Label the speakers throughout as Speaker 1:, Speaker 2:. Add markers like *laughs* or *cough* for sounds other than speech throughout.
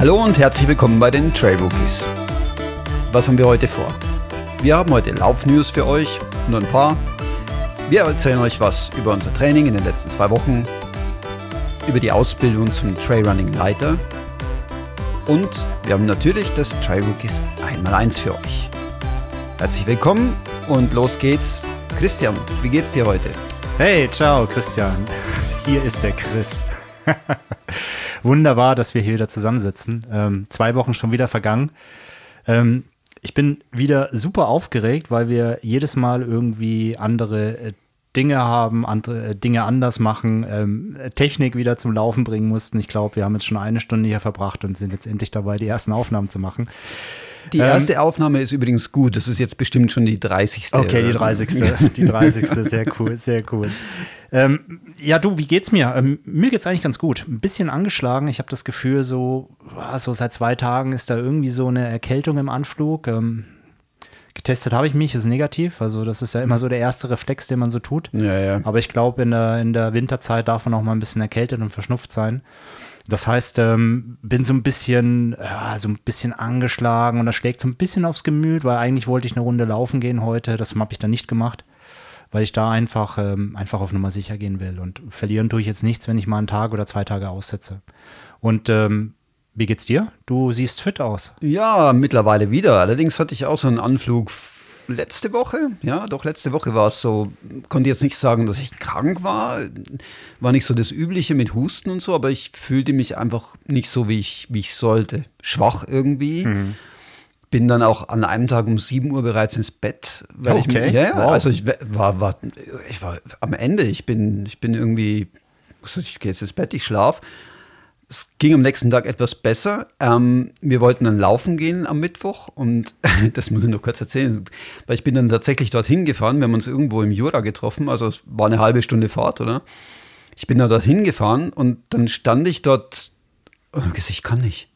Speaker 1: Hallo und herzlich willkommen bei den Trail Rookies. Was haben wir heute vor? Wir haben heute Laufnews für euch, nur ein paar. Wir erzählen euch was über unser Training in den letzten zwei Wochen, über die Ausbildung zum Trailrunning Leiter und wir haben natürlich das Trail Rookies 1x1 für euch. Herzlich willkommen und los geht's. Christian, wie geht's dir heute?
Speaker 2: Hey, ciao Christian. Hier ist der Chris. *laughs* Wunderbar, dass wir hier wieder zusammensitzen. Ähm, zwei Wochen schon wieder vergangen. Ähm, ich bin wieder super aufgeregt, weil wir jedes Mal irgendwie andere äh, Dinge haben, andere äh, Dinge anders machen, ähm, Technik wieder zum Laufen bringen mussten. Ich glaube, wir haben jetzt schon eine Stunde hier verbracht und sind jetzt endlich dabei, die ersten Aufnahmen zu machen.
Speaker 1: Die erste ähm, Aufnahme ist übrigens gut. Das ist jetzt bestimmt schon die 30.
Speaker 2: Okay, die 30. *laughs* die 30. Sehr cool, sehr cool. Ähm, ja, du, wie geht's mir? Ähm, mir geht's eigentlich ganz gut. Ein bisschen angeschlagen. Ich habe das Gefühl, so, so seit zwei Tagen ist da irgendwie so eine Erkältung im Anflug. Ähm, getestet habe ich mich, ist negativ. Also, das ist ja immer so der erste Reflex, den man so tut.
Speaker 1: Ja, ja.
Speaker 2: Aber ich glaube, in der, in der Winterzeit darf man auch mal ein bisschen erkältet und verschnupft sein. Das heißt, ähm, bin so ein bisschen, ja, so ein bisschen angeschlagen und das schlägt so ein bisschen aufs Gemüt, weil eigentlich wollte ich eine Runde laufen gehen heute. Das habe ich dann nicht gemacht weil ich da einfach, ähm, einfach auf Nummer sicher gehen will. Und verlieren tue ich jetzt nichts, wenn ich mal einen Tag oder zwei Tage aussetze. Und ähm, wie geht's dir? Du siehst fit aus.
Speaker 1: Ja, mittlerweile wieder. Allerdings hatte ich auch so einen Anflug letzte Woche. Ja, doch letzte Woche war es so. Konnte jetzt nicht sagen, dass ich krank war. War nicht so das Übliche mit Husten und so, aber ich fühlte mich einfach nicht so, wie ich, wie ich sollte. Schwach irgendwie. Mhm bin dann auch an einem Tag um 7 Uhr bereits ins Bett.
Speaker 2: Weil okay.
Speaker 1: Ich, ja, ja, wow. also ich war, war, ich war am Ende. Ich bin, ich bin irgendwie, ich gehe jetzt ins Bett, ich schlafe. Es ging am nächsten Tag etwas besser. Ähm, wir wollten dann laufen gehen am Mittwoch und *laughs* das muss ich noch kurz erzählen, weil ich bin dann tatsächlich dorthin gefahren. Wir haben uns irgendwo im Jura getroffen, also es war eine halbe Stunde Fahrt, oder? Ich bin da dorthin gefahren und dann stand ich dort und habe gesagt, ich kann nicht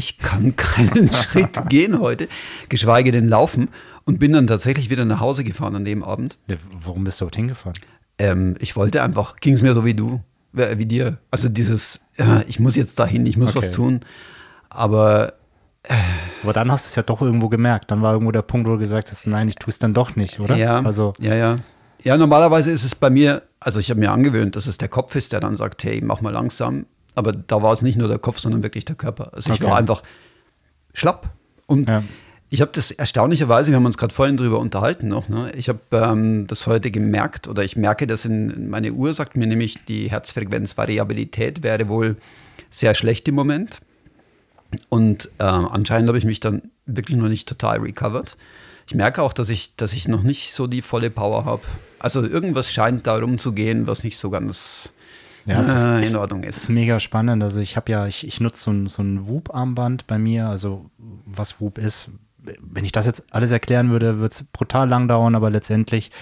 Speaker 1: ich kann *laughs* keinen Schritt *laughs* gehen heute, geschweige denn laufen. Und bin dann tatsächlich wieder nach Hause gefahren an dem Abend.
Speaker 2: Warum bist du dort hingefahren?
Speaker 1: Ähm, ich wollte einfach, ging es mir so wie du, wie dir. Also dieses, ja, ich muss jetzt dahin, ich muss okay. was tun. Aber
Speaker 2: äh, aber dann hast du es ja doch irgendwo gemerkt. Dann war irgendwo der Punkt, wo du gesagt hast, nein, ich tue es dann doch nicht, oder?
Speaker 1: Ja, also. ja, ja. Ja, normalerweise ist es bei mir, also ich habe mir angewöhnt, dass es der Kopf ist, der dann sagt, hey, mach mal langsam. Aber da war es nicht nur der Kopf, sondern wirklich der Körper. Also ich okay. war einfach schlapp. Und ja. Ich habe das erstaunlicherweise, wir haben uns gerade vorhin drüber unterhalten noch, ne? ich habe ähm, das heute gemerkt oder ich merke das in, meine Uhr sagt mir nämlich, die Herzfrequenzvariabilität wäre wohl sehr schlecht im Moment. Und ähm, anscheinend habe ich mich dann wirklich noch nicht total recovered. Ich merke auch, dass ich, dass ich noch nicht so die volle Power habe. Also irgendwas scheint da rumzugehen, was nicht so ganz
Speaker 2: ja, äh, in Ordnung ist. ist mega spannend. Also ich habe ja, ich, ich nutze so ein, so ein Whoop-Armband bei mir, also was Whoop ist. Wenn ich das jetzt alles erklären würde, wird es brutal lang dauern, aber letztendlich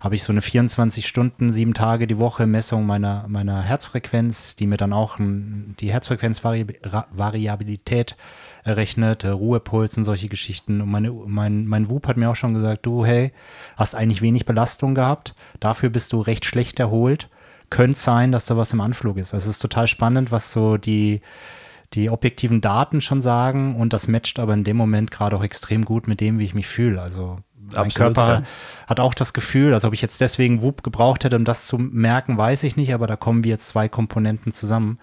Speaker 2: habe ich so eine 24 Stunden, sieben Tage die Woche Messung meiner, meiner Herzfrequenz, die mir dann auch die Herzfrequenzvariabilität errechnet, Ruhepuls und solche Geschichten. Und meine, mein, mein Whoop hat mir auch schon gesagt, du, hey, hast eigentlich wenig Belastung gehabt, dafür bist du recht schlecht erholt könnte sein, dass da was im Anflug ist. Also es ist total spannend, was so die, die objektiven Daten schon sagen und das matcht aber in dem Moment gerade auch extrem gut mit dem, wie ich mich fühle. Also mein Absolut, Körper ja. hat auch das Gefühl, als ob ich jetzt deswegen Whoop gebraucht hätte, um das zu merken, weiß ich nicht, aber da kommen wir jetzt zwei Komponenten zusammen.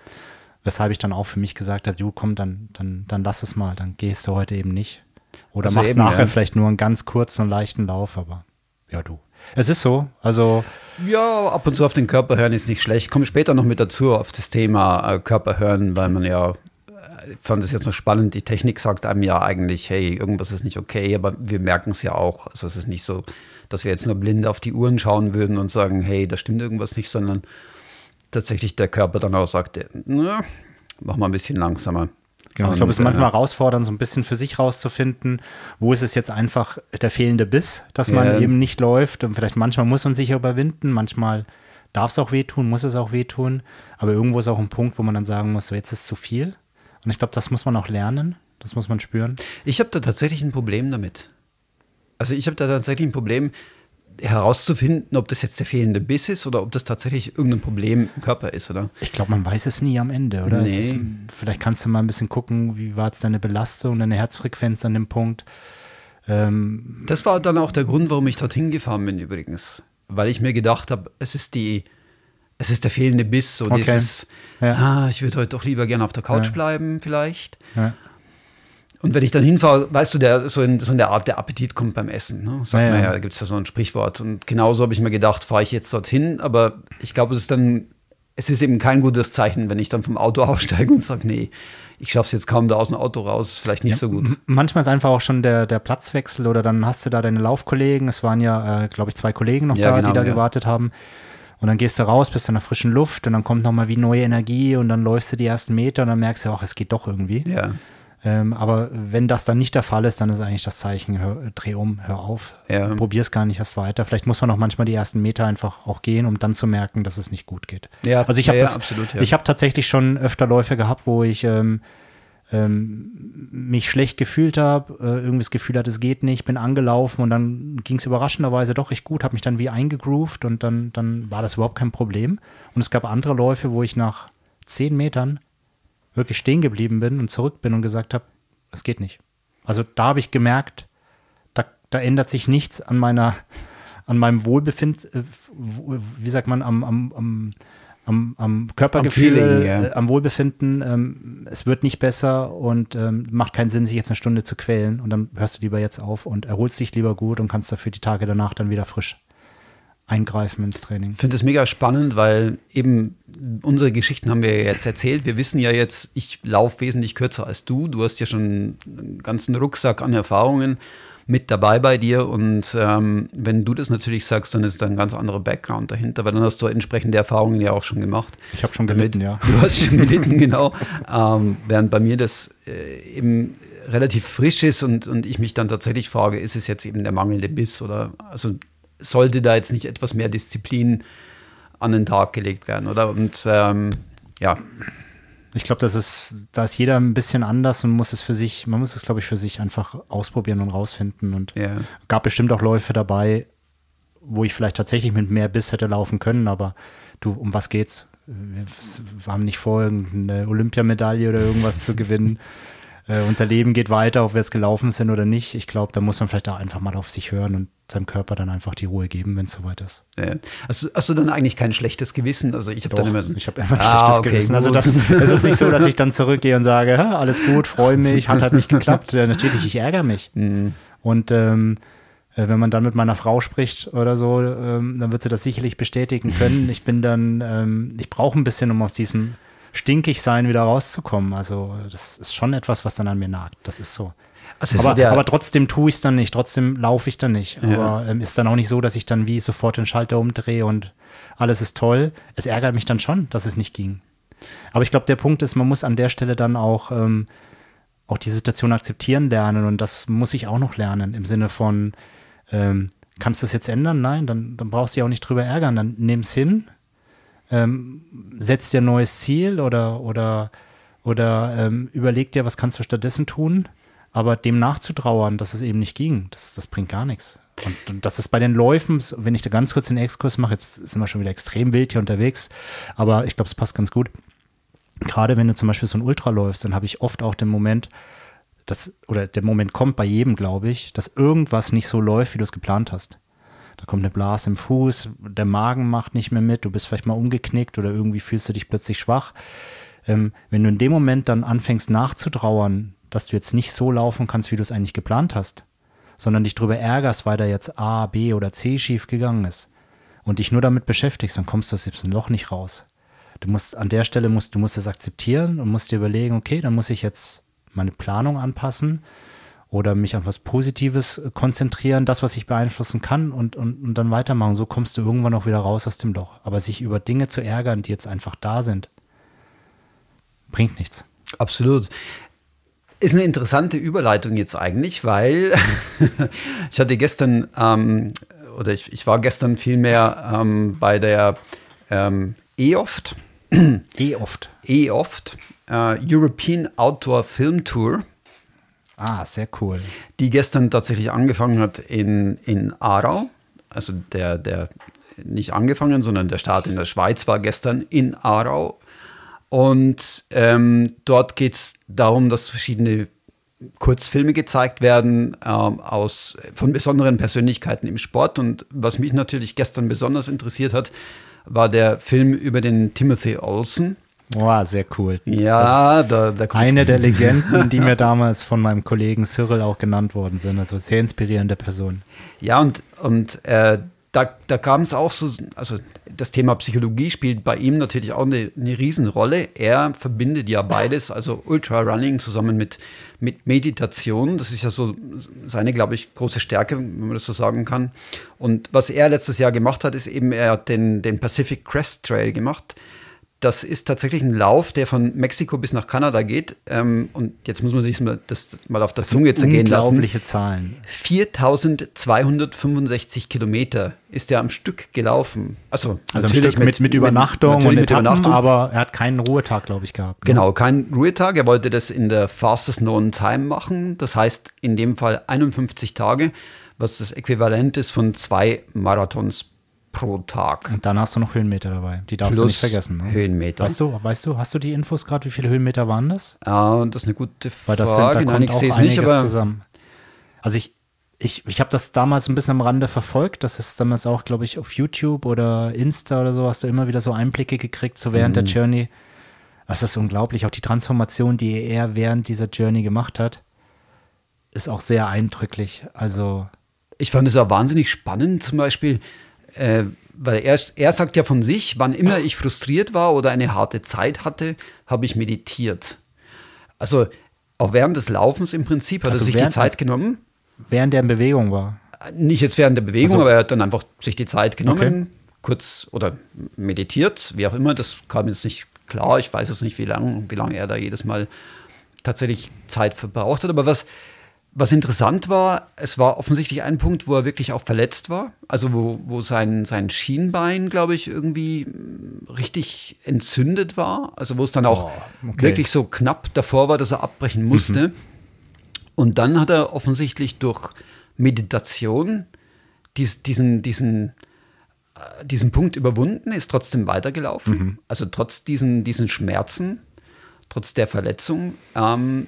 Speaker 2: Weshalb ich dann auch für mich gesagt habe, du komm, dann, dann, dann lass es mal, dann gehst du heute eben nicht. Oder also machst eben, nachher ja. vielleicht nur einen ganz kurzen und leichten Lauf, aber ja, du. Es ist so. Also.
Speaker 1: Ja, ab und zu auf den Körper hören ist nicht schlecht. Ich komme später noch mit dazu auf das Thema äh, Körper hören, weil man ja, fand es jetzt noch spannend, die Technik sagt einem ja eigentlich, hey, irgendwas ist nicht okay, aber wir merken es ja auch. Also es ist nicht so, dass wir jetzt nur blind auf die Uhren schauen würden und sagen, hey, da stimmt irgendwas nicht, sondern tatsächlich der Körper dann auch sagt, na, mach mal ein bisschen langsamer.
Speaker 2: Genau, ich glaube, es ist manchmal herausfordernd, so ein bisschen für sich rauszufinden, wo ist es jetzt einfach der fehlende Biss, dass man ja. eben nicht läuft. Und vielleicht manchmal muss man sich überwinden, manchmal darf es auch wehtun, muss es auch wehtun. Aber irgendwo ist auch ein Punkt, wo man dann sagen muss, so jetzt ist zu viel. Und ich glaube, das muss man auch lernen, das muss man spüren.
Speaker 1: Ich habe da tatsächlich ein Problem damit. Also ich habe da tatsächlich ein Problem, herauszufinden, ob das jetzt der fehlende Biss ist oder ob das tatsächlich irgendein Problem im Körper ist, oder?
Speaker 2: Ich glaube, man weiß es nie am Ende, oder?
Speaker 1: Nee.
Speaker 2: Ist, vielleicht kannst du mal ein bisschen gucken, wie war jetzt deine Belastung, deine Herzfrequenz an dem Punkt.
Speaker 1: Ähm, das war dann auch der Grund, warum ich dorthin gefahren bin, übrigens. Weil ich mir gedacht habe, es ist die, es ist der fehlende Biss, so okay. dieses, ja. ah, ich würde heute doch lieber gerne auf der Couch ja. bleiben, vielleicht. Ja. Und wenn ich dann hinfahre, weißt du, der, so, in, so in der Art, der Appetit kommt beim Essen. Ne? Sagt ja, man ja, da gibt es ja so ein Sprichwort. Und genauso habe ich mir gedacht, fahre ich jetzt dorthin. Aber ich glaube, es ist dann, es ist eben kein gutes Zeichen, wenn ich dann vom Auto *laughs* aussteige und sage, nee, ich schaffe es jetzt kaum da aus dem Auto raus, ist vielleicht nicht ja, so gut.
Speaker 2: Manchmal ist einfach auch schon der, der Platzwechsel oder dann hast du da deine Laufkollegen. Es waren ja, äh, glaube ich, zwei Kollegen noch ja, da, genau, die da gewartet haben. Und dann gehst du raus, bist in der frischen Luft und dann kommt nochmal wie neue Energie und dann läufst du die ersten Meter und dann merkst du, auch, es geht doch irgendwie.
Speaker 1: Ja.
Speaker 2: Ähm, aber wenn das dann nicht der Fall ist, dann ist eigentlich das Zeichen, hör, dreh um, hör auf, ja. probier es gar nicht erst weiter. Vielleicht muss man auch manchmal die ersten Meter einfach auch gehen, um dann zu merken, dass es nicht gut geht.
Speaker 1: Ja,
Speaker 2: also ich habe
Speaker 1: ja,
Speaker 2: ja, absolut, ich habe tatsächlich schon öfter Läufe gehabt, wo ich ähm, ähm, mich schlecht gefühlt habe, äh, irgendwie das Gefühl hatte, es geht nicht, bin angelaufen und dann ging es überraschenderweise doch recht gut, habe mich dann wie eingegroovt und dann, dann war das überhaupt kein Problem. Und es gab andere Läufe, wo ich nach zehn Metern wirklich stehen geblieben bin und zurück bin und gesagt habe, es geht nicht. Also da habe ich gemerkt, da, da ändert sich nichts an meiner, an meinem Wohlbefinden, äh, wie sagt man, am, am, am, am, am Körpergefühl, am, Feeling, ja. äh, am Wohlbefinden. Ähm, es wird nicht besser und ähm, macht keinen Sinn, sich jetzt eine Stunde zu quälen. Und dann hörst du lieber jetzt auf und erholst dich lieber gut und kannst dafür die Tage danach dann wieder frisch eingreifen ins Training.
Speaker 1: Ich finde es mega spannend, weil eben unsere Geschichten haben wir jetzt erzählt. Wir wissen ja jetzt, ich laufe wesentlich kürzer als du. Du hast ja schon einen ganzen Rucksack an Erfahrungen mit dabei bei dir. Und ähm, wenn du das natürlich sagst, dann ist da ein ganz anderer Background dahinter, weil dann hast du entsprechende Erfahrungen ja auch schon gemacht.
Speaker 2: Ich habe schon gelitten, ja. *laughs*
Speaker 1: Du hast schon gelitten, *laughs* genau. Ähm, während bei mir das äh, eben relativ frisch ist und, und ich mich dann tatsächlich frage, ist es jetzt eben der mangelnde Biss oder also sollte da jetzt nicht etwas mehr Disziplin an den Tag gelegt werden, oder? Und ähm, ja.
Speaker 2: Ich glaube, das ist, da ist jeder ein bisschen anders und muss es für sich, man muss es, glaube ich, für sich einfach ausprobieren und rausfinden. Und
Speaker 1: ja.
Speaker 2: gab bestimmt auch Läufe dabei, wo ich vielleicht tatsächlich mit mehr Biss hätte laufen können, aber du, um was geht's? Wir haben nicht vor, irgendeine Olympiamedaille oder irgendwas zu gewinnen. *laughs* Äh, unser Leben geht weiter, ob wir es gelaufen sind oder nicht. Ich glaube, da muss man vielleicht auch einfach mal auf sich hören und seinem Körper dann einfach die Ruhe geben, wenn es soweit ist.
Speaker 1: Ja. Hast, du, hast, du dann eigentlich kein schlechtes Gewissen? Also ich habe dann immer
Speaker 2: so, ich habe immer ein ah, schlechtes okay, Gewissen. Also das, es ist nicht so, dass ich *laughs* dann zurückgehe und sage, alles gut, freue mich, hat halt nicht geklappt. Ja, natürlich, ich ärgere mich. Mhm. Und ähm, äh, wenn man dann mit meiner Frau spricht oder so, ähm, dann wird sie das sicherlich bestätigen können. Ich bin dann, ähm, ich brauche ein bisschen, um aus diesem stinkig sein wieder rauszukommen. Also das ist schon etwas, was dann an mir nagt. Das ist so. Also aber, ja aber, trotzdem tue ich es dann nicht, trotzdem laufe ich dann nicht. Ja. Aber ähm, ist dann auch nicht so, dass ich dann wie sofort den Schalter umdrehe und alles ist toll. Es ärgert mich dann schon, dass es nicht ging. Aber ich glaube, der Punkt ist, man muss an der Stelle dann auch, ähm, auch die Situation akzeptieren lernen und das muss ich auch noch lernen im Sinne von, ähm, kannst du es jetzt ändern? Nein, dann, dann brauchst du dich auch nicht drüber ärgern. Dann nimm es hin, ähm, setz dir ein neues Ziel oder, oder, oder ähm, überleg dir, was kannst du stattdessen tun aber dem nachzutrauern, dass es eben nicht ging, das, das bringt gar nichts. Und, und das ist bei den Läufen, wenn ich da ganz kurz den Exkurs mache, jetzt sind wir schon wieder extrem wild hier unterwegs, aber ich glaube, es passt ganz gut. Gerade wenn du zum Beispiel so ein Ultra läufst, dann habe ich oft auch den Moment, dass, oder der Moment kommt bei jedem, glaube ich, dass irgendwas nicht so läuft, wie du es geplant hast. Da kommt eine Blase im Fuß, der Magen macht nicht mehr mit, du bist vielleicht mal umgeknickt oder irgendwie fühlst du dich plötzlich schwach. Ähm, wenn du in dem Moment dann anfängst nachzutrauern, dass du jetzt nicht so laufen kannst, wie du es eigentlich geplant hast, sondern dich darüber ärgerst, weil da jetzt A, B oder C schief gegangen ist und dich nur damit beschäftigst, dann kommst du aus diesem Loch nicht raus. Du musst an der Stelle musst du musst es akzeptieren und musst dir überlegen, okay, dann muss ich jetzt meine Planung anpassen oder mich auf was Positives konzentrieren, das, was ich beeinflussen kann und, und, und dann weitermachen. So kommst du irgendwann auch wieder raus aus dem Loch. Aber sich über Dinge zu ärgern, die jetzt einfach da sind, bringt nichts.
Speaker 1: Absolut. Ist eine interessante Überleitung jetzt eigentlich, weil *laughs* ich hatte gestern, ähm, oder ich, ich war gestern vielmehr ähm, bei der ähm, EOFT. *clears throat*
Speaker 2: EOFT.
Speaker 1: EOFT, äh, European Outdoor Film Tour.
Speaker 2: Ah, sehr cool.
Speaker 1: Die gestern tatsächlich angefangen hat in, in Aarau Also der, der nicht angefangen, sondern der Start in der Schweiz war gestern in Aarau. Und ähm, dort geht es darum, dass verschiedene Kurzfilme gezeigt werden ähm, aus, von besonderen Persönlichkeiten im Sport. Und was mich natürlich gestern besonders interessiert hat, war der Film über den Timothy Olsen.
Speaker 2: Wow, sehr cool.
Speaker 1: Ja, da, da
Speaker 2: kommt eine der Legenden, die mir *laughs* damals von meinem Kollegen Cyril auch genannt worden sind. Also sehr inspirierende Person.
Speaker 1: Ja, und, und äh, da, da kam es auch so, also das Thema Psychologie spielt bei ihm natürlich auch eine, eine Riesenrolle. Er verbindet ja beides, also Ultrarunning zusammen mit, mit Meditation. Das ist ja so seine, glaube ich, große Stärke, wenn man das so sagen kann. Und was er letztes Jahr gemacht hat, ist eben, er hat den, den Pacific Crest Trail gemacht. Das ist tatsächlich ein Lauf, der von Mexiko bis nach Kanada geht. Ähm, und jetzt muss man sich das mal auf der Zunge zergehen lassen.
Speaker 2: Unglaubliche Zahlen.
Speaker 1: 4265 Kilometer ist er am Stück gelaufen.
Speaker 2: Also, also natürlich mit, mit, mit, Übernachtung mit, und mit Etappen, Übernachtung. aber er hat keinen Ruhetag, glaube ich, gehabt.
Speaker 1: Ne? Genau, keinen Ruhetag. Er wollte das in der fastest known time machen. Das heißt in dem Fall 51 Tage, was das Äquivalent ist von zwei Marathons pro Tag.
Speaker 2: Und dann hast du noch Höhenmeter dabei. Die darfst Plus du nicht vergessen. Ne?
Speaker 1: Höhenmeter.
Speaker 2: Weißt du, weißt du, hast du die Infos gerade, wie viele Höhenmeter waren das?
Speaker 1: Ja, das ist eine gute Frage.
Speaker 2: Weil das sind, da Nein, ich sehe es nicht, aber zusammen. Also ich, ich, ich habe das damals ein bisschen am Rande verfolgt. Das ist damals auch, glaube ich, auf YouTube oder Insta oder so, hast du immer wieder so Einblicke gekriegt, so während mhm. der Journey. Das ist unglaublich. Auch die Transformation, die er während dieser Journey gemacht hat, ist auch sehr eindrücklich. Also.
Speaker 1: Ich fand es auch wahnsinnig spannend, zum Beispiel, äh, weil er, er sagt ja von sich, wann immer ich frustriert war oder eine harte Zeit hatte, habe ich meditiert. Also auch während des Laufens im Prinzip hat also er sich die Zeit genommen.
Speaker 2: Während er in Bewegung war?
Speaker 1: Nicht jetzt während der Bewegung, also, aber er hat dann einfach sich die Zeit genommen, okay. kurz oder meditiert, wie auch immer. Das kam jetzt nicht klar. Ich weiß jetzt nicht, wie lange wie lang er da jedes Mal tatsächlich Zeit verbraucht hat. Aber was, was interessant war, es war offensichtlich ein Punkt, wo er wirklich auch verletzt war. Also wo, wo sein, sein Schienbein, glaube ich, irgendwie richtig entzündet war. Also wo es dann auch oh, okay. wirklich so knapp davor war, dass er abbrechen musste. Mhm. Und dann hat er offensichtlich durch Meditation dies, diesen, diesen, äh, diesen Punkt überwunden, ist trotzdem weitergelaufen. Mhm. Also trotz diesen, diesen Schmerzen, trotz der Verletzung. Ähm,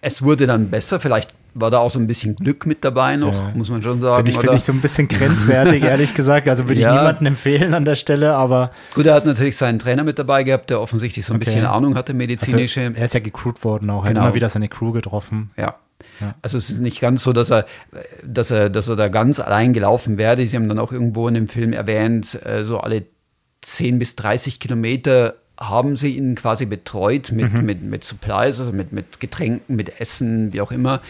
Speaker 1: es wurde dann besser, vielleicht war da auch so ein bisschen Glück mit dabei noch, ja. muss man schon sagen.
Speaker 2: Finde ich, find ich so ein bisschen grenzwertig, *laughs* ehrlich gesagt. Also würde ja. ich niemandem empfehlen an der Stelle, aber.
Speaker 1: Gut, er hat natürlich seinen Trainer mit dabei gehabt, der offensichtlich so ein okay. bisschen Ahnung hatte, medizinische.
Speaker 2: Also, er ist ja gecrewt worden auch, genau. hat immer wieder seine Crew getroffen.
Speaker 1: Ja. ja. Also es ist nicht ganz so, dass er, dass er, dass er da ganz allein gelaufen werde. Sie haben dann auch irgendwo in dem Film erwähnt, äh, so alle 10 bis 30 Kilometer haben sie ihn quasi betreut mit, mhm. mit, mit Supplies, also mit, mit Getränken, mit Essen, wie auch immer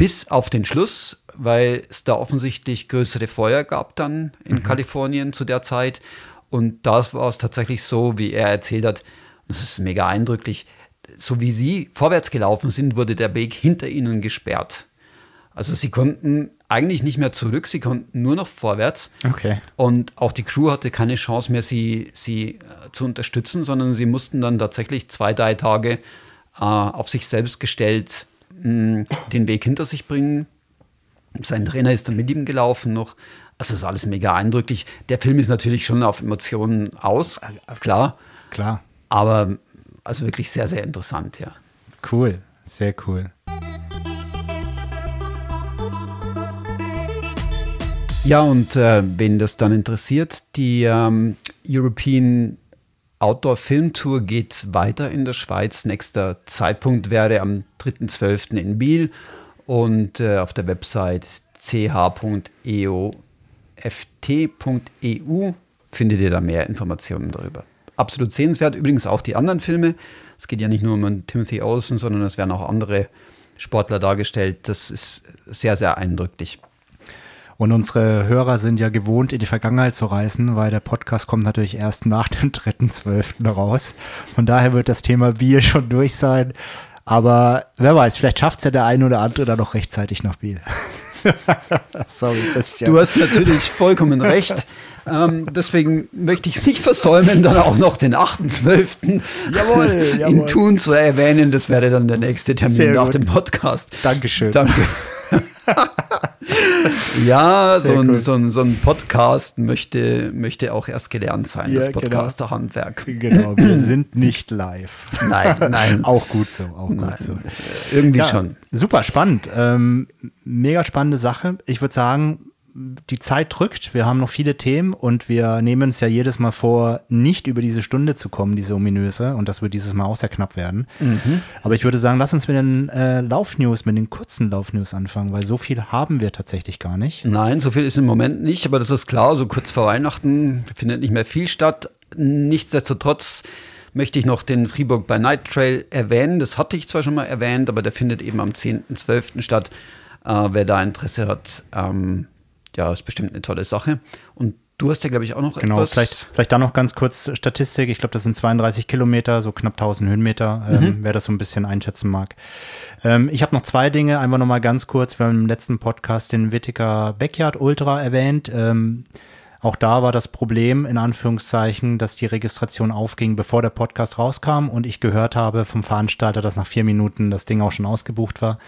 Speaker 1: bis auf den Schluss, weil es da offensichtlich größere Feuer gab dann in mhm. Kalifornien zu der Zeit. Und da war es tatsächlich so, wie er erzählt hat, das ist mega eindrücklich, so wie sie vorwärts gelaufen sind, wurde der Weg hinter ihnen gesperrt. Also sie konnten eigentlich nicht mehr zurück, sie konnten nur noch vorwärts.
Speaker 2: Okay.
Speaker 1: Und auch die Crew hatte keine Chance mehr, sie, sie äh, zu unterstützen, sondern sie mussten dann tatsächlich zwei, drei Tage äh, auf sich selbst gestellt den Weg hinter sich bringen. Sein Trainer ist dann mit ihm gelaufen noch. Also ist alles mega eindrücklich. Der Film ist natürlich schon auf Emotionen aus, klar.
Speaker 2: Klar.
Speaker 1: Aber also wirklich sehr, sehr interessant, ja.
Speaker 2: Cool, sehr cool.
Speaker 1: Ja, und äh, wen das dann interessiert, die ähm, European Outdoor Film Tour geht weiter in der Schweiz. Nächster Zeitpunkt wäre am 3.12. in Biel und äh, auf der Website ch.eoft.eu findet ihr da mehr Informationen darüber. Absolut sehenswert. Übrigens auch die anderen Filme. Es geht ja nicht nur um Timothy Olsen, sondern es werden auch andere Sportler dargestellt. Das ist sehr, sehr eindrücklich.
Speaker 2: Und unsere Hörer sind ja gewohnt, in die Vergangenheit zu reisen, weil der Podcast kommt natürlich erst nach dem 3.12. raus. Von daher wird das Thema Biel schon durch sein. Aber wer weiß, vielleicht schafft es ja der eine oder andere dann noch rechtzeitig nach Biel. *laughs*
Speaker 1: Sorry, Christian. Du hast natürlich vollkommen recht. Ähm, deswegen möchte ich es nicht versäumen, dann auch noch den 8.12. Jawohl, *laughs* jawohl. in Thun zu erwähnen. Das wäre dann der nächste Termin Sehr nach gut. dem Podcast.
Speaker 2: Dankeschön.
Speaker 1: Danke. *laughs* *laughs* Ja, so ein, so, ein, so ein, Podcast möchte, möchte auch erst gelernt sein, ja, das genau. Podcaster-Handwerk.
Speaker 2: Genau, wir sind nicht live.
Speaker 1: Nein, nein. *laughs*
Speaker 2: auch gut so, auch nein, gut so.
Speaker 1: Irgendwie ja, schon.
Speaker 2: Super spannend. Ähm, mega spannende Sache. Ich würde sagen, die Zeit drückt, wir haben noch viele Themen und wir nehmen uns ja jedes Mal vor, nicht über diese Stunde zu kommen, diese ominöse, und das wird dieses Mal auch sehr knapp werden. Mhm. Aber ich würde sagen, lass uns mit den äh, Laufnews, mit den kurzen Laufnews anfangen, weil so viel haben wir tatsächlich gar nicht.
Speaker 1: Nein, so viel ist im Moment nicht, aber das ist klar, so kurz vor Weihnachten findet nicht mehr viel statt. Nichtsdestotrotz möchte ich noch den Fribourg by Night Trail erwähnen. Das hatte ich zwar schon mal erwähnt, aber der findet eben am 10.12. statt. Äh, wer da Interesse hat, ähm, ja, ist bestimmt eine tolle Sache. Und du hast ja, glaube ich, auch noch
Speaker 2: genau, etwas. Vielleicht, vielleicht da noch ganz kurz Statistik. Ich glaube, das sind 32 Kilometer, so knapp 1000 Höhenmeter, ähm, mhm. wer das so ein bisschen einschätzen mag. Ähm, ich habe noch zwei Dinge, einfach noch mal ganz kurz. Wir haben im letzten Podcast den Wittiger Backyard Ultra erwähnt. Ähm, auch da war das Problem, in Anführungszeichen, dass die Registration aufging, bevor der Podcast rauskam und ich gehört habe vom Veranstalter, dass nach vier Minuten das Ding auch schon ausgebucht war.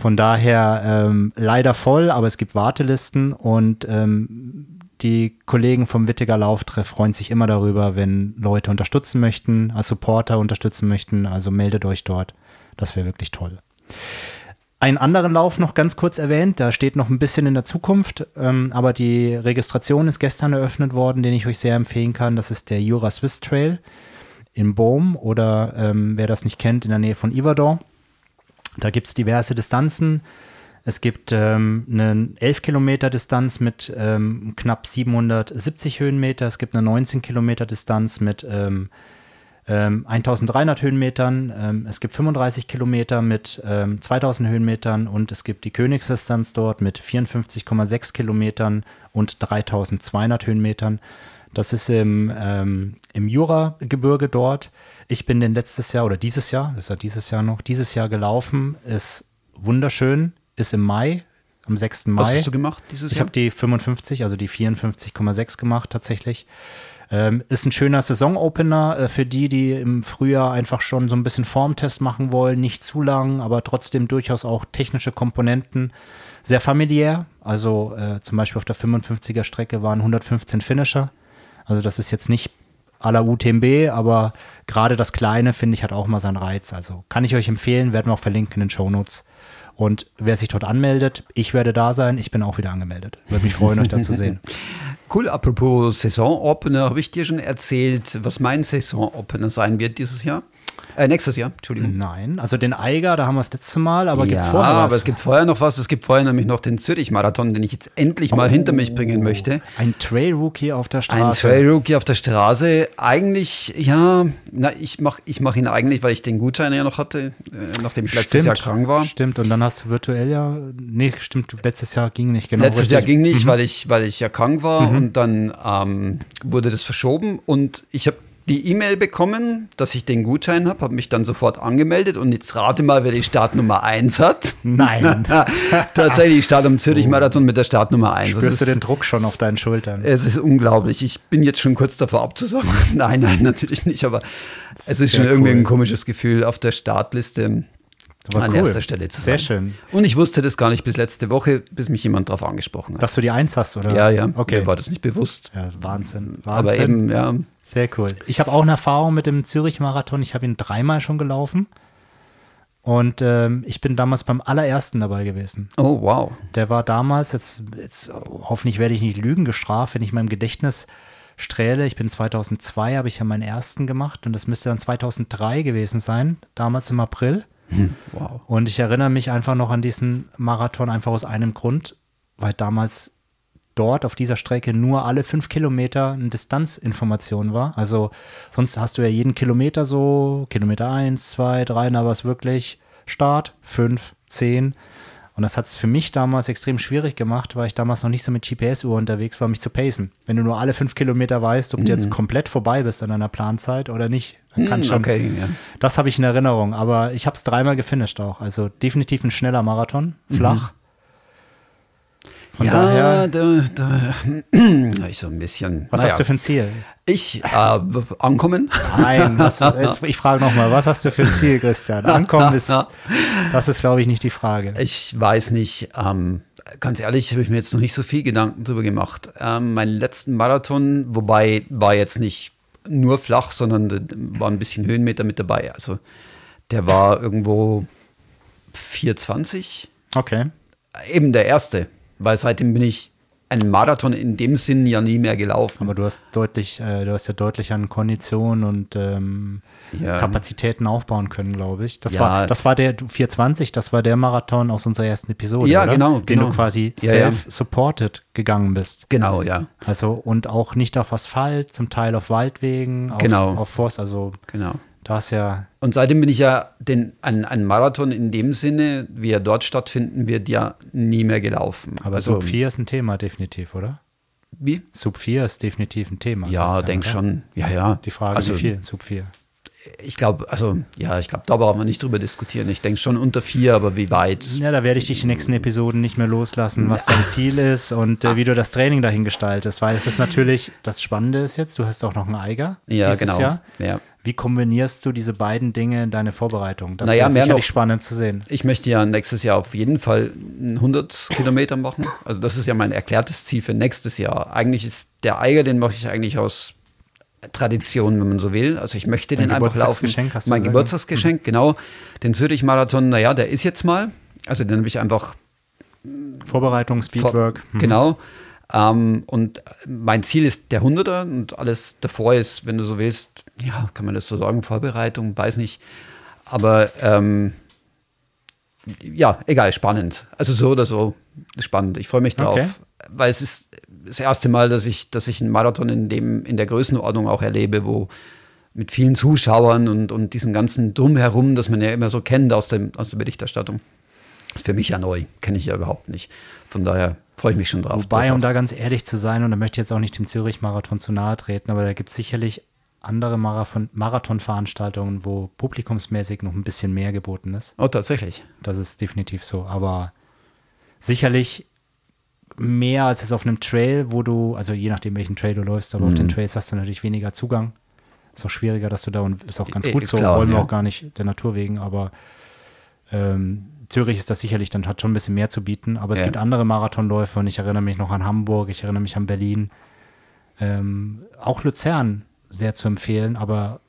Speaker 2: Von daher ähm, leider voll, aber es gibt Wartelisten und ähm, die Kollegen vom Wittiger Lauftreff freuen sich immer darüber, wenn Leute unterstützen möchten, als Supporter unterstützen möchten. Also meldet euch dort. Das wäre wirklich toll. Einen anderen Lauf noch ganz kurz erwähnt, da steht noch ein bisschen in der Zukunft, ähm, aber die Registration ist gestern eröffnet worden, den ich euch sehr empfehlen kann. Das ist der Jura Swiss Trail in Bohm oder ähm, wer das nicht kennt, in der Nähe von Iverdor. Da gibt es diverse Distanzen. Es gibt ähm, eine 11 Kilometer Distanz mit ähm, knapp 770 Höhenmeter. Es gibt eine 19 Kilometer Distanz mit ähm, 1300 ähm, Höhenmetern. Ähm, es gibt 35 Kilometer mit 2000 ähm, Höhenmetern und es gibt die Königsdistanz dort mit 54,6 Kilometern und 3200 Höhenmetern. Das ist im, im Juragebirge dort. Ich bin den letztes Jahr oder dieses Jahr, ist ja dieses Jahr noch, dieses Jahr gelaufen, ist wunderschön, ist im Mai, am 6. Mai. Was
Speaker 1: hast du gemacht dieses
Speaker 2: ich Jahr? Ich habe die 55, also die 54,6 gemacht tatsächlich. Ähm, ist ein schöner Saisonopener äh, für die, die im Frühjahr einfach schon so ein bisschen Formtest machen wollen. Nicht zu lang, aber trotzdem durchaus auch technische Komponenten. Sehr familiär. Also äh, zum Beispiel auf der 55er Strecke waren 115 Finisher. Also das ist jetzt nicht la UTMB, aber gerade das Kleine, finde ich, hat auch mal seinen Reiz. Also kann ich euch empfehlen, werden wir auch verlinken in den Show. Und wer sich dort anmeldet, ich werde da sein, ich bin auch wieder angemeldet. Würde mich freuen, euch da zu sehen. *laughs*
Speaker 1: Cool, apropos Saisonopener, habe ich dir schon erzählt, was mein Saisonopener sein wird dieses Jahr? Äh, nächstes Jahr, Entschuldigung.
Speaker 2: Nein, also den Eiger, da haben wir das letzte Mal, aber ja, gibt es
Speaker 1: vorher was? aber es gibt vorher noch was. Es gibt vorher nämlich noch den Zürich-Marathon, den ich jetzt endlich mal oh, hinter mich bringen möchte.
Speaker 2: Ein Trail-Rookie auf der Straße.
Speaker 1: Ein Trail-Rookie auf der Straße. Eigentlich, ja, na, ich mache ich mach ihn eigentlich, weil ich den Gutschein ja noch hatte, äh, nachdem ich letztes Jahr krank war.
Speaker 2: Stimmt, und dann hast du virtuell ja, nee, stimmt, letztes Jahr ging nicht genau.
Speaker 1: Letztes richtig. Jahr ging nicht, mhm. weil, ich, weil ich ja krank war mhm. und dann ähm, wurde das verschoben und ich habe die E-Mail bekommen, dass ich den Gutschein habe, habe mich dann sofort angemeldet und jetzt rate mal, wer die Startnummer 1 hat.
Speaker 2: Nein. *laughs*
Speaker 1: Tatsächlich, ich starte am Zürich-Marathon mit der Startnummer 1.
Speaker 2: Spürst du den Druck schon auf deinen Schultern?
Speaker 1: Es ist unglaublich. Ich bin jetzt schon kurz davor abzusagen. *laughs* nein, nein, natürlich nicht, aber es ist Sehr schon irgendwie cool. ein komisches Gefühl auf der Startliste
Speaker 2: aber an cool. erster Stelle zu sein. Sehr schön.
Speaker 1: Und ich wusste das gar nicht bis letzte Woche, bis mich jemand darauf angesprochen hat.
Speaker 2: Dass du die Eins hast, oder?
Speaker 1: Ja, ja. Okay. Mir war das nicht bewusst.
Speaker 2: Ja, Wahnsinn. Wahnsinn.
Speaker 1: Aber eben, ja.
Speaker 2: Sehr cool. Ich habe auch eine Erfahrung mit dem Zürich-Marathon. Ich habe ihn dreimal schon gelaufen. Und ähm, ich bin damals beim allerersten dabei gewesen.
Speaker 1: Oh, wow.
Speaker 2: Der war damals, jetzt, jetzt hoffentlich werde ich nicht Lügen gestraft, wenn ich meinem Gedächtnis strähle. Ich bin 2002, habe ich ja meinen ersten gemacht und das müsste dann 2003 gewesen sein, damals im April. Hm, wow. Und ich erinnere mich einfach noch an diesen Marathon einfach aus einem Grund, weil damals dort auf dieser Strecke nur alle fünf Kilometer eine Distanzinformation war. Also sonst hast du ja jeden Kilometer so, Kilometer eins, zwei, drei, da war es wirklich Start, fünf, zehn. Und das hat es für mich damals extrem schwierig gemacht, weil ich damals noch nicht so mit GPS-Uhr unterwegs war, mich zu pacen. Wenn du nur alle fünf Kilometer weißt, ob mhm. du jetzt mhm. komplett vorbei bist an deiner Planzeit oder nicht, dann kann mhm, schon. Okay, ja. Das habe ich in Erinnerung. Aber ich habe es dreimal gefinisht auch. Also definitiv ein schneller Marathon, flach. Mhm.
Speaker 1: Von ja, daher, da, da *clears throat* ich so ein bisschen.
Speaker 2: Was naja. hast du für ein Ziel?
Speaker 1: Ich, äh, ankommen?
Speaker 2: Nein, was, *laughs* jetzt, ich frage nochmal, was hast du für ein Ziel, Christian? Ankommen ist, *laughs* das ist, glaube ich, nicht die Frage.
Speaker 1: Ich weiß nicht, ähm, ganz ehrlich, habe ich mir jetzt noch nicht so viel Gedanken darüber gemacht. Ähm, meinen letzten Marathon, wobei war jetzt nicht nur flach, sondern war ein bisschen Höhenmeter mit dabei. Also der war irgendwo 420.
Speaker 2: Okay.
Speaker 1: Eben der erste, weil seitdem bin ich einen Marathon in dem Sinn ja nie mehr gelaufen.
Speaker 2: Aber du hast deutlich, äh, du hast ja deutlich an Kondition und ähm, ja. Kapazitäten aufbauen können, glaube ich. Das ja. war, das war der 420, das war der Marathon aus unserer ersten Episode,
Speaker 1: ja,
Speaker 2: oder?
Speaker 1: genau,
Speaker 2: den
Speaker 1: genau.
Speaker 2: du quasi ja, self-supported gegangen bist.
Speaker 1: Genau, ja.
Speaker 2: Also und auch nicht auf Asphalt, zum Teil auf Waldwegen, auf,
Speaker 1: genau.
Speaker 2: auf Forst, also
Speaker 1: genau.
Speaker 2: Da ist ja.
Speaker 1: Und seitdem bin ich ja den, ein, ein Marathon in dem Sinne, wie er dort stattfinden wird, ja nie mehr gelaufen.
Speaker 2: Aber also, Sub 4 ist ein Thema, definitiv, oder?
Speaker 1: Wie?
Speaker 2: Sub 4 ist definitiv ein Thema.
Speaker 1: Ja, denk schon. Ja, ja.
Speaker 2: Die Frage,
Speaker 1: also,
Speaker 2: wie viel? Sub 4
Speaker 1: ich glaube, also ja, ich glaube, da brauchen wir nicht drüber diskutieren. Ich denke schon unter vier, aber wie weit?
Speaker 2: Ja, da werde ich dich die nächsten Episoden nicht mehr loslassen, was dein *laughs* Ziel ist und äh, wie du das Training dahin gestaltest, weil es ist natürlich, das Spannende ist jetzt, du hast auch noch einen Eiger.
Speaker 1: Ja, genau.
Speaker 2: Jahr.
Speaker 1: Ja.
Speaker 2: Wie kombinierst du diese beiden Dinge in deine Vorbereitung? Das
Speaker 1: naja,
Speaker 2: ist sicherlich noch, spannend zu sehen.
Speaker 1: Ich möchte ja nächstes Jahr auf jeden Fall 100 Kilometer machen. Also das ist ja mein erklärtes Ziel für nächstes Jahr. Eigentlich ist der Eiger, den mache ich eigentlich aus Tradition, wenn man so will. Also ich möchte den einfach laufen.
Speaker 2: Hast du
Speaker 1: mein
Speaker 2: gesagt?
Speaker 1: Geburtstagsgeschenk, mhm. genau. Den Zürich-Marathon, naja, der ist jetzt mal. Also den habe ich einfach.
Speaker 2: Vorbereitung, Speedwork.
Speaker 1: Mhm. Genau. Ähm, und mein Ziel ist der 100er und alles davor ist, wenn du so willst, ja, kann man das so sagen, Vorbereitung, weiß nicht. Aber ähm, ja, egal, spannend. Also so oder so spannend. Ich freue mich drauf,
Speaker 2: Okay.
Speaker 1: weil es ist das erste Mal, dass ich, dass ich einen Marathon in dem, in der Größenordnung auch erlebe, wo mit vielen Zuschauern und, und diesem ganzen Drumherum, das man ja immer so kennt aus, dem, aus der Berichterstattung. Das ist für mich ja neu, kenne ich ja überhaupt nicht. Von daher freue ich mich schon drauf.
Speaker 2: Wobei, um da ganz ehrlich zu sein, und da möchte ich jetzt auch nicht dem Zürich-Marathon zu nahe treten, aber da gibt es sicherlich andere Marathon Marathonveranstaltungen, wo publikumsmäßig noch ein bisschen mehr geboten ist.
Speaker 1: Oh, tatsächlich.
Speaker 2: Das ist definitiv so. Aber sicherlich mehr als es auf einem Trail, wo du, also je nachdem, welchen Trail du läufst, aber
Speaker 1: Mhm.
Speaker 2: auf den Trails hast du natürlich weniger Zugang. Ist auch schwieriger, dass du da, und ist auch ganz gut so,
Speaker 1: klar,
Speaker 2: wollen wir
Speaker 1: ja.
Speaker 2: auch gar nicht der Natur wegen, aber ähm, Zürich ist das sicherlich dann, hat schon ein bisschen mehr zu bieten, aber es
Speaker 1: Ja.
Speaker 2: gibt andere Marathonläufe und ich erinnere mich noch an Hamburg, ich erinnere mich an Berlin, ähm, auch Luzern sehr zu empfehlen, aber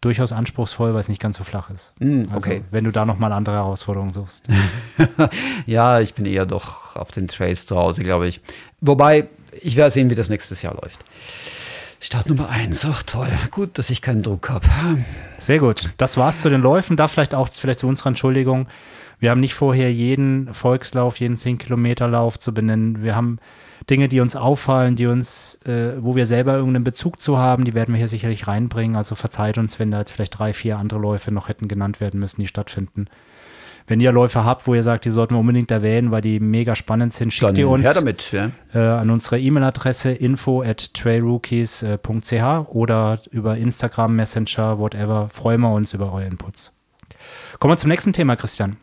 Speaker 2: durchaus anspruchsvoll, weil es nicht ganz so flach ist.
Speaker 1: Mm,
Speaker 2: Also,
Speaker 1: okay.
Speaker 2: wenn du da nochmal andere Herausforderungen suchst. *laughs*
Speaker 1: Ja, ich bin eher doch auf den Trails zu Hause, glaube ich. Wobei, ich werde sehen, wie das nächstes Jahr läuft. Start Nummer eins, ach toll. Gut, dass ich keinen Druck habe.
Speaker 2: Sehr gut. Das war's zu den Läufen. Da vielleicht auch vielleicht zu unserer Entschuldigung. Wir haben nicht vorher jeden Volkslauf, jeden 10-Kilometer-Lauf zu benennen. Wir haben Dinge, die uns auffallen, die uns, äh, wo wir selber irgendeinen Bezug zu haben, die werden wir hier sicherlich reinbringen. Also verzeiht uns, wenn da jetzt vielleicht drei, vier andere Läufe noch hätten genannt werden müssen, die stattfinden. Wenn ihr Läufe habt, wo ihr sagt, die sollten wir unbedingt erwähnen, weil die mega spannend sind, schickt
Speaker 1: Dann
Speaker 2: ihr uns
Speaker 1: damit. Ja.
Speaker 2: äh, an unsere E-Mail-Adresse info at trailrookies.ch oder über Instagram, Messenger, whatever. Freuen wir uns über eure Inputs. Kommen wir zum nächsten Thema, Christian.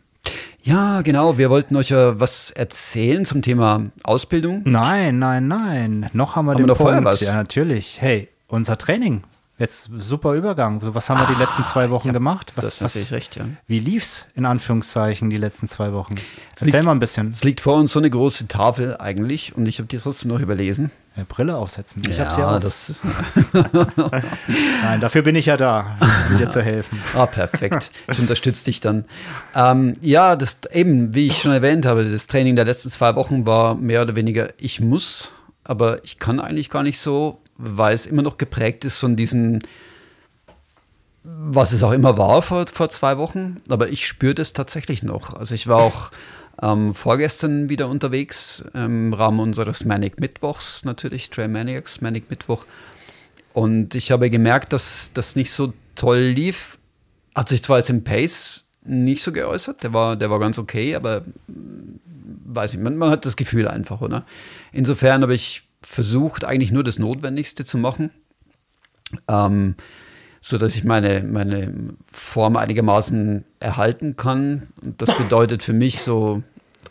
Speaker 1: Ja, genau. Wir wollten euch ja was erzählen zum Thema Ausbildung.
Speaker 2: Nein, nein, nein. Noch haben wir
Speaker 1: Haben
Speaker 2: den
Speaker 1: wir
Speaker 2: Punkt.
Speaker 1: was?
Speaker 2: Ja, natürlich. Hey, unser Training. Jetzt super Übergang. So, Was haben wir die letzten zwei Wochen
Speaker 1: ja,
Speaker 2: gemacht?
Speaker 1: das
Speaker 2: Was,
Speaker 1: ist
Speaker 2: was,
Speaker 1: natürlich recht, ja.
Speaker 2: wie lief's in Anführungszeichen die letzten zwei Wochen? Erzähl
Speaker 1: liegt-
Speaker 2: mal ein bisschen.
Speaker 1: Es liegt vor uns so eine große Tafel eigentlich und ich habe die trotzdem noch überlesen.
Speaker 2: Brille aufsetzen. Ich
Speaker 1: ja,
Speaker 2: hab's ja auch.
Speaker 1: das. *laughs*
Speaker 2: Nein, dafür bin ich ja da, um dir zu helfen.
Speaker 1: Ah, perfekt. Ich unterstütze dich dann. Ähm, ja, das eben, wie ich schon erwähnt habe, das Training der letzten zwei Wochen war mehr oder weniger, ich muss, aber ich kann eigentlich gar nicht so, weil es immer noch geprägt ist von diesem, was es auch immer war vor, vor zwei Wochen. Aber ich spüre das tatsächlich noch. Also ich war auch ähm, vorgestern wieder unterwegs im Rahmen unseres Manic Mittwochs, natürlich, Trail Maniacs, Manic Mittwoch. Und ich habe gemerkt, dass das nicht so toll lief. Hat sich zwar jetzt im Pace nicht so geäußert, der war, der war ganz okay, aber mm, weiß ich, man, man hat das Gefühl einfach, oder? Insofern habe ich versucht, eigentlich nur das Notwendigste zu machen, ähm, so dass ich meine, meine Form einigermaßen erhalten kann. Und das bedeutet für mich so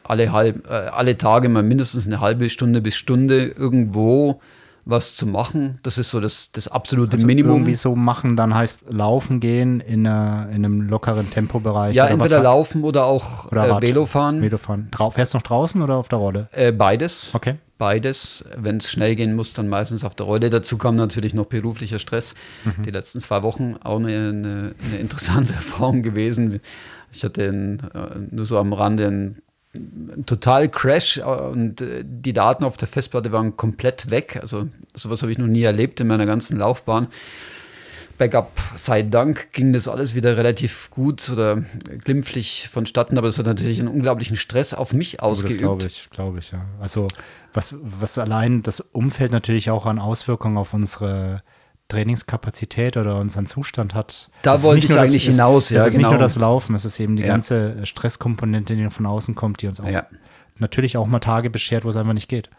Speaker 1: alle, halb, äh, alle Tage mal mindestens eine halbe Stunde bis Stunde irgendwo was zu machen. Das ist so das, das absolute
Speaker 2: Also
Speaker 1: Minimum.
Speaker 2: Irgendwie so machen, dann heißt laufen gehen in, einer, in einem lockeren Tempobereich.
Speaker 1: Ja,
Speaker 2: was
Speaker 1: entweder
Speaker 2: halt-
Speaker 1: laufen oder auch
Speaker 2: Oder
Speaker 1: äh,
Speaker 2: Rad-
Speaker 1: Velo fahren.
Speaker 2: Velofahren. Drau fährst du noch draußen oder auf der Rolle?
Speaker 1: Äh, beides.
Speaker 2: Okay.
Speaker 1: Beides. Wenn es schnell gehen muss, dann meistens auf der Rolle. Dazu kam natürlich noch beruflicher Stress.
Speaker 2: Mhm.
Speaker 1: Die letzten zwei Wochen auch eine, eine, eine interessante *laughs* Erfahrung gewesen. Ich hatte einen, äh, nur so am Rande einen, einen total Crash äh, und äh, die Daten auf der Festplatte waren komplett weg. Also sowas habe ich noch nie erlebt in meiner ganzen Laufbahn. Backup sei Dank ging das alles wieder relativ gut oder glimpflich vonstatten, aber es hat natürlich einen unglaublichen Stress auf mich
Speaker 2: Aber Das
Speaker 1: ausgeübt.
Speaker 2: glaube ich, glaube ich, ja. Also was, was allein das Umfeld natürlich auch an Auswirkungen auf unsere Trainingskapazität oder unseren Zustand hat.
Speaker 1: Da
Speaker 2: Es
Speaker 1: wollte ich
Speaker 2: nur das-
Speaker 1: eigentlich
Speaker 2: es-
Speaker 1: hinaus, ja,
Speaker 2: Es ist nicht
Speaker 1: genau.
Speaker 2: nur das Laufen, es ist eben die
Speaker 1: Ja.
Speaker 2: ganze Stresskomponente, die von außen kommt, die uns auch
Speaker 1: Ja.
Speaker 2: natürlich auch mal Tage beschert, wo es einfach nicht geht.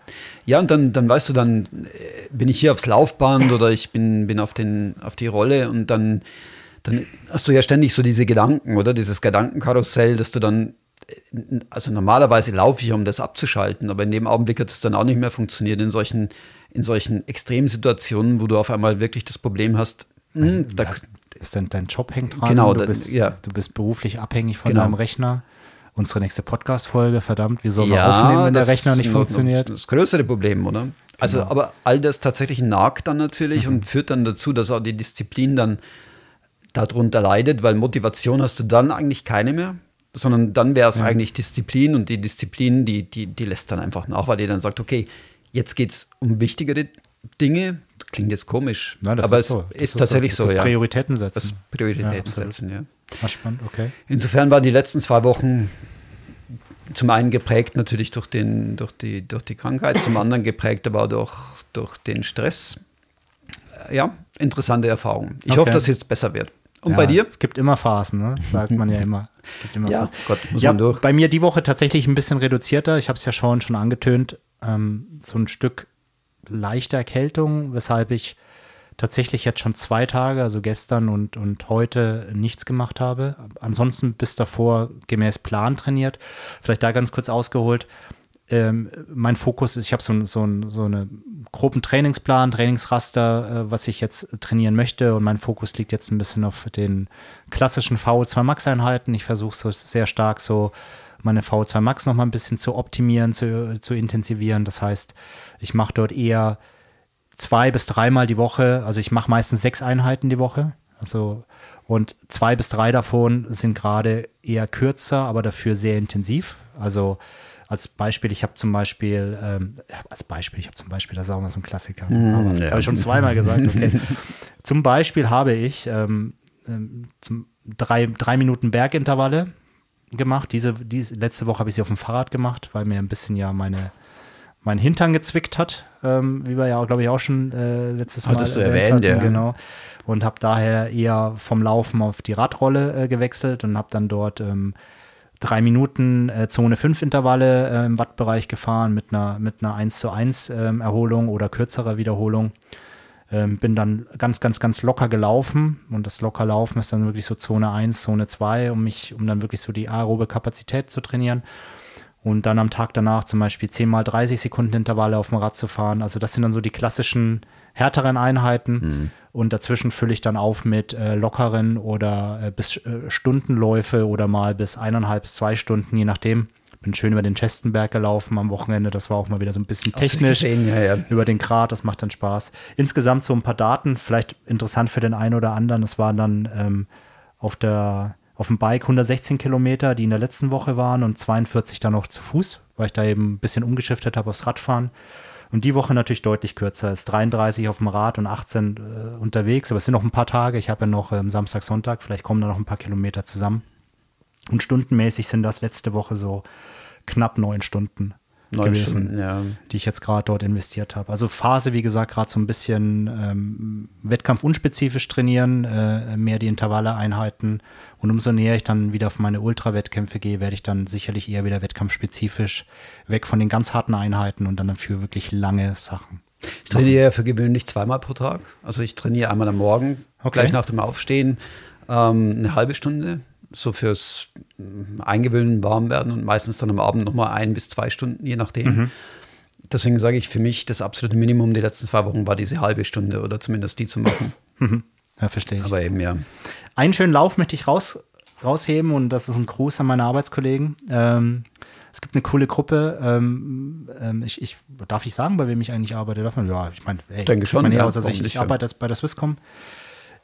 Speaker 1: Ja, und dann, dann weißt du, dann äh, bin ich hier aufs Laufband oder ich bin, bin auf, den, auf die Rolle und dann, dann hast du ja ständig so diese Gedanken, oder? Dieses Gedankenkarussell, dass du dann, also normalerweise laufe ich, um das abzuschalten, aber in dem Augenblick hat es dann auch nicht mehr funktioniert in solchen, in solchen Extremsituationen, wo du auf einmal wirklich das Problem hast, hm, da,
Speaker 2: Ja, ist dein, dein Job hängt dran,
Speaker 1: Genau,
Speaker 2: du, bist,
Speaker 1: ja.
Speaker 2: du bist beruflich abhängig von
Speaker 1: Genau.
Speaker 2: deinem Rechner. Unsere nächste Podcast-Folge, verdammt, wie sollen wir
Speaker 1: Ja,
Speaker 2: aufnehmen, wenn der Rechner nicht funktioniert?
Speaker 1: Das größere Problem, oder? Also,
Speaker 2: Genau.
Speaker 1: aber all das tatsächlich nagt dann natürlich
Speaker 2: Mhm.
Speaker 1: und führt dann dazu, dass auch die Disziplin dann darunter leidet, weil Motivation hast du dann eigentlich keine mehr, sondern dann wäre es eigentlich Disziplin und die Disziplin, die, die, die lässt dann einfach nach, weil die dann sagt, okay, jetzt geht es um wichtigere Dinge. Klingt jetzt komisch,
Speaker 2: Ja, das
Speaker 1: aber
Speaker 2: ist
Speaker 1: es
Speaker 2: so. Das
Speaker 1: ist tatsächlich
Speaker 2: Das
Speaker 1: so,
Speaker 2: ist
Speaker 1: ja.
Speaker 2: Prioritäten setzen.
Speaker 1: Das Prioritäten
Speaker 2: Ja,
Speaker 1: setzen, ja.
Speaker 2: Ah, spannend, okay.
Speaker 1: Insofern waren die letzten zwei Wochen zum einen geprägt natürlich durch, den, durch, die, durch die Krankheit, zum anderen geprägt aber auch durch, durch den Stress. Äh, Ja, interessante Erfahrung. Ich
Speaker 2: Okay.
Speaker 1: hoffe, dass es jetzt besser wird. Und
Speaker 2: ja,
Speaker 1: bei dir?
Speaker 2: Es gibt immer Phasen, ne? Das sagt man ja immer. Gibt immer
Speaker 1: Ja,
Speaker 2: Phasen.
Speaker 1: Gott, muss
Speaker 2: ja,
Speaker 1: man durch.
Speaker 2: Bei mir die Woche tatsächlich ein bisschen reduzierter. Ich habe es ja schon schon angetönt. Ähm, so ein Stück leichte Erkältung, weshalb ich tatsächlich jetzt schon zwei Tage, also gestern und, und heute, nichts gemacht habe. Ansonsten bis davor gemäß Plan trainiert. Vielleicht da ganz kurz ausgeholt. Ähm, mein Fokus ist, ich habe so, so, so einen groben Trainingsplan, Trainingsraster, äh, was ich jetzt trainieren möchte. Und mein Fokus liegt jetzt ein bisschen auf den klassischen VO2 Max-Einheiten. Ich versuche so sehr stark so meine VO2 Max noch mal ein bisschen zu optimieren, zu, zu intensivieren. Das heißt, ich mache dort eher zwei bis dreimal die Woche, also ich mache meistens sechs Einheiten die Woche. Also und zwei bis drei davon sind gerade eher kürzer, aber dafür sehr intensiv. Also als Beispiel, ich habe zum Beispiel, ähm, als Beispiel, ich habe zum Beispiel, das ist auch mal so ein Klassiker, aber das
Speaker 1: ja.
Speaker 2: habe ich schon zweimal gesagt, okay. *laughs* zum Beispiel habe ich ähm, ähm, zum drei, drei Minuten Bergintervalle gemacht. Diese, diese letzte Woche habe ich sie auf dem Fahrrad gemacht, weil mir ein bisschen ja meine mein Hintern gezwickt hat, ähm, wie wir ja, glaube ich, auch schon äh, letztes Mal
Speaker 1: Hattest du erwähnt, ja.
Speaker 2: Genau. Und habe daher eher vom Laufen auf die Radrolle äh, gewechselt und habe dann dort ähm, drei Minuten äh, Zone 5 Intervalle äh, im Wattbereich gefahren mit einer, mit einer 1 zu 1 ähm, Erholung oder kürzerer Wiederholung. Ähm, bin dann ganz, ganz, ganz locker gelaufen und das locker Laufen ist dann wirklich so Zone 1, Zone 2, um mich, um dann wirklich so die aerobe Kapazität zu trainieren. Und dann am Tag danach zum Beispiel 10 mal 30 Sekunden Intervalle auf dem Rad zu fahren. Also das sind dann so die klassischen härteren Einheiten. Und dazwischen fülle ich dann auf mit äh, lockeren oder äh, bis äh, Stundenläufe oder mal bis eineinhalb bis zwei Stunden, je nachdem. Bin schön über den Chestenberg gelaufen am Wochenende. Das war auch mal wieder so ein bisschen technisch
Speaker 1: gesehen? Ja, ja.
Speaker 2: über den Grat, das macht dann Spaß. Insgesamt so ein paar Daten, vielleicht interessant für den einen oder anderen. Es waren dann ähm, auf der auf dem Bike 116 Kilometer, die in der letzten Woche waren und 42 dann noch zu Fuß, weil ich da eben ein bisschen umgeschiftet habe aufs Radfahren. Und die Woche natürlich deutlich kürzer. Es ist 33 auf dem Rad und 18 äh, unterwegs, aber es sind noch ein paar Tage. Ich habe ja noch ähm, Samstag, Sonntag, vielleicht kommen da noch ein paar Kilometer zusammen. Und stundenmäßig sind das letzte Woche so knapp neun Stunden
Speaker 1: Neun
Speaker 2: gewesen
Speaker 1: Stunden, ja.
Speaker 2: die ich jetzt gerade dort investiert habe. Also Phase, wie gesagt, gerade so ein bisschen ähm, wettkampfunspezifisch trainieren, äh, mehr die Intervalle einhalten. Und umso näher ich dann wieder auf meine Ultra-Wettkämpfe gehe, werde ich dann sicherlich eher wieder wettkampfspezifisch weg von den ganz harten Einheiten und dann dafür wirklich lange Sachen.
Speaker 1: Ich trainiere ja für gewöhnlich zweimal pro Tag. Also ich trainiere einmal am Morgen,
Speaker 2: Okay.
Speaker 1: gleich nach dem Aufstehen, ähm, eine halbe Stunde, so fürs ähm, Eingewöhnen, Warmwerden und meistens dann am Abend nochmal ein bis zwei Stunden, je nachdem. deswegen sage ich, für mich das absolute Minimum die letzten zwei Wochen war diese halbe Stunde oder zumindest die zu machen.
Speaker 2: Ja, verstehe ich.
Speaker 1: Aber eben, ja.
Speaker 2: Einen schönen Lauf möchte ich raus, rausheben und das ist ein Gruß an meine Arbeitskollegen. Ähm, es gibt eine coole Gruppe. Ähm, ähm, ich, ich, darf ich sagen, bei wem ich eigentlich arbeite? Darf man, ja, ich meine, hey,
Speaker 1: Denke schon,
Speaker 2: man ja, aus, also ich, ich arbeite bei der Swisscom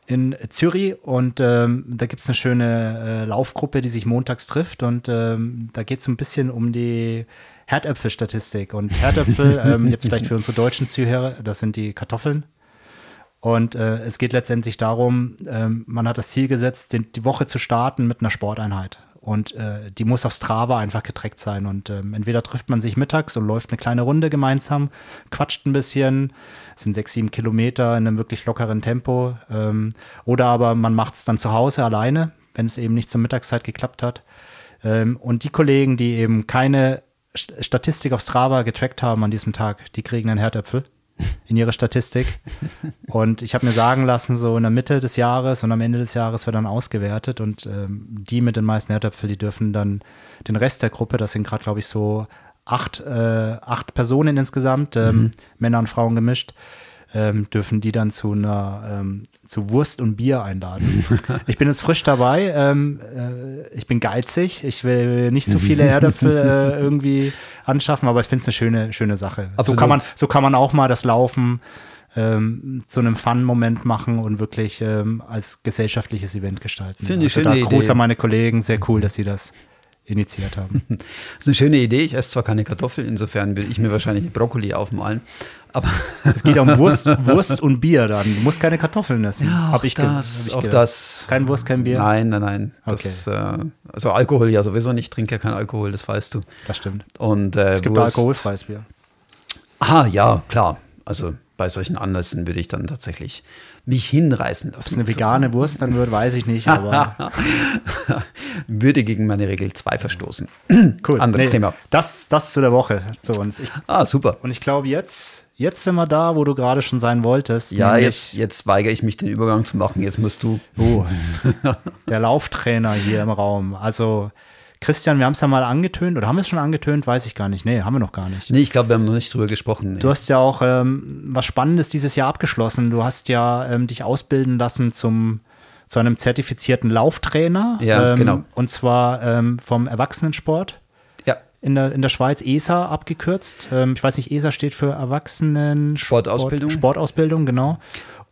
Speaker 2: in Zürich und ähm, da gibt es eine schöne äh, Laufgruppe, die sich montags trifft und ähm, da geht es so ein bisschen um die Herdöpfel-Statistik. Und Herdöpfel, *laughs* ähm, jetzt vielleicht für unsere deutschen Zuhörer, das sind die Kartoffeln. Und äh, es geht letztendlich darum, ähm, man hat das Ziel gesetzt, den, die Woche zu starten mit einer Sporteinheit. Und äh, die muss auf Strava einfach getrackt sein. Und ähm, entweder trifft man sich mittags und läuft eine kleine Runde gemeinsam, quatscht ein bisschen, sind sechs, sieben Kilometer in einem wirklich lockeren Tempo. Ähm, oder aber man macht es dann zu Hause alleine, wenn es eben nicht zur Mittagszeit geklappt hat. Ähm, und die Kollegen, die eben keine St- Statistik auf Strava getrackt haben an diesem Tag, die kriegen einen Herdöpfel in ihre Statistik. *laughs* Und ich habe mir sagen lassen, so in der Mitte des Jahres und am Ende des Jahres wird dann ausgewertet und ähm, die mit den meisten Herdöpfel, die dürfen dann den Rest der Gruppe, das sind gerade, glaube ich, so acht, äh, acht Personen insgesamt, ähm, Männer und Frauen gemischt, ähm, dürfen die dann zu einer ähm, zu Wurst und Bier einladen. *laughs* ich bin jetzt frisch dabei. Ähm, äh, ich bin geizig. Ich will nicht so viele Herdöpfel *laughs* äh, irgendwie anschaffen, aber ich finde es eine schöne schöne Sache. So
Speaker 1: Absolut.
Speaker 2: kann man so kann man auch mal das Laufen ähm, zu einem Fun-Moment machen und wirklich ähm, als gesellschaftliches Event gestalten.
Speaker 1: Finde ich
Speaker 2: also
Speaker 1: schöne
Speaker 2: da Gruß
Speaker 1: Idee.
Speaker 2: an meine Kollegen, sehr cool, dass sie das initiiert haben. *laughs*
Speaker 1: Das ist eine schöne Idee. Ich esse zwar keine Kartoffeln, insofern will ich mir wahrscheinlich Brokkoli aufmalen. Aber
Speaker 2: Es geht um Wurst, *laughs* Wurst und Bier dann. Du musst keine Kartoffeln essen. Hab
Speaker 1: auch
Speaker 2: ich
Speaker 1: das,
Speaker 2: ich
Speaker 1: auch das.
Speaker 2: Kein Wurst, kein Bier?
Speaker 1: Nein, nein, nein. Das, äh, also Alkohol ja sowieso nicht. Ich trinke ja keinen Alkohol, das weißt du.
Speaker 2: Das stimmt.
Speaker 1: Und äh,
Speaker 2: Es gibt
Speaker 1: Wurst-
Speaker 2: alkoholfreies Bier.
Speaker 1: Aha, ja, klar. Also bei solchen Anlässen würde ich dann tatsächlich mich hinreißen
Speaker 2: Ob es
Speaker 1: lassen.
Speaker 2: eine vegane Wurst dann wird, weiß ich nicht, aber *laughs*
Speaker 1: würde gegen meine Regel 2 verstoßen.
Speaker 2: cool.
Speaker 1: Anderes Thema.
Speaker 2: Das, das zu der Woche zu uns. Ich,
Speaker 1: Ah, super.
Speaker 2: und ich glaube, jetzt, jetzt sind wir da, wo du gerade schon sein wolltest.
Speaker 1: Ja, jetzt, jetzt weigere ich mich, den Übergang zu machen. Jetzt musst du.
Speaker 2: Oh, *laughs* der Lauftrainer hier im Raum. Also, Christian, wir haben es ja mal angetönt, oder haben wir es schon angetönt? Weiß ich gar nicht. Nee, haben wir noch gar nicht.
Speaker 1: Nee, ich glaube, wir haben noch nicht drüber gesprochen. Nee.
Speaker 2: Du hast ja auch ähm, was Spannendes dieses Jahr abgeschlossen. Du hast ja ähm, dich ausbilden lassen zum zu einem zertifizierten Lauftrainer.
Speaker 1: Ja,
Speaker 2: ähm,
Speaker 1: genau.
Speaker 2: Und zwar ähm, vom Erwachsenensport in der, in der Schweiz, ESA abgekürzt. Ähm, ich weiß nicht, ESA steht für Erwachsenen
Speaker 1: Sportausbildung.
Speaker 2: Sport, Sportausbildung, genau.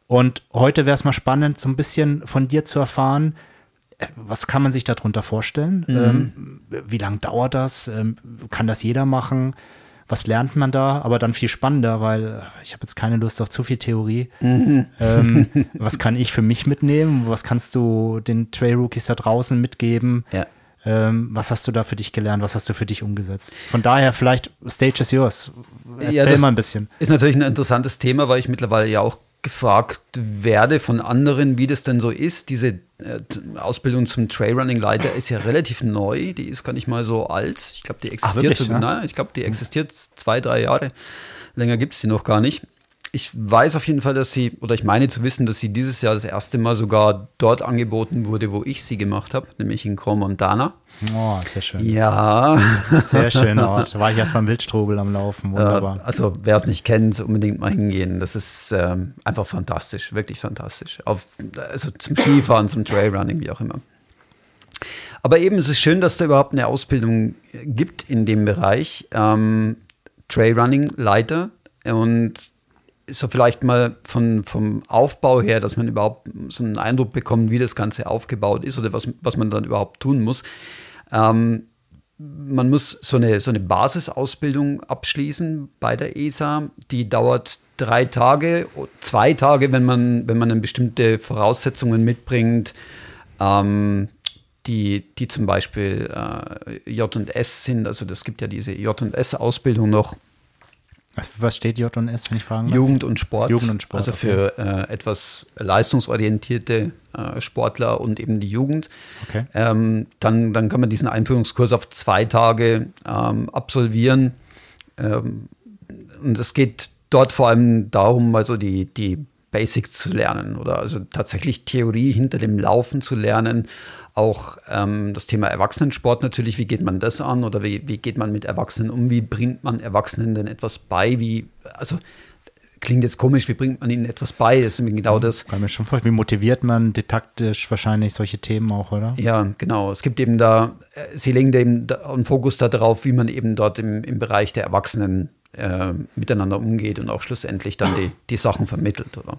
Speaker 2: Und heute wäre es mal spannend, so ein bisschen von dir zu erfahren, äh, was kann man sich darunter vorstellen?
Speaker 1: Mhm.
Speaker 2: Ähm, wie lange dauert das? Ähm, kann das jeder machen? Was lernt man da? Aber dann viel spannender, weil äh, ich habe jetzt keine Lust auf zu viel Theorie.
Speaker 1: Mhm.
Speaker 2: Ähm, *laughs* was kann ich für mich mitnehmen? Was kannst du den Trail-Rookies da draußen mitgeben?
Speaker 1: ja.
Speaker 2: Ähm, was hast du da für dich gelernt? Was hast du für dich umgesetzt? Von daher vielleicht Stage is yours. Erzähl
Speaker 1: Ja,
Speaker 2: mal ein bisschen.
Speaker 1: Ist natürlich ein interessantes Thema, weil ich mittlerweile ja auch gefragt werde von anderen, wie das denn so ist. Diese äh, Ausbildung zum Trailrunning-Leiter ist ja relativ neu. Die ist gar nicht mal so alt. Ich glaube, die existiert
Speaker 2: wirklich,
Speaker 1: sogar.
Speaker 2: ja?
Speaker 1: Nein, ich glaube, die existiert zwei, drei Jahre. Länger gibt es die noch gar nicht. Ich weiß auf jeden Fall, dass sie, oder ich meine zu wissen, dass sie dieses Jahr das erste Mal sogar dort angeboten wurde, wo ich sie gemacht habe, nämlich in Grand Montana.
Speaker 2: Oh, sehr schön.
Speaker 1: Ja,
Speaker 2: Sehr schöner Ort. *laughs* Da war ich erst beim Wildstrobel am Laufen. Wunderbar.
Speaker 1: Äh, also wer es nicht kennt, unbedingt mal hingehen. Das ist ähm, einfach fantastisch, wirklich fantastisch. Auf, also zum Skifahren, zum Trailrunning, wie auch immer. Aber eben, es ist schön, dass da überhaupt eine Ausbildung gibt in dem Bereich. Ähm, Trailrunning-Leiter und so vielleicht mal von, vom Aufbau her, dass man überhaupt so einen Eindruck bekommt, wie das Ganze aufgebaut ist oder was, was man dann überhaupt tun muss. Ähm, man muss so eine, so eine Basisausbildung abschließen bei der ESA. Die dauert drei Tage, zwei Tage, wenn man, wenn man dann bestimmte Voraussetzungen mitbringt, ähm, die, die zum Beispiel äh, J&S sind. Also das gibt ja diese J&S-Ausbildung noch.
Speaker 2: Was, was steht J&S, wenn ich fragen darf?
Speaker 1: Jugend und Sport.
Speaker 2: Jugend und Sport,
Speaker 1: Also für äh, etwas leistungsorientierte äh, Sportler und eben die Jugend.
Speaker 2: Okay.
Speaker 1: Ähm, dann, dann kann man diesen Einführungskurs auf zwei Tage ähm, absolvieren. Ähm, und es geht dort vor allem darum, also die, die Basics zu lernen oder also tatsächlich Theorie hinter dem Laufen zu lernen. Auch ähm, das Thema Erwachsenensport natürlich, wie geht man das an oder wie, wie geht man mit Erwachsenen um, wie bringt man Erwachsenen denn etwas bei, wie, also klingt jetzt komisch, wie bringt man ihnen etwas bei? Das ist genau das.
Speaker 2: Kann mir schon vorstellen, wie motiviert man didaktisch wahrscheinlich solche Themen auch, oder?
Speaker 1: Ja, genau. Es gibt eben da, äh, sie legen eben einen Fokus darauf, wie man eben dort im, im Bereich der Erwachsenen äh, miteinander umgeht und auch schlussendlich dann die, die Sachen vermittelt, oder?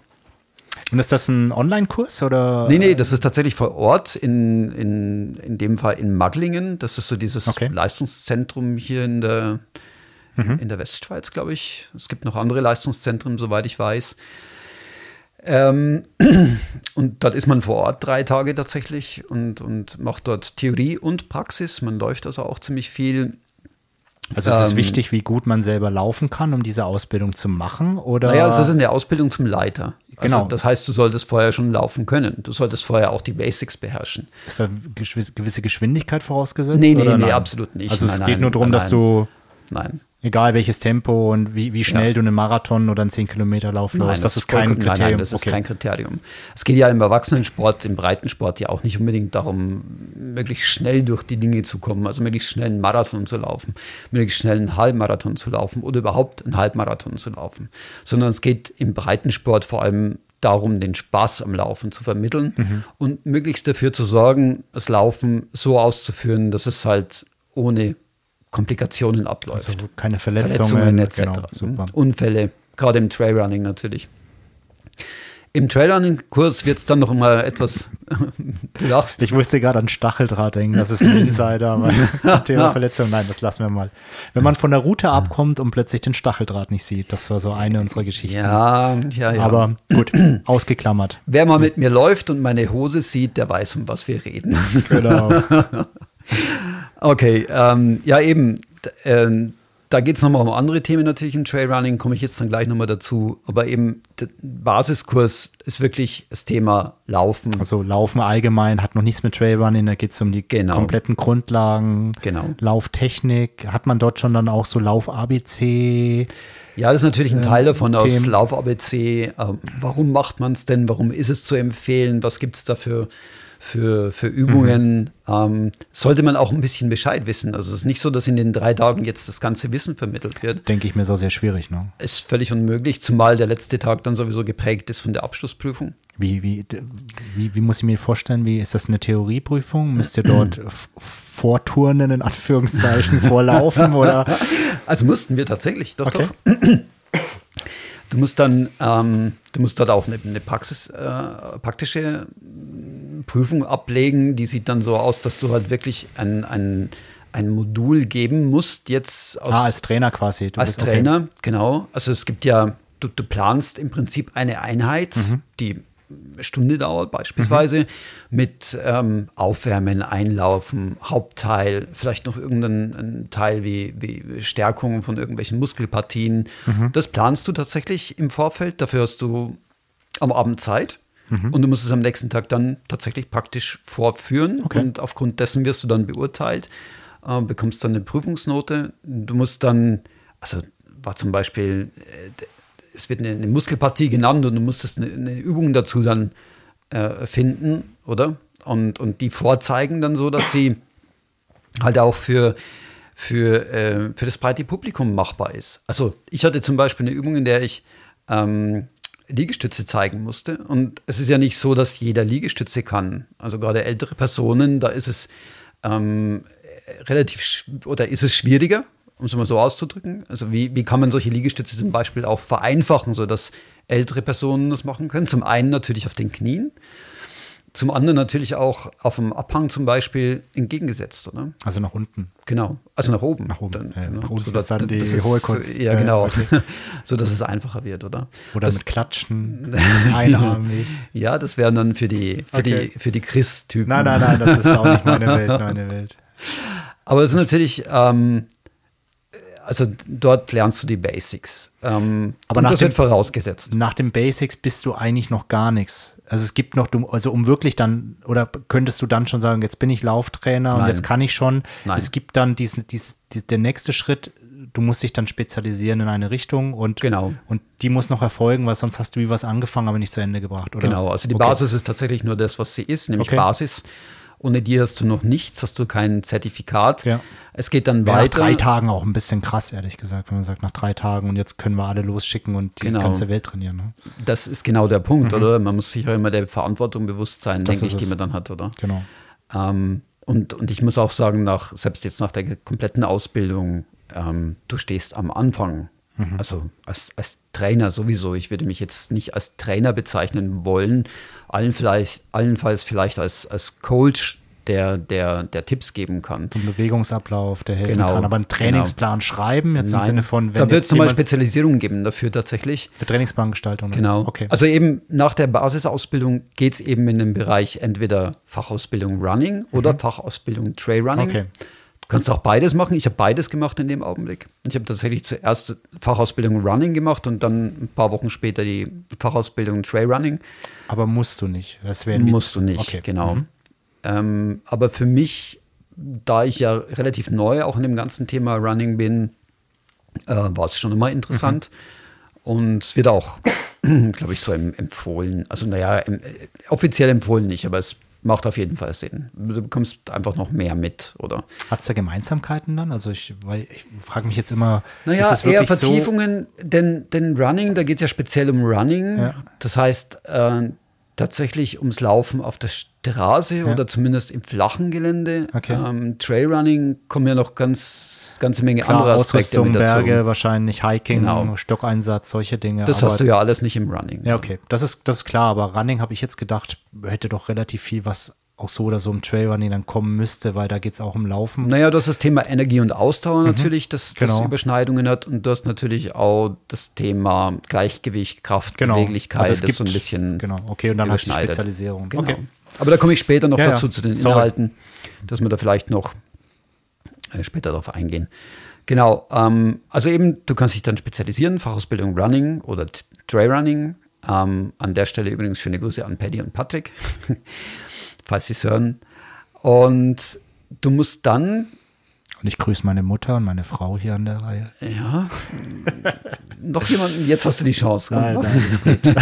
Speaker 2: Und ist das ein Online-Kurs oder?
Speaker 1: Nee, nee, das ist tatsächlich vor Ort, in, in, in dem Fall in Madlingen. Das ist so dieses okay. Leistungszentrum hier in der, mhm. in der Westschweiz, glaube ich. Es gibt noch andere Leistungszentren, soweit ich weiß. Ähm, *clears throat* und dort ist man vor Ort drei Tage tatsächlich und, und macht dort Theorie und Praxis. Man läuft also auch ziemlich viel.
Speaker 2: Also ist es ähm, wichtig, wie gut man selber laufen kann, um diese Ausbildung zu machen? Oder?
Speaker 1: Naja, es ist eine Ausbildung zum Leiter. Also genau. Das heißt, du solltest vorher schon laufen können. Du solltest vorher auch die Basics beherrschen.
Speaker 2: Ist da gewisse Geschwindigkeit vorausgesetzt?
Speaker 1: Nee, nee, nee, absolut nicht.
Speaker 2: Also es
Speaker 1: nein,
Speaker 2: geht
Speaker 1: nein,
Speaker 2: nur darum,
Speaker 1: nein,
Speaker 2: dass du
Speaker 1: nein.
Speaker 2: Egal welches Tempo und wie, wie schnell ja. du einen Marathon oder einen 10 Kilometer Lauf
Speaker 1: läufst,
Speaker 2: das,
Speaker 1: das, ist kein Kriterium. Nein, nein, das okay. ist kein Kriterium. Es geht ja im Erwachsenensport, im Breitensport ja auch nicht unbedingt darum, möglichst schnell durch die Dinge zu kommen, also möglichst schnell einen Marathon zu laufen, möglichst schnell einen Halbmarathon zu laufen oder überhaupt einen Halbmarathon zu laufen, sondern es geht im Breitensport vor allem darum, den Spaß am Laufen zu vermitteln mhm. und möglichst dafür zu sorgen, das Laufen so auszuführen, dass es halt ohne Komplikationen abläuft. Also
Speaker 2: keine Verletzungen,
Speaker 1: Verletzungen etc. Genau, Unfälle, gerade im Trailrunning natürlich. Im Trailrunning-Kurs wird es dann noch mal etwas, *laughs*
Speaker 2: du lachst. Ich musste gerade an Stacheldraht denken, das ist ein *clears throat* Insider, aber *laughs* Thema Verletzung, nein, das lassen wir mal. Wenn man von der Route abkommt und plötzlich den Stacheldraht nicht sieht, das war so eine unserer Geschichten.
Speaker 1: Ja, ja, ja.
Speaker 2: Aber gut, *clears throat* ausgeklammert.
Speaker 1: Wer mal mit mir läuft und meine Hose sieht, der weiß, um was wir reden. Genau. *laughs* Okay, ähm, ja eben, ähm, da geht es nochmal um andere Themen natürlich im Trailrunning, komme ich jetzt dann gleich nochmal dazu. Aber eben der Basiskurs ist wirklich das Thema Laufen.
Speaker 2: Also Laufen allgemein hat noch nichts mit Trailrunning, da geht es um die genau. kompletten Grundlagen,
Speaker 1: genau.
Speaker 2: Lauftechnik. Hat man dort schon dann auch so Lauf-ABC?
Speaker 1: Ja, das ist natürlich ein Teil davon aus Lauf-ABC. Ähm, warum macht man es denn? Warum ist es zu empfehlen? Was gibt es dafür? Für, für Übungen, mhm. ähm, sollte man auch ein bisschen Bescheid wissen. Also es ist nicht so, dass in den drei Tagen jetzt das ganze Wissen vermittelt wird.
Speaker 2: Denke ich mir, so sehr schwierig. Ne?
Speaker 1: Ist völlig unmöglich, zumal der letzte Tag dann sowieso geprägt ist von der Abschlussprüfung.
Speaker 2: Wie, wie, wie, wie muss ich mir vorstellen, wie ist das eine Theorieprüfung? Müsst ihr dort *clears throat* vorturnen, in Anführungszeichen, *laughs* vorlaufen? oder?
Speaker 1: Also mussten wir tatsächlich, doch, okay. doch. Du musst dann, ähm, du musst dort auch eine, eine Praxis, äh, praktische Prüfung ablegen. Die sieht dann so aus, dass du halt wirklich ein, ein, ein Modul geben musst jetzt.
Speaker 2: Aus, ah, als Trainer quasi.
Speaker 1: Du als Trainer, okay. genau. Also es gibt ja, du, du planst im Prinzip eine Einheit, mhm. die Stunde dauert beispielsweise, mhm. mit ähm, Aufwärmen, Einlaufen, Hauptteil, vielleicht noch irgendein Teil wie, wie Stärkung von irgendwelchen Muskelpartien. Mhm. Das planst du tatsächlich im Vorfeld. Dafür hast du am Abend Zeit. Mhm. Und du musst es am nächsten Tag dann tatsächlich praktisch vorführen. Okay. Und aufgrund dessen wirst du dann beurteilt, äh, bekommst dann eine Prüfungsnote. Du musst dann, also war zum Beispiel äh, es wird eine, eine, Muskelpartie genannt und du musstest eine, eine Übung dazu dann äh, finden, oder? Und, und die vorzeigen dann so, dass sie halt auch für, für, äh, für das breite Publikum machbar ist. Also ich hatte zum Beispiel eine Übung, in der ich ähm, Liegestütze zeigen musste. Und es ist ja nicht so, dass jeder Liegestütze kann. Also gerade ältere Personen, da ist es ähm, relativ oder ist es schwieriger, um es mal so auszudrücken? Also wie, wie kann man solche Liegestütze zum Beispiel auch vereinfachen, sodass ältere Personen das machen können? Zum einen natürlich auf den Knien, zum anderen natürlich auch auf dem Abhang zum Beispiel entgegengesetzt, oder?
Speaker 2: Also nach unten.
Speaker 1: Genau, also nach oben.
Speaker 2: Nach oben.
Speaker 1: Dann,
Speaker 2: ja,
Speaker 1: ne?
Speaker 2: nach unten
Speaker 1: so, dass,
Speaker 2: dann die
Speaker 1: ist,
Speaker 2: hohe Kunst.
Speaker 1: Ja, genau. Okay. *laughs* so dass es einfacher wird, oder?
Speaker 2: Oder das, mit Klatschen, *laughs* einarmig.
Speaker 1: ja, das wären dann für die, für okay. die, für die Chris-Typen.
Speaker 2: Nein, nein, nein, das ist auch nicht meine Welt, meine Welt. *laughs*
Speaker 1: Aber es ist natürlich, ähm, also dort lernst du die Basics. Ähm,
Speaker 2: aber das
Speaker 1: dem, wird vorausgesetzt.
Speaker 2: Nach den Basics bist du eigentlich noch gar nichts. Also es gibt noch, also um wirklich dann, oder könntest du dann schon sagen, jetzt bin ich Lauftrainer Nein. und jetzt kann ich schon. Nein. Es gibt dann diesen, diesen, der nächste Schritt, du musst dich dann spezialisieren in eine Richtung und,
Speaker 1: genau.
Speaker 2: und die muss noch erfolgen, weil sonst hast du wie was angefangen, aber nicht zu Ende gebracht, oder?
Speaker 1: Genau, also die okay. Basis ist tatsächlich nur das, was sie ist, nämlich okay. Basis. Ohne die hast du noch nichts, hast du kein Zertifikat.
Speaker 2: Ja.
Speaker 1: Es geht dann
Speaker 2: Wäre
Speaker 1: weiter.
Speaker 2: Nach drei Tagen auch ein bisschen krass, ehrlich gesagt, wenn man sagt, nach drei Tagen und jetzt können wir alle losschicken und die genau. ganze Welt trainieren. Ne?
Speaker 1: Das ist genau der Punkt, mhm. oder? Man muss sich ja immer der Verantwortung bewusst sein, das denke ich, die man dann hat, oder?
Speaker 2: Genau.
Speaker 1: Ähm, und, und ich muss auch sagen, nach, selbst jetzt nach der kompletten Ausbildung, ähm, du stehst am Anfang. Mhm. Also als, als Trainer sowieso. Ich würde mich jetzt nicht als Trainer bezeichnen wollen, allen vielleicht, allenfalls vielleicht als, als Coach der, der, der Tipps geben kann.
Speaker 2: Ein Bewegungsablauf, der helfen
Speaker 1: genau,
Speaker 2: kann. Aber einen Trainingsplan genau. schreiben, jetzt
Speaker 1: Nein,
Speaker 2: im Sinne von,
Speaker 1: wenn Da wird es nochmal Spezialisierungen geben dafür tatsächlich.
Speaker 2: Für Trainingsplangestaltung.
Speaker 1: Genau.
Speaker 2: Okay.
Speaker 1: Also eben nach der Basisausbildung geht es eben in den Bereich entweder Fachausbildung Running mhm. oder Fachausbildung Trail Running.
Speaker 2: Okay.
Speaker 1: Du kannst auch beides machen. Ich habe beides gemacht in dem Augenblick. Ich habe tatsächlich zuerst Fachausbildung Running gemacht und dann ein paar Wochen später die Fachausbildung Trail Running.
Speaker 2: Aber musst du nicht. Das
Speaker 1: musst du nicht, okay. genau. Mhm. Ähm, aber für mich, da ich ja relativ neu auch in dem ganzen Thema Running bin, äh, war es schon immer interessant. Mhm. Und es wird auch, *clears throat* glaube ich, so empfohlen. Also, naja, äh, offiziell empfohlen nicht, aber es macht auf jeden Fall Sinn. Du bekommst einfach noch mehr mit, oder?
Speaker 2: Hat es da Gemeinsamkeiten dann? Also ich, ich frage mich jetzt immer,
Speaker 1: naja, ist eher Vertiefungen, so? denn, denn Running, da geht es ja speziell um Running. Ja. Das heißt, äh, tatsächlich ums Laufen auf der Straße ja. oder zumindest im flachen Gelände.
Speaker 2: Okay.
Speaker 1: Ähm, Trailrunning kommen ja noch ganz ganze Menge Klar, andere Aspekte
Speaker 2: Ausrüstung, mit dazu. Berge, wahrscheinlich Hiking, genau. Stockeinsatz, solche Dinge.
Speaker 1: Das hast du ja alles nicht im Running.
Speaker 2: Ja, okay, das ist, das ist klar, aber Running habe ich jetzt gedacht, hätte doch relativ viel, was auch so oder so im Trailrunning dann kommen müsste, weil da geht es auch um Laufen.
Speaker 1: Naja, du hast das Thema Energie und Ausdauer mhm. natürlich, das, das genau. Überschneidungen hat und du hast natürlich auch das Thema Gleichgewicht, Kraft,
Speaker 2: genau.
Speaker 1: Beweglichkeit,
Speaker 2: also es
Speaker 1: das
Speaker 2: gibt,
Speaker 1: so ein bisschen
Speaker 2: Genau, okay, und dann hast du die Spezialisierung.
Speaker 1: Genau.
Speaker 2: Okay.
Speaker 1: Aber da komme ich später noch
Speaker 2: ja,
Speaker 1: dazu
Speaker 2: ja.
Speaker 1: zu den
Speaker 2: Sorry.
Speaker 1: Inhalten, dass wir da vielleicht noch äh, später darauf eingehen. Genau, ähm, also eben, du kannst dich dann spezialisieren, Fachausbildung Running oder Trailrunning. Ähm, an der Stelle übrigens schöne Grüße an Paddy und Patrick, *laughs* falls sie es hören. Und du musst dann.
Speaker 2: Und ich grüße meine Mutter und meine Frau hier an der Reihe.
Speaker 1: Ja. noch jemanden, jetzt hast du die Chance.
Speaker 2: Nein, nein, ist gut. *laughs*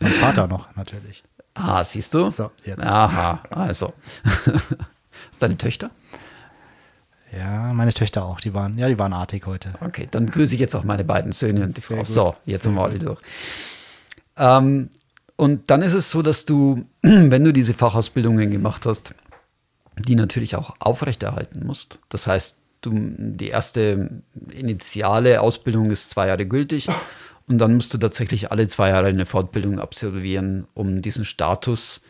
Speaker 2: mein Vater noch, natürlich.
Speaker 1: Ah, siehst du?
Speaker 2: So, jetzt.
Speaker 1: Aha, also. *laughs* Ist deine Töchter?
Speaker 2: Ja, meine Töchter auch. Die waren, ja, die waren artig heute.
Speaker 1: Okay, dann grüße ich jetzt auch meine beiden Söhne und die Frau. So, jetzt sind wir alle durch. Ähm, und dann ist es so, dass du, *clears throat* wenn du diese Fachausbildungen gemacht hast, die natürlich auch aufrechterhalten musst. Das heißt, du, die erste initiale Ausbildung ist zwei Jahre gültig und dann musst du tatsächlich alle zwei Jahre eine Fortbildung absolvieren, um diesen Status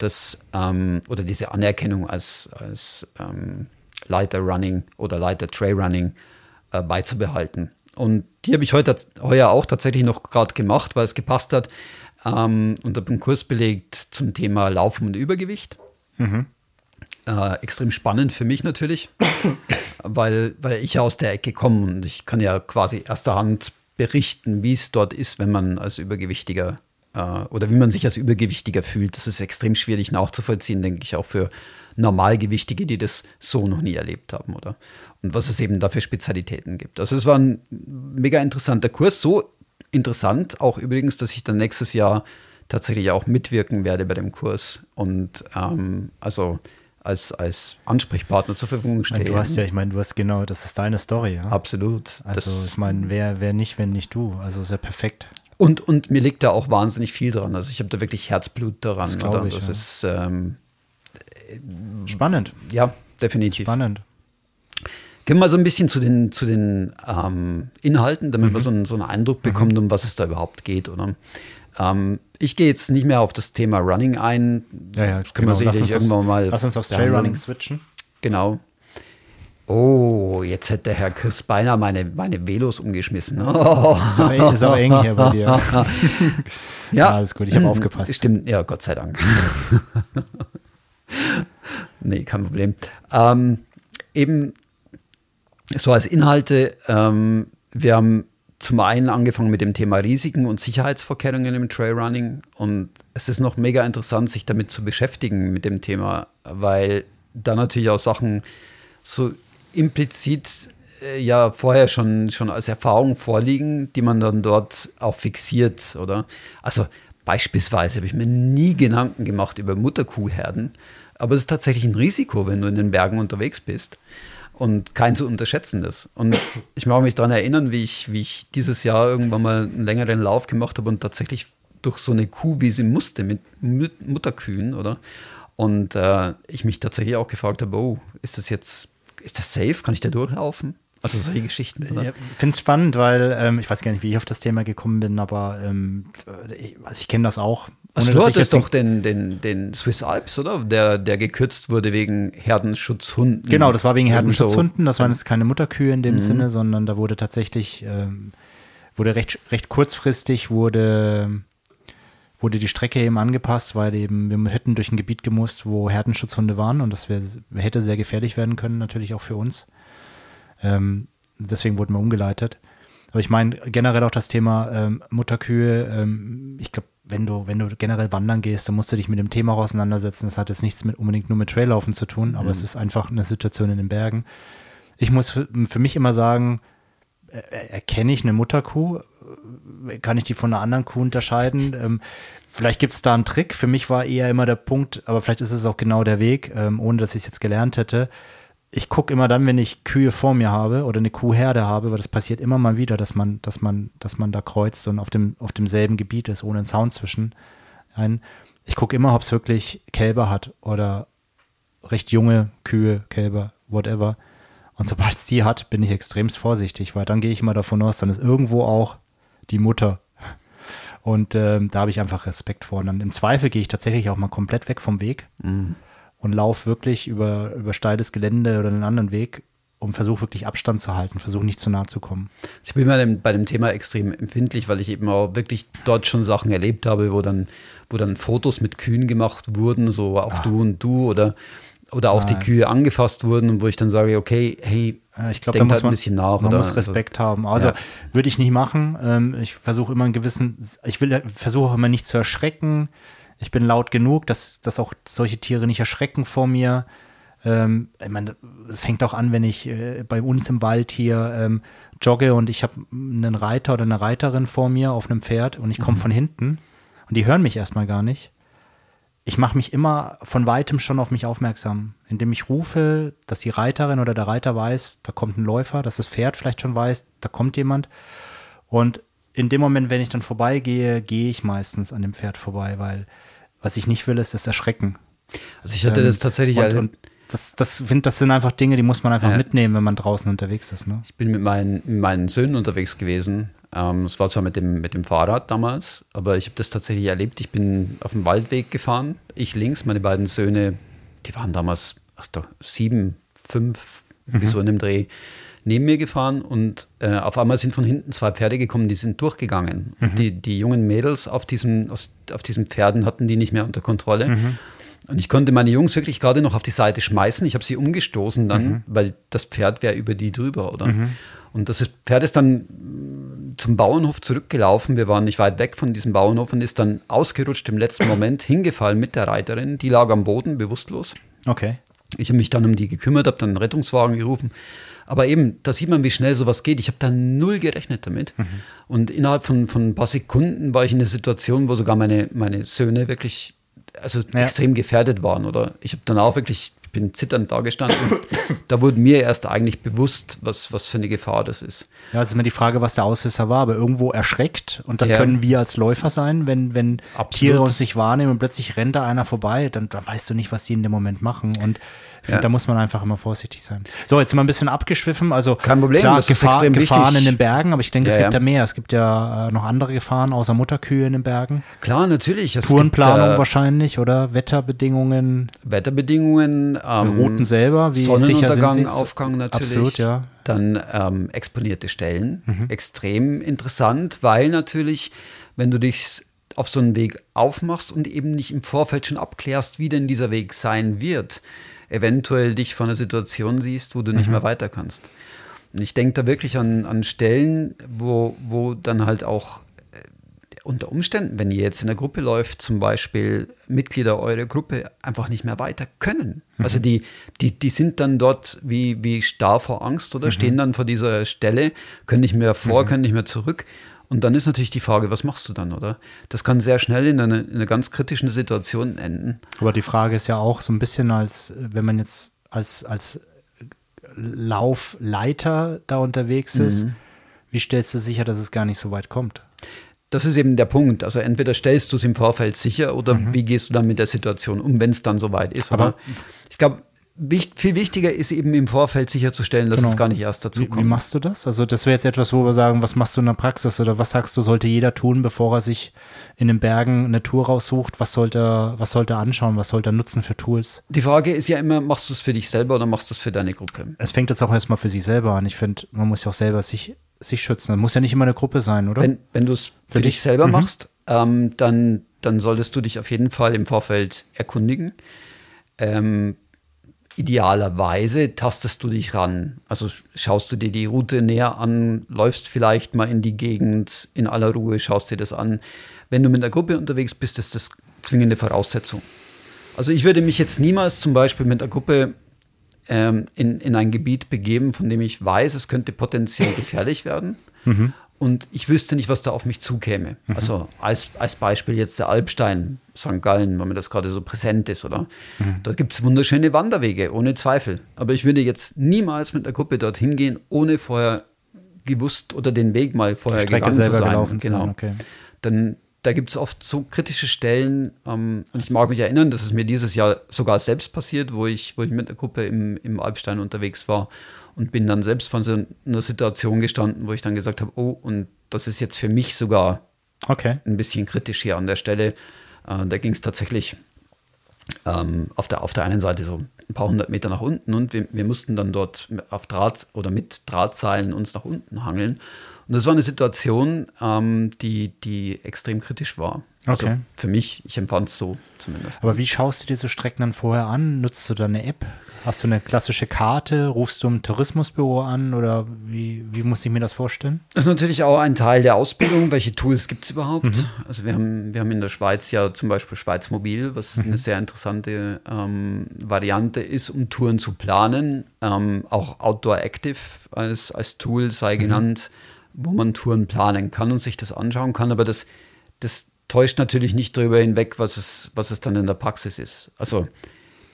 Speaker 1: des, ähm, oder diese Anerkennung als, als ähm, Leiter Running oder Leiter Trail Running äh, beizubehalten. Und die habe ich heute, heuer auch tatsächlich noch gerade gemacht, weil es gepasst hat. Ähm, und habe einen Kurs belegt zum Thema Laufen und Übergewicht.
Speaker 2: Mhm.
Speaker 1: Äh, extrem spannend für mich natürlich, *coughs* weil, weil ich ja aus der Ecke komme und ich kann ja quasi erster Hand berichten, wie es dort ist, wenn man als Übergewichtiger äh, oder wie man sich als Übergewichtiger fühlt. Das ist extrem schwierig nachzuvollziehen, denke ich, auch für Normalgewichtige, die das so noch nie erlebt haben, oder? Und was es eben da für Spezialitäten gibt. Also es war ein mega interessanter Kurs, so interessant auch übrigens, dass ich dann nächstes Jahr tatsächlich auch mitwirken werde bei dem Kurs und ähm, also als, als Ansprechpartner zur Verfügung stehen.
Speaker 2: Du hast ja, ich meine, du hast genau, das ist deine Story, ja.
Speaker 1: Absolut.
Speaker 2: Also das, ich meine, wer, wer nicht, wenn nicht du. Also ist ja perfekt.
Speaker 1: Und, und mir liegt da auch wahnsinnig viel dran. Also ich habe da wirklich Herzblut daran.
Speaker 2: Das, ich,
Speaker 1: das
Speaker 2: ja.
Speaker 1: ist ähm,
Speaker 2: spannend.
Speaker 1: Ja, definitiv.
Speaker 2: Spannend.
Speaker 1: Gehen wir mal so ein bisschen zu den, zu den ähm, Inhalten, damit mhm. wir so einen, so einen Eindruck bekommen, mhm. um was es da überhaupt geht. Oder? Ähm, ich gehe jetzt nicht mehr auf das Thema Running ein.
Speaker 2: Ja, ja,
Speaker 1: das können genau. wir sicherlich irgendwann mal.
Speaker 2: Lass uns aufs Trailrunning switchen.
Speaker 1: Genau. Oh, jetzt hätte Herr Chris beinahe meine, meine Velos umgeschmissen. Oh.
Speaker 2: Ist, aber, ist aber eng hier bei dir. *laughs*
Speaker 1: ja.
Speaker 2: ja, alles gut, ich habe aufgepasst.
Speaker 1: Stimmt, ja, Gott sei Dank. *laughs* nee, kein Problem. Ähm, eben so als Inhalte, ähm, wir haben zum einen angefangen mit dem Thema Risiken und Sicherheitsvorkehrungen im Trailrunning und es ist noch mega interessant, sich damit zu beschäftigen mit dem Thema, weil da natürlich auch Sachen so implizit äh, ja vorher schon, schon als Erfahrung vorliegen, die man dann dort auch fixiert, oder? Also beispielsweise habe ich mir nie Gedanken gemacht über Mutterkuhherden, aber es ist tatsächlich ein Risiko, wenn du in den Bergen unterwegs bist und kein zu unterschätzendes. Und ich mag mich daran erinnern, wie ich, wie ich dieses Jahr irgendwann mal einen längeren Lauf gemacht habe und tatsächlich durch so eine Kuh, wie sie musste, mit, mit Mutterkühen, oder? Und äh, ich mich tatsächlich auch gefragt habe, oh, ist das jetzt, ist das safe? Kann ich da durchlaufen? Also solche Geschichten.
Speaker 2: Oder? Ich finde es spannend, weil ähm, ich weiß gar nicht, wie ich auf das Thema gekommen bin, aber ähm, also ich kenne das auch.
Speaker 1: Also du hattest doch den, den, den Swiss Alps, oder? Der, der gekürzt wurde wegen Herdenschutzhunden.
Speaker 2: Genau, das war wegen Herdenschutzhunden. Das waren jetzt keine Mutterkühe in dem mhm. Sinne, sondern da wurde tatsächlich, ähm, wurde recht, recht kurzfristig, wurde wurde die Strecke eben angepasst, weil eben wir hätten durch ein Gebiet gemusst, wo Herdenschutzhunde waren und das wär, hätte sehr gefährlich werden können, natürlich auch für uns. Ähm, deswegen wurden wir umgeleitet. Aber ich meine generell auch das Thema ähm, Mutterkühe. Ähm, ich glaube, wenn du, wenn du generell wandern gehst, dann musst du dich mit dem Thema auch auseinandersetzen. Das hat jetzt nichts mit unbedingt nur mit Traillaufen zu tun, aber mhm. es ist einfach eine Situation in den Bergen. Ich muss für, für mich immer sagen, erkenne ich eine Mutterkuh? Kann ich die von einer anderen Kuh unterscheiden? *laughs* Ähm, vielleicht gibt es da einen Trick. Für mich war eher immer der Punkt, aber vielleicht ist es auch genau der Weg, ähm, ohne dass ich es jetzt gelernt hätte. Ich gucke immer dann, wenn ich Kühe vor mir habe oder eine Kuhherde habe, weil das passiert immer mal wieder, dass man, dass man, dass man da kreuzt und auf, dem, auf demselben Gebiet ist, ohne einen Zaun zwischen. Ein, ich gucke immer, ob es wirklich Kälber hat oder recht junge Kühe, Kälber, whatever. Und sobald es die hat, bin ich extremst vorsichtig, weil dann gehe ich immer davon aus, dann ist irgendwo auch die Mutter. Und ähm, da habe ich einfach Respekt vor. Und dann im Zweifel gehe ich tatsächlich auch mal komplett weg vom Weg mhm. Und laufe wirklich über, über steiles Gelände oder einen anderen Weg und versuche wirklich Abstand zu halten, versuche nicht zu nah zu kommen.
Speaker 1: Ich bin bei dem, bei dem Thema extrem empfindlich, weil ich eben auch wirklich dort schon Sachen erlebt habe, wo dann, wo dann Fotos mit Kühen gemacht wurden, so auf ah. du und du oder oder auch Nein. die Kühe angefasst wurden, wo ich dann sage, okay, hey,
Speaker 2: ich glaube, da muss halt man, ein bisschen nach. Man muss Respekt also, haben. Also ja. würde ich nicht machen. Ähm, ich versuche immer einen gewissen, ich will versuche auch immer nicht zu erschrecken. Ich bin laut genug, dass, dass auch solche Tiere nicht erschrecken vor mir. Ähm, ich meine, es fängt auch an, wenn ich äh, bei uns im Wald hier ähm, jogge und ich habe einen Reiter oder eine Reiterin vor mir auf einem Pferd und ich komme mhm. von hinten und die hören mich erstmal gar nicht ich mache mich immer von weitem schon auf mich aufmerksam, indem ich rufe, dass die Reiterin oder der Reiter weiß, da kommt ein Läufer, dass das Pferd vielleicht schon weiß, da kommt jemand. Und in dem Moment, wenn ich dann vorbeigehe, gehe ich meistens an dem Pferd vorbei, weil was ich nicht will, ist das Erschrecken.
Speaker 1: Also ich hatte ähm, das tatsächlich.
Speaker 2: Und, und das, das, find, das sind einfach Dinge, die muss man einfach ja. mitnehmen, wenn man draußen unterwegs ist. Ne?
Speaker 1: Ich bin mit meinen, meinen Söhnen unterwegs gewesen ähm, es war zwar mit dem, mit dem Fahrrad damals, aber ich habe das tatsächlich erlebt. Ich bin auf dem Waldweg gefahren, ich links, meine beiden Söhne, die waren damals ach doch, sieben, fünf, mhm. wie so in dem Dreh, neben mir gefahren und äh, auf einmal sind von hinten zwei Pferde gekommen, die sind durchgegangen. Mhm. Die, die jungen Mädels auf diesen, auf diesen Pferden hatten die nicht mehr unter Kontrolle. Mhm. Und ich konnte meine Jungs wirklich gerade noch auf die Seite schmeißen. Ich habe sie umgestoßen dann, mhm. weil das Pferd wäre über die drüber, oder? Mhm. Und das Pferd ist dann zum Bauernhof zurückgelaufen. Wir waren nicht weit weg von diesem Bauernhof und ist dann ausgerutscht im letzten Moment, hingefallen mit der Reiterin. Die lag am Boden, bewusstlos.
Speaker 2: Okay.
Speaker 1: Ich habe mich dann um die gekümmert, habe dann einen Rettungswagen gerufen. Aber eben, da sieht man, wie schnell sowas geht. Ich habe da null gerechnet damit. Mhm. Und innerhalb von, von ein paar Sekunden war ich in einer Situation, wo sogar meine, meine Söhne wirklich also ja. extrem gefährdet waren. Oder ich habe dann auch wirklich ich bin zitternd da gestanden. da wurde mir erst eigentlich bewusst, was, was für eine Gefahr das ist.
Speaker 2: Ja, es ist immer die Frage, was der Auslöser war, aber irgendwo erschreckt. Und das ja. können wir als Läufer sein, wenn, wenn Tiere uns nicht wahrnehmen und plötzlich rennt da einer vorbei, dann, dann weißt du nicht, was die in dem Moment machen. Und ja. Da muss man einfach immer vorsichtig sein. So, jetzt wir ein bisschen abgeschwiffen. Also
Speaker 1: kein Problem,
Speaker 2: klar, das Gefahr, ist Gefahren wichtig. in den Bergen, aber ich denke, ja, es gibt ja. mehr. Es gibt ja äh, noch andere Gefahren außer Mutterkühe in den Bergen.
Speaker 1: Klar, natürlich.
Speaker 2: Es Tourenplanung gibt, äh, wahrscheinlich oder Wetterbedingungen.
Speaker 1: Wetterbedingungen.
Speaker 2: Ähm, Routen selber,
Speaker 1: wie Sonnenuntergang, sicher Aufgang natürlich.
Speaker 2: Absolut, ja.
Speaker 1: Dann ähm, exponierte Stellen. Mhm. Extrem interessant, weil natürlich, wenn du dich auf so einen Weg aufmachst und eben nicht im Vorfeld schon abklärst, wie denn dieser Weg sein wird, eventuell dich vor einer Situation siehst, wo du nicht mhm. mehr weiter kannst. Und ich denke da wirklich an, an Stellen, wo, wo dann halt auch äh, unter Umständen, wenn ihr jetzt in der Gruppe läuft, zum Beispiel Mitglieder eurer Gruppe einfach nicht mehr weiter können. Mhm. Also die, die, die sind dann dort wie, wie starr vor Angst oder mhm. stehen dann vor dieser Stelle, können nicht mehr vor, mhm. können nicht mehr zurück. Und dann ist natürlich die Frage, was machst du dann, oder? Das kann sehr schnell in einer, in einer ganz kritischen Situation enden.
Speaker 2: Aber die Frage ist ja auch so ein bisschen, als wenn man jetzt als, als Laufleiter da unterwegs ist, mhm. wie stellst du sicher, dass es gar nicht so weit kommt?
Speaker 1: Das ist eben der Punkt. Also entweder stellst du es im Vorfeld sicher oder mhm. wie gehst du dann mit der Situation um, wenn es dann soweit ist. Aber ich glaube, viel wichtiger ist eben im Vorfeld sicherzustellen, dass genau. es gar nicht erst dazu
Speaker 2: wie, kommt. Wie machst du das? Also das wäre jetzt etwas, wo wir sagen, was machst du in der Praxis oder was sagst du, sollte jeder tun, bevor er sich in den Bergen eine Tour raussucht? Was sollte er, was sollte er anschauen? Was sollte er nutzen für Tools?
Speaker 1: Die Frage ist ja immer, machst du es für dich selber oder machst du es für deine Gruppe?
Speaker 2: Es fängt jetzt auch erstmal für sich selber an. Ich finde, man muss ja auch selber sich, sich schützen. Das muss ja nicht immer eine Gruppe sein, oder?
Speaker 1: Wenn, wenn du es für, für, dich selber mhm. machst, ähm, dann, dann solltest du dich auf jeden Fall im Vorfeld erkundigen. Ähm, idealerweise tastest du dich ran. Also schaust du dir die Route näher an, läufst vielleicht mal in die Gegend in aller Ruhe, schaust dir das an. Wenn du mit der Gruppe unterwegs bist, ist das zwingende Voraussetzung. Also ich würde mich jetzt niemals zum Beispiel mit der Gruppe ähm, in, in ein Gebiet begeben, von dem ich weiß, es könnte potenziell gefährlich werden. Mhm und ich wüsste nicht, was da auf mich zukäme. Mhm. Also als, als Beispiel jetzt der Alpstein, St. Gallen, weil mir das gerade so präsent ist, oder? Mhm. Dort gibt es wunderschöne Wanderwege, ohne Zweifel. Aber ich würde jetzt niemals mit der Gruppe dorthin gehen, ohne vorher gewusst oder den Weg mal vorher gegangen zu sein.
Speaker 2: Gelaufen genau. Sein, okay.
Speaker 1: Dann da gibt es oft so kritische Stellen. Ähm, und ich mag mich erinnern, dass es mir dieses Jahr sogar selbst passiert, wo ich, wo ich mit der Gruppe im, im Alpstein unterwegs war und bin dann selbst von so einer Situation gestanden, wo ich dann gesagt habe, oh, und das ist jetzt für mich sogar
Speaker 2: okay.
Speaker 1: ein bisschen kritisch hier an der Stelle. Äh, da ging es tatsächlich ähm, auf, der, auf der einen Seite so ein paar hundert Meter nach unten und wir, wir mussten dann dort auf Draht oder mit Drahtseilen uns nach unten hangeln. Und das war eine Situation, ähm, die, die extrem kritisch war. Also okay. für mich, ich empfand es so zumindest.
Speaker 2: Aber wie schaust du dir so Strecken dann vorher an? Nutzt du da eine App? Hast du eine klassische Karte? Rufst du ein Tourismusbüro an oder wie, wie muss ich mir das vorstellen?
Speaker 1: Das ist natürlich auch ein Teil der Ausbildung. *clears throat* Welche Tools gibt es überhaupt? Mhm. Also wir haben, wir haben in der Schweiz ja zum Beispiel Schweiz Mobil, was mhm. eine sehr interessante ähm, Variante ist, um Touren zu planen. Ähm, auch Outdoor Active als, als Tool sei mhm. genannt, wo man Touren planen kann und sich das anschauen kann. Aber das, das täuscht natürlich nicht darüber hinweg, was es, was es dann in der Praxis ist. Also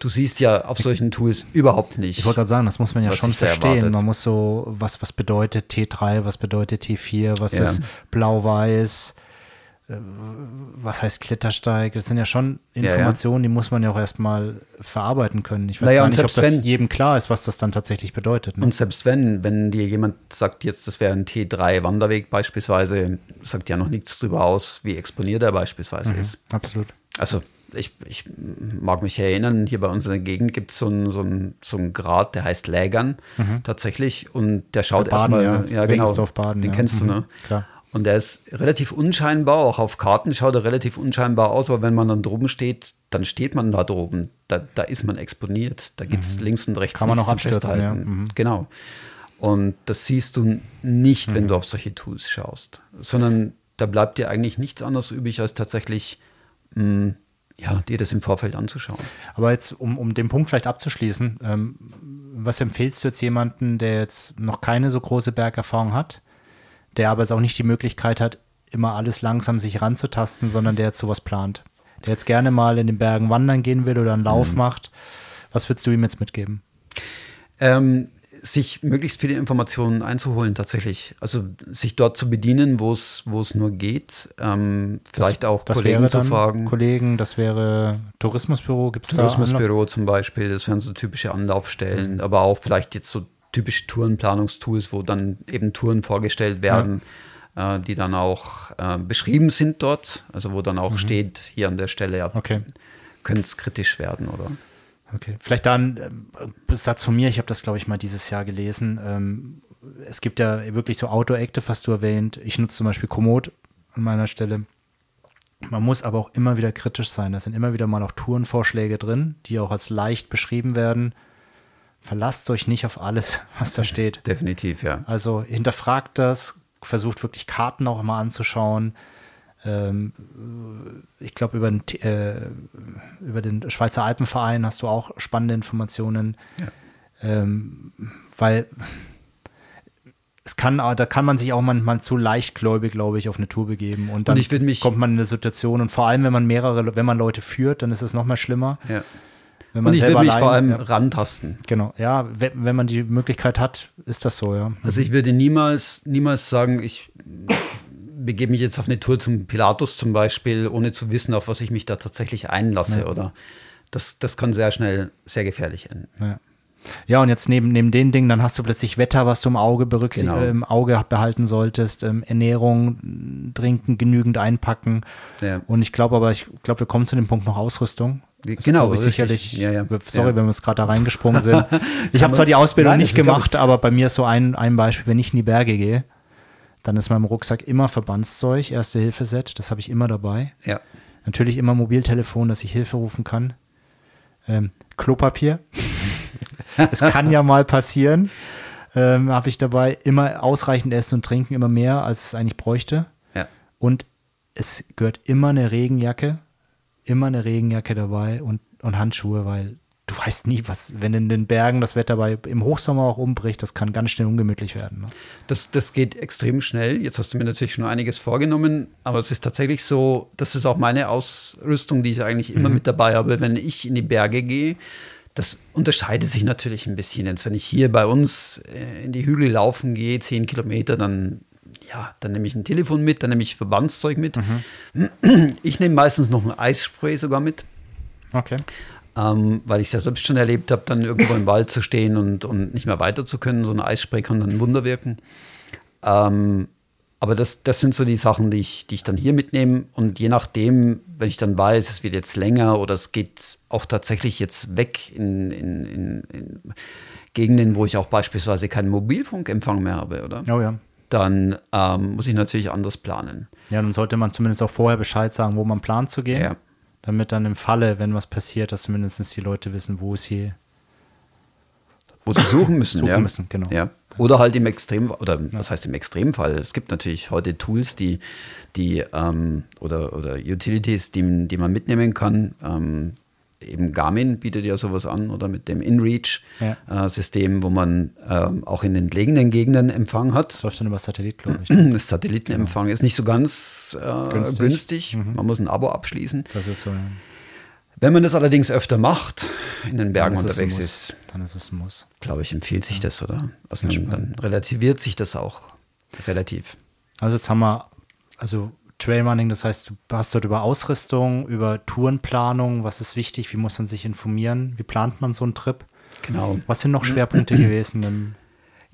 Speaker 1: du siehst ja auf solchen Tools überhaupt nicht.
Speaker 2: Ich wollte gerade sagen, das muss man ja schon verstehen. Man muss so, was, was bedeutet T3, was bedeutet T4, was ja. ist blau-weiß, äh, was heißt Klettersteig? Das sind ja schon Informationen, ja, ja. die muss man ja auch erstmal verarbeiten können. Ich weiß naja, gar nicht, ob das wenn, jedem klar ist, was das dann tatsächlich bedeutet.
Speaker 1: Ne? Und selbst wenn, wenn dir jemand sagt, jetzt das wäre ein T3-Wanderweg beispielsweise, sagt ja noch nichts darüber aus, wie exponiert er beispielsweise mhm, ist.
Speaker 2: Absolut.
Speaker 1: Also ich, ich mag mich erinnern, hier bei uns in der Gegend gibt so es ein, so, ein, so einen Grad, der heißt Lägern mhm. tatsächlich. Und der schaut erstmal,
Speaker 2: ja,
Speaker 1: ja
Speaker 2: genau, Baden,
Speaker 1: den ja. kennst mhm. du, ne? Klar. Und der ist relativ unscheinbar, auch auf Karten schaut er relativ unscheinbar aus, aber wenn man dann droben steht, dann steht man da droben. Da, da ist man exponiert. Da gibt es mhm. links und rechts
Speaker 2: Kann man noch abstürzen, ja.
Speaker 1: Mhm. Genau. Und das siehst du nicht, mhm. wenn du auf solche Tools schaust, sondern da bleibt dir eigentlich nichts anderes übrig, als tatsächlich mh, mm, ja, dir das im Vorfeld anzuschauen.
Speaker 2: Aber jetzt, um, um den Punkt vielleicht abzuschließen, ähm, was empfehlst du jetzt jemanden, der jetzt noch keine so große Bergerfahrung hat? der aber jetzt auch nicht die Möglichkeit hat, immer alles langsam sich ranzutasten, sondern der jetzt sowas plant. Der jetzt gerne mal in den Bergen wandern gehen will oder einen Lauf mhm. macht. Was würdest du ihm jetzt mitgeben?
Speaker 1: Ähm, sich möglichst viele Informationen einzuholen tatsächlich. Also sich dort zu bedienen, wo es wo es nur geht. Ähm, vielleicht das, auch
Speaker 2: das Kollegen zu fragen. Kollegen, das wäre Tourismusbüro, gibt es
Speaker 1: da Tourismusbüro zum Beispiel, das wären so typische Anlaufstellen, mhm. aber auch vielleicht jetzt so typische Tourenplanungstools, wo dann eben Touren vorgestellt werden, ja. äh, die dann auch äh, beschrieben sind dort, also wo dann auch mhm. steht, hier an der Stelle, ja,
Speaker 2: okay.
Speaker 1: könnte es kritisch werden, oder?
Speaker 2: Okay, vielleicht dann äh, Satz von mir, ich habe das, glaube ich, mal dieses Jahr gelesen. Ähm, es gibt ja wirklich so Outdoor-Active, hast du erwähnt. Ich nutze zum Beispiel Komoot an meiner Stelle. Man muss aber auch immer wieder kritisch sein. Da sind immer wieder mal auch Tourenvorschläge drin, die auch als leicht beschrieben werden verlasst euch nicht auf alles, *laughs* was da steht.
Speaker 1: Definitiv, ja.
Speaker 2: Also hinterfragt das, versucht wirklich Karten auch mal anzuschauen. Ähm, ich glaube, über, den, äh, über den Schweizer Alpenverein hast du auch spannende Informationen. Ja. Ähm, weil es kann, da kann man sich auch manchmal zu leichtgläubig, glaube ich, auf eine Tour begeben. Und dann
Speaker 1: und mich,
Speaker 2: kommt man in eine Situation und vor allem, wenn man mehrere, wenn man Leute führt, dann ist es noch mal schlimmer.
Speaker 1: Ja. und ich würde mich allein, vor allem ja, rantasten.
Speaker 2: Genau, ja, wenn, wenn, man die Möglichkeit hat, ist das so, ja.
Speaker 1: Also ich würde niemals, niemals sagen, ich begebe mich jetzt auf eine Tour zum Pilatus zum Beispiel, ohne zu wissen, auf was ich mich da tatsächlich einlasse. Ja. Oder das, das kann sehr schnell sehr gefährlich enden.
Speaker 2: Ja. Ja, und jetzt neben, neben den Dingen, dann hast du plötzlich Wetter, was du im Auge berücksichtigen, genau. im Auge behalten solltest, ähm, Ernährung, Trinken, genügend einpacken. Ja. Und ich glaube aber, ich glaube, wir kommen zu dem Punkt noch Ausrüstung.
Speaker 1: Das genau,
Speaker 2: ich sicherlich. Ja, ja. Sorry, ja. wenn wir es gerade da reingesprungen sind. *laughs* Ich habe zwar die Ausbildung Nein, nicht gemacht, aber bei mir ist so ein, ein Beispiel, wenn ich in die Berge gehe, dann ist meinem Rucksack immer Verbandszeug, Erste-Hilfe-Set, das habe ich immer dabei.
Speaker 1: Ja.
Speaker 2: Natürlich immer Mobiltelefon, dass ich Hilfe rufen kann. Ähm, Klopapier. *laughs* es kann ja mal passieren. Ähm, habe ich dabei immer ausreichend Essen und Trinken, immer mehr, als es eigentlich bräuchte.
Speaker 1: Ja.
Speaker 2: Und es gehört immer eine Regenjacke, immer eine Regenjacke dabei und, und Handschuhe, weil du weißt nie, was, wenn in den Bergen das Wetter bei, im Hochsommer auch umbricht, das kann ganz schnell ungemütlich werden. Ne?
Speaker 1: Das, das geht extrem schnell. Jetzt hast du mir natürlich schon einiges vorgenommen, aber es ist tatsächlich so, das ist auch meine Ausrüstung, die ich eigentlich immer mhm. mit dabei habe, wenn ich in die Berge gehe. Das unterscheidet sich natürlich ein bisschen. Jetzt, wenn ich hier bei uns äh, in die Hügel laufen gehe, zehn Kilometer, dann ja, dann nehme ich ein Telefon mit, dann nehme ich Verbandszeug mit. Mhm. Ich nehme meistens noch ein Eisspray sogar mit.
Speaker 2: Okay
Speaker 1: ähm, weil ich es ja selbst schon erlebt habe, dann irgendwo im Wald zu stehen und, und nicht mehr weiter zu können. So ein Eisspray kann dann ein Wunder wirken. Ähm, aber das, das sind so die Sachen, die ich, die ich dann hier mitnehme. Und je nachdem, wenn ich dann weiß, es wird jetzt länger oder es geht auch tatsächlich jetzt weg in, in, in, in Gegenden, wo ich auch beispielsweise keinen Mobilfunkempfang mehr habe, oder?
Speaker 2: Oh ja.
Speaker 1: Dann ähm, muss ich natürlich anders planen.
Speaker 2: Ja, dann sollte man zumindest auch vorher Bescheid sagen, wo man plant zu gehen. Ja damit dann im Falle, wenn was passiert, dass zumindest die Leute wissen, wo sie
Speaker 1: wo sie suchen müssen,
Speaker 2: suchen
Speaker 1: ja.
Speaker 2: müssen, genau.
Speaker 1: Ja. Oder halt im Extrem, oder was heißt im Extremfall? Es gibt natürlich heute Tools, die, die ähm, oder, oder Utilities, die, die man mitnehmen kann. Ähm, eben Garmin bietet ja sowas an oder mit dem InReach-System, ja. äh, wo man äh, auch in entlegenen Gegenden Empfang hat. Das
Speaker 2: läuft dann über Satellit, glaube ich.
Speaker 1: Das *clears throat* Satellitenempfang genau. ist nicht so ganz äh, günstig. günstig. Mhm. Man muss ein Abo abschließen.
Speaker 2: Das ist so, ja.
Speaker 1: Wenn man das allerdings öfter macht, in den Bergen unterwegs ist,
Speaker 2: dann ist es ein Muss.
Speaker 1: Glaube ich, empfiehlt sich das, oder? Also dann, dann relativiert sich das auch relativ.
Speaker 2: Also jetzt haben wir, also Trailrunning, das heißt, du hast dort über Ausrüstung, über Tourenplanung, was ist wichtig, wie muss man sich informieren, wie plant man so einen Trip?
Speaker 1: Genau.
Speaker 2: Was sind noch Schwerpunkte gewesen? Im,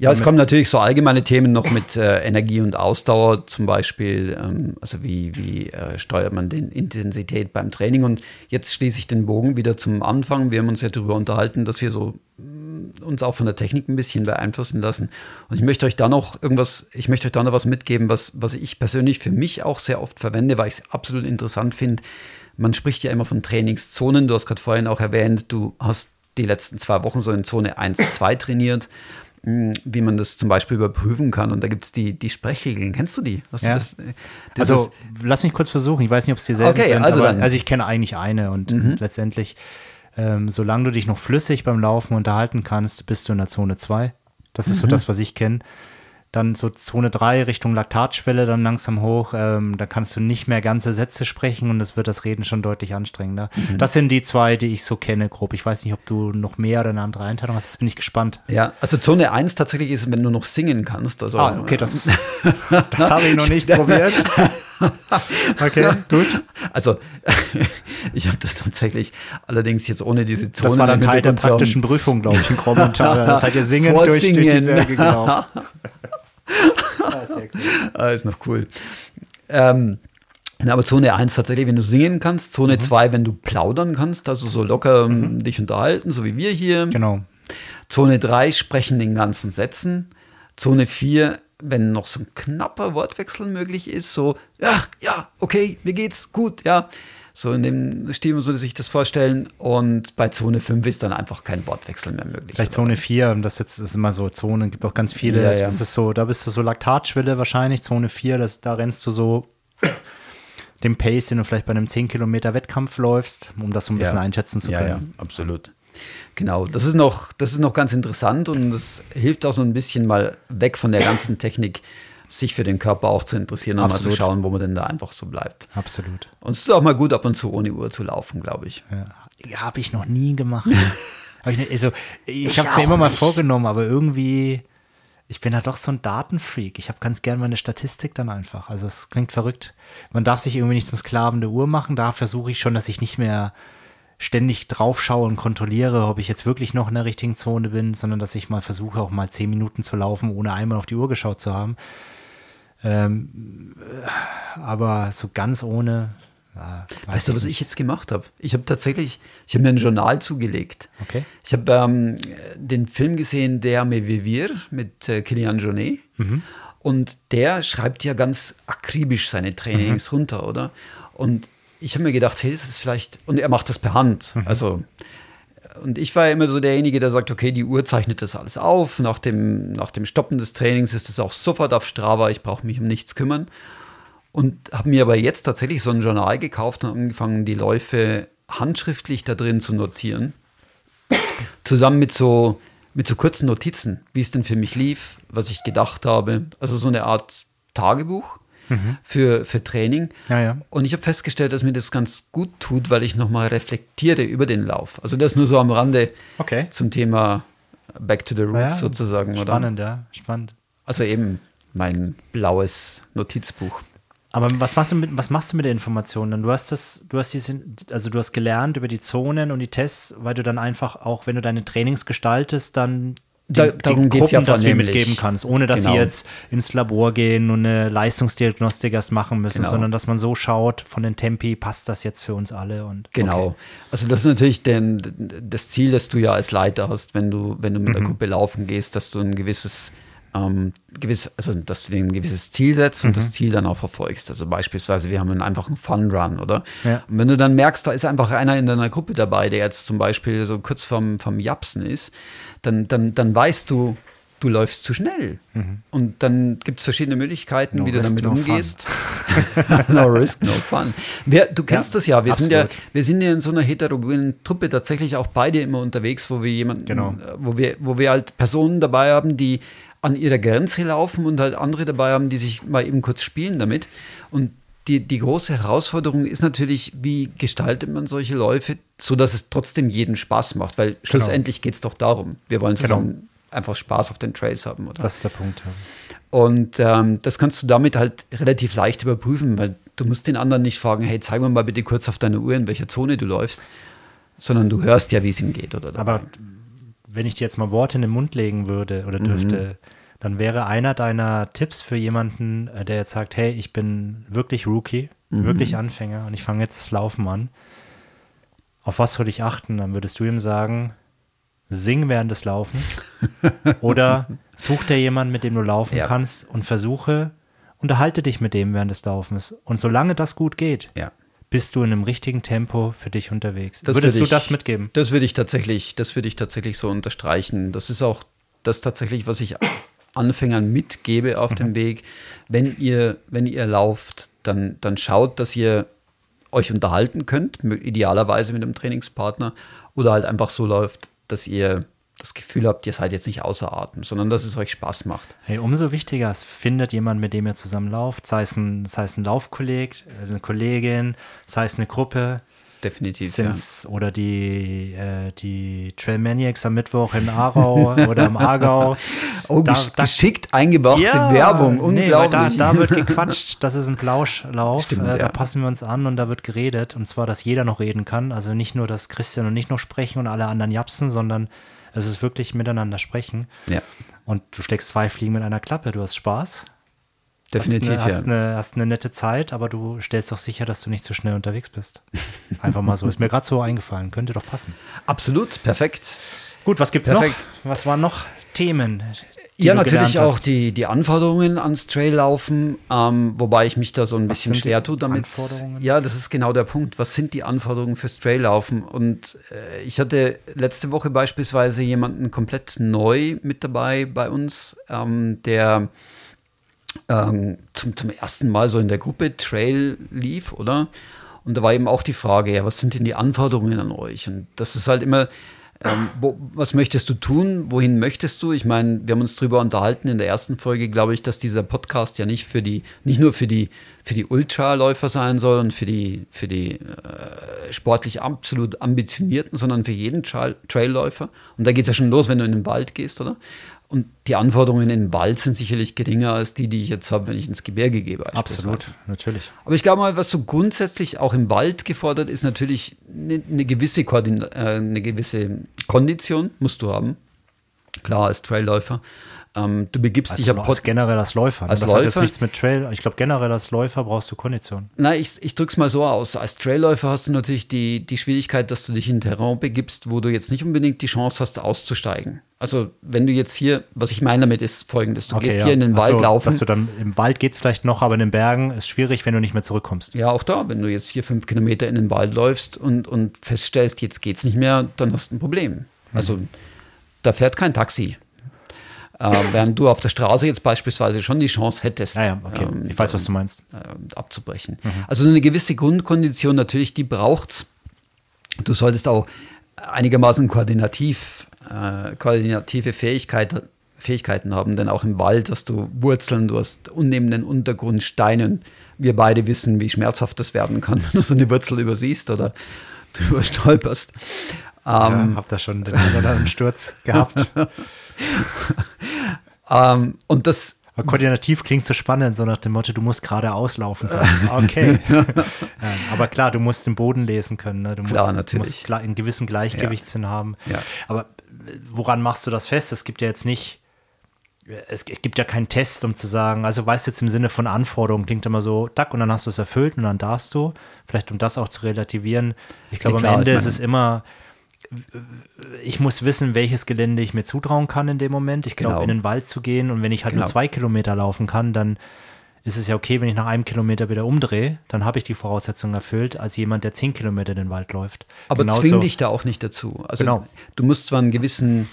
Speaker 1: ja, es kommen natürlich so allgemeine Themen noch mit äh, Energie und Ausdauer, zum Beispiel, ähm, also wie, wie äh, steuert man den Intensität beim Training. Und jetzt schließe ich den Bogen wieder zum Anfang. Wir haben uns ja darüber unterhalten, dass wir so uns auch von der Technik ein bisschen beeinflussen lassen. Und ich möchte euch da noch irgendwas, ich möchte euch da noch was mitgeben, was, was ich persönlich für mich auch sehr oft verwende, weil ich es absolut interessant finde. Man spricht ja immer von Trainingszonen. Du hast gerade vorhin auch erwähnt, du hast die letzten zwei Wochen so in Zone 1, 2 trainiert hm, wie man das zum Beispiel überprüfen kann. Und da gibt es die, die Sprechregeln. Kennst du die?
Speaker 2: Ja. Du das, das also, lass mich kurz versuchen. Ich weiß nicht, ob es dieselben
Speaker 1: okay, sind. Also,
Speaker 2: aber, also ich kenne eigentlich eine und mhm. letztendlich ähm, solange du dich noch flüssig beim Laufen unterhalten kannst, bist du in der Zone 2. Das ist mhm. so das, was ich kenne. Dann so Zone 3 Richtung Laktatschwelle dann langsam hoch. Ähm, da kannst du nicht mehr ganze Sätze sprechen und es wird das Reden schon deutlich anstrengender. Mhm. Das sind die zwei, die ich so kenne, grob. Ich weiß nicht, ob du noch mehr oder eine andere Einteilung hast. Jetzt bin ich gespannt.
Speaker 1: Ja, also Zone 1 tatsächlich ist, wenn du noch singen kannst. Also,
Speaker 2: ah, okay, das, das habe ich noch nicht *laughs* probiert. *laughs* okay, gut.
Speaker 1: Also, *laughs* ich habe das tatsächlich allerdings jetzt ohne diese Zone.
Speaker 2: Das war dann Teil der praktischen Prüfung, glaube ich, ein Kommentar. Das seid ihr singend durch, durch die Berge *laughs* gelaufen.
Speaker 1: ah, sehr cool. ah, ist noch cool. Ähm, aber Zone 1 tatsächlich, wenn du singen kannst. Zone mhm. 2, wenn du plaudern kannst, also so locker mhm. dich unterhalten, so wie wir hier.
Speaker 2: Genau.
Speaker 1: Zone 3, sprechen in ganzen Sätzen. Zone 4, wenn noch so ein knapper Wortwechsel möglich ist, so, ach, ja, okay, wie geht's? Gut, ja. So in dem Stil, so sich das vorstellen. Und bei Zone 5 ist dann einfach kein Wortwechsel mehr möglich.
Speaker 2: Vielleicht Zone 4, und das jetzt ist immer so, Zonen gibt auch ganz viele. Ja, ja. Das ist so, da bist du so Laktatschwelle wahrscheinlich, Zone 4, das, da rennst du so *coughs* dem Pace, den du vielleicht bei einem 10 Kilometer Wettkampf läufst, um das so ein bisschen ja. einschätzen zu können. Ja, ja,
Speaker 1: absolut. Genau, das ist noch, das ist noch ganz interessant und das hilft auch so ein bisschen mal weg von der ganzen Technik, sich für den Körper auch zu interessieren und Absolut. mal zu schauen, wo man denn da einfach so bleibt.
Speaker 2: Absolut.
Speaker 1: Und es ist auch mal gut, ab und zu ohne Uhr zu laufen, glaube ich.
Speaker 2: Ja, habe ich noch nie gemacht. *laughs* hab ich nicht, also, ich, ich habe es mir immer mal vorgenommen, aber irgendwie, ich bin ja doch so ein Datenfreak. Ich habe ganz gern meine Statistik dann einfach. Also es klingt verrückt. Man darf sich irgendwie nicht zum Sklaven der Uhr machen. Da versuche ich schon, dass ich nicht mehr ständig drauf schaue und kontrolliere, ob ich jetzt wirklich noch in der richtigen Zone bin, sondern dass ich mal versuche, auch mal zehn Minuten zu laufen, ohne einmal auf die Uhr geschaut zu haben. Ähm, aber so ganz ohne.
Speaker 1: Ja, weißt du, was ich jetzt gemacht habe? Ich habe tatsächlich, ich habe mir ein Journal zugelegt.
Speaker 2: Okay.
Speaker 1: Ich habe ähm, den Film gesehen, Der me vivir mit äh, Kilian Jornet. Mhm. Und der schreibt ja ganz akribisch seine Trainings mhm. runter, oder? Und ich habe mir gedacht, hey, das ist vielleicht, und er macht das per Hand. Mhm. Also, und ich war ja immer so derjenige, der sagt, okay, die Uhr zeichnet das alles auf. Nach dem, nach dem Stoppen des Trainings ist es auch sofort auf Strava, ich brauche mich um nichts kümmern. Und habe mir aber jetzt tatsächlich so ein Journal gekauft und angefangen, die Läufe handschriftlich da drin zu notieren. Zusammen mit so, mit so kurzen Notizen, wie es denn für mich lief, was ich gedacht habe. Also so eine Art Tagebuch mhm. für, für Training.
Speaker 2: Ja, ja.
Speaker 1: Und ich habe festgestellt, dass mir das ganz gut tut, weil ich nochmal reflektiere über den Lauf. Also das nur so am Rande
Speaker 2: okay.
Speaker 1: zum Thema Back to the Roots ja, sozusagen.
Speaker 2: Spannend, oder? ja, spannend.
Speaker 1: Also eben mein blaues Notizbuch.
Speaker 2: Aber was machst du mit, was machst du mit den Informationen? Du hast das, du hast diese, also du hast gelernt über die Zonen und die Tests, weil du dann einfach auch, wenn du deine Trainings gestaltest, dann
Speaker 1: da, darum geht es ja
Speaker 2: dass du mitgeben kannst, ohne dass genau. sie jetzt ins Labor gehen und eine Leistungsdiagnostik erst machen müssen, genau. sondern dass man so schaut, von den Tempi passt das jetzt für uns alle und
Speaker 1: genau. Okay. Also das ist natürlich den, das Ziel, das du ja als Leiter hast, wenn du wenn du mit mhm. der Gruppe laufen gehst, dass du ein gewisses ähm, gewiss, also dass du dir ein gewisses Ziel setzt und mhm. das Ziel dann auch verfolgst. Also beispielsweise, wir haben einen einfachen Fun Run, oder?
Speaker 2: Ja.
Speaker 1: Und wenn du dann merkst, da ist einfach einer in deiner Gruppe dabei, der jetzt zum Beispiel so kurz vom, vom Japsen ist, dann, dann, dann weißt du, du läufst zu schnell. Mhm. Und dann gibt es verschiedene Möglichkeiten, no wie du damit no umgehst. *laughs* no risk, no fun. Wir, du kennst ja, das ja. Wir sind ja, wir sind ja in so einer heterogenen Truppe tatsächlich auch beide immer unterwegs, wo wir jemanden,
Speaker 2: genau.
Speaker 1: wo wir, wo wir halt Personen dabei haben, die an ihrer Grenze laufen und halt andere dabei haben, die sich mal eben kurz spielen damit. Und die, die große Herausforderung ist natürlich, wie gestaltet man solche Läufe, so dass es trotzdem jeden Spaß macht, weil genau. schlussendlich geht es doch darum. Wir wollen zusammen genau. einfach Spaß auf den Trails haben, oder?
Speaker 2: Das ist der Punkt. Ja.
Speaker 1: Und ähm, das kannst du damit halt relativ leicht überprüfen, weil du musst den anderen nicht fragen, hey, zeig mir mal bitte kurz auf deine Uhr, in welcher Zone du läufst, sondern du hörst ja, wie es ihm geht, oder?
Speaker 2: Dabei. Aber wenn ich dir jetzt mal Worte in den Mund legen würde oder dürfte, mhm dann wäre einer deiner Tipps für jemanden, äh, der jetzt sagt, hey, ich bin wirklich Rookie, mhm. wirklich Anfänger und ich fange jetzt das Laufen an. Auf was soll ich achten? Dann würdest du ihm sagen, sing während des Laufens *laughs* oder such dir jemanden, mit dem du laufen ja. kannst und versuche, unterhalte dich mit dem während des Laufens. Und solange das gut geht,
Speaker 1: ja.
Speaker 2: Bist du in einem richtigen Tempo für dich unterwegs.
Speaker 1: Das Würdest würd ich, du das mitgeben? Das würde ich tatsächlich, das würde ich tatsächlich so unterstreichen. Das ist auch das tatsächlich, was ich Anfängern mitgebe auf mhm. dem Weg, wenn ihr, wenn ihr lauft, dann, dann schaut, dass ihr euch unterhalten könnt, idealerweise mit einem Trainingspartner, oder halt einfach so läuft, dass ihr das Gefühl habt, ihr seid jetzt nicht außer Atem, sondern dass es euch Spaß macht.
Speaker 2: Hey, umso wichtiger, es findet jemand, mit dem ihr zusammen lauft, sei es ein, sei es ein Laufkolleg, eine Kollegin, sei es eine Gruppe,
Speaker 1: definitiv.
Speaker 2: Ja. Oder die, äh, die Trail Maniacs am Mittwoch in Aarau *laughs* oder im Aargau.
Speaker 1: Oh, da, da, geschickt eingebrachte ja, Werbung, unglaublich.
Speaker 2: Nee, da, da, wird *laughs* gequatscht, das ist ein Plauschlauf, Stimmt, äh, da ja. passen wir uns an und da wird geredet. Und zwar, dass jeder noch reden kann. Also nicht nur, dass Christian und ich noch sprechen und alle anderen japsen, sondern es ist wirklich miteinander sprechen.
Speaker 1: Ja.
Speaker 2: Und du steckst zwei Fliegen mit einer Klappe, du hast Spaß
Speaker 1: Definitiv,
Speaker 2: hast eine, ja. Hast eine, hast eine nette Zeit, aber du stellst doch sicher, dass du nicht zu so schnell unterwegs bist. Einfach mal so. Ist mir gerade so eingefallen. Könnte doch passen.
Speaker 1: Absolut, perfekt.
Speaker 2: Gut, was gibt's perfekt. noch? Was waren noch Themen?
Speaker 1: Ja, natürlich auch die, die Anforderungen ans Traillaufen, ähm, wobei ich mich da so ein was bisschen schwer tue damit. Ja, das ist genau der Punkt. Was sind die Anforderungen fürs Traillaufen? Und äh, ich hatte letzte Woche beispielsweise jemanden komplett neu mit dabei bei uns, ähm, der ähm, zum, zum ersten Mal so in der Gruppe Trail lief, oder? Und da war eben auch die Frage, ja, was sind denn die Anforderungen an euch? Und das ist halt immer, ähm, wo, was möchtest du tun? Wohin möchtest du? Ich meine, wir haben uns darüber unterhalten in der ersten Folge, glaube ich, dass dieser Podcast ja nicht für die, nicht nur für die, für die Ultraläufer sein soll und für die, für die äh, sportlich absolut ambitionierten, sondern für jeden Trail Trailläufer. Und da geht es ja schon los, wenn du in den Wald gehst, oder? Und die Anforderungen in den Wald sind sicherlich geringer als die, die ich jetzt habe, wenn ich ins Gebirge gehe.
Speaker 2: Absolut, natürlich.
Speaker 1: Aber ich glaube mal, was so grundsätzlich auch im Wald gefordert ist, natürlich eine, eine gewisse, Koordin äh, eine gewisse Kondition musst du haben. Klar, als Trailläufer. Ähm, du begibst
Speaker 2: also
Speaker 1: dich ja
Speaker 2: als generell als Läufer. Ne?
Speaker 1: Als
Speaker 2: das
Speaker 1: Läufer?
Speaker 2: hat jetzt nichts mit Trail. Ich glaube, generell als Läufer brauchst du Kondition.
Speaker 1: Na, ich, ich drücke es mal so aus. Als Trailläufer hast du natürlich die, die Schwierigkeit, dass du dich in Terrain begibst, wo du jetzt nicht unbedingt die Chance hast, auszusteigen. Also, wenn du jetzt hier, was ich meine damit ist folgendes: Du
Speaker 2: Okay,
Speaker 1: gehst
Speaker 2: ja.
Speaker 1: hier in den
Speaker 2: Ach
Speaker 1: Wald
Speaker 2: so,
Speaker 1: laufen.
Speaker 2: Dass du dann im Wald geht es vielleicht noch, aber in den Bergen ist schwierig, wenn du nicht mehr zurückkommst.
Speaker 1: Ja, auch da, wenn du jetzt hier fünf Kilometer in den Wald läufst und, und feststellst, jetzt geht's nicht mehr, dann hast du ein Problem. Also da fährt kein Taxi. Äh, während du auf der Straße jetzt beispielsweise schon die Chance hättest,
Speaker 2: Ja, ja, okay.
Speaker 1: ähm,
Speaker 2: ich weiß, was du meinst.
Speaker 1: äh, abzubrechen. Also eine gewisse Grundkondition natürlich, die braucht's. Du solltest auch einigermaßen koordinativ, äh, koordinative Fähigkeit, Fähigkeiten haben, denn auch im Wald hast du Wurzeln, du hast unnehmenden Untergrund, Steine. Und wir beide wissen, wie schmerzhaft das werden kann, wenn du so eine Wurzel übersiehst oder drüber stolperst. Ähm,
Speaker 2: ja, hab da schon den einen Sturz gehabt. *laughs* *laughs*
Speaker 1: ähm, und das
Speaker 2: Aber koordinativ klingt so spannend, so nach dem Motto, du musst gerade auslaufen können. *laughs* Okay. ja, aber klar, du musst den Boden lesen können. Ne? Du musst,
Speaker 1: Klar, natürlich.
Speaker 2: musst einen gewissen Gleichgewichtssinn haben.
Speaker 1: Ja.
Speaker 2: Aber woran machst du das fest? Es gibt ja jetzt nicht, es, gibt ja keinen Test, um zu sagen, also weißt du jetzt im Sinne von Anforderungen, klingt immer so, tack, und dann hast du es erfüllt und dann darfst du. Vielleicht um das auch zu relativieren. Ich glaube,
Speaker 1: klar,
Speaker 2: am Ende
Speaker 1: ich
Speaker 2: ist es immer, ich muss wissen, welches Gelände ich mir zutrauen kann in dem Moment. Ich glaube,
Speaker 1: Genau.
Speaker 2: in den Wald zu gehen und wenn ich halt nur
Speaker 1: Genau.
Speaker 2: zwei Kilometer laufen kann, dann ist es ja okay, wenn ich nach einem Kilometer wieder umdrehe, dann habe ich die Voraussetzungen erfüllt, als jemand, der zehn Kilometer in den Wald läuft.
Speaker 1: Aber
Speaker 2: Genauso-
Speaker 1: zwing dich da auch nicht dazu. Also
Speaker 2: Genau.
Speaker 1: du musst zwar einen gewissen,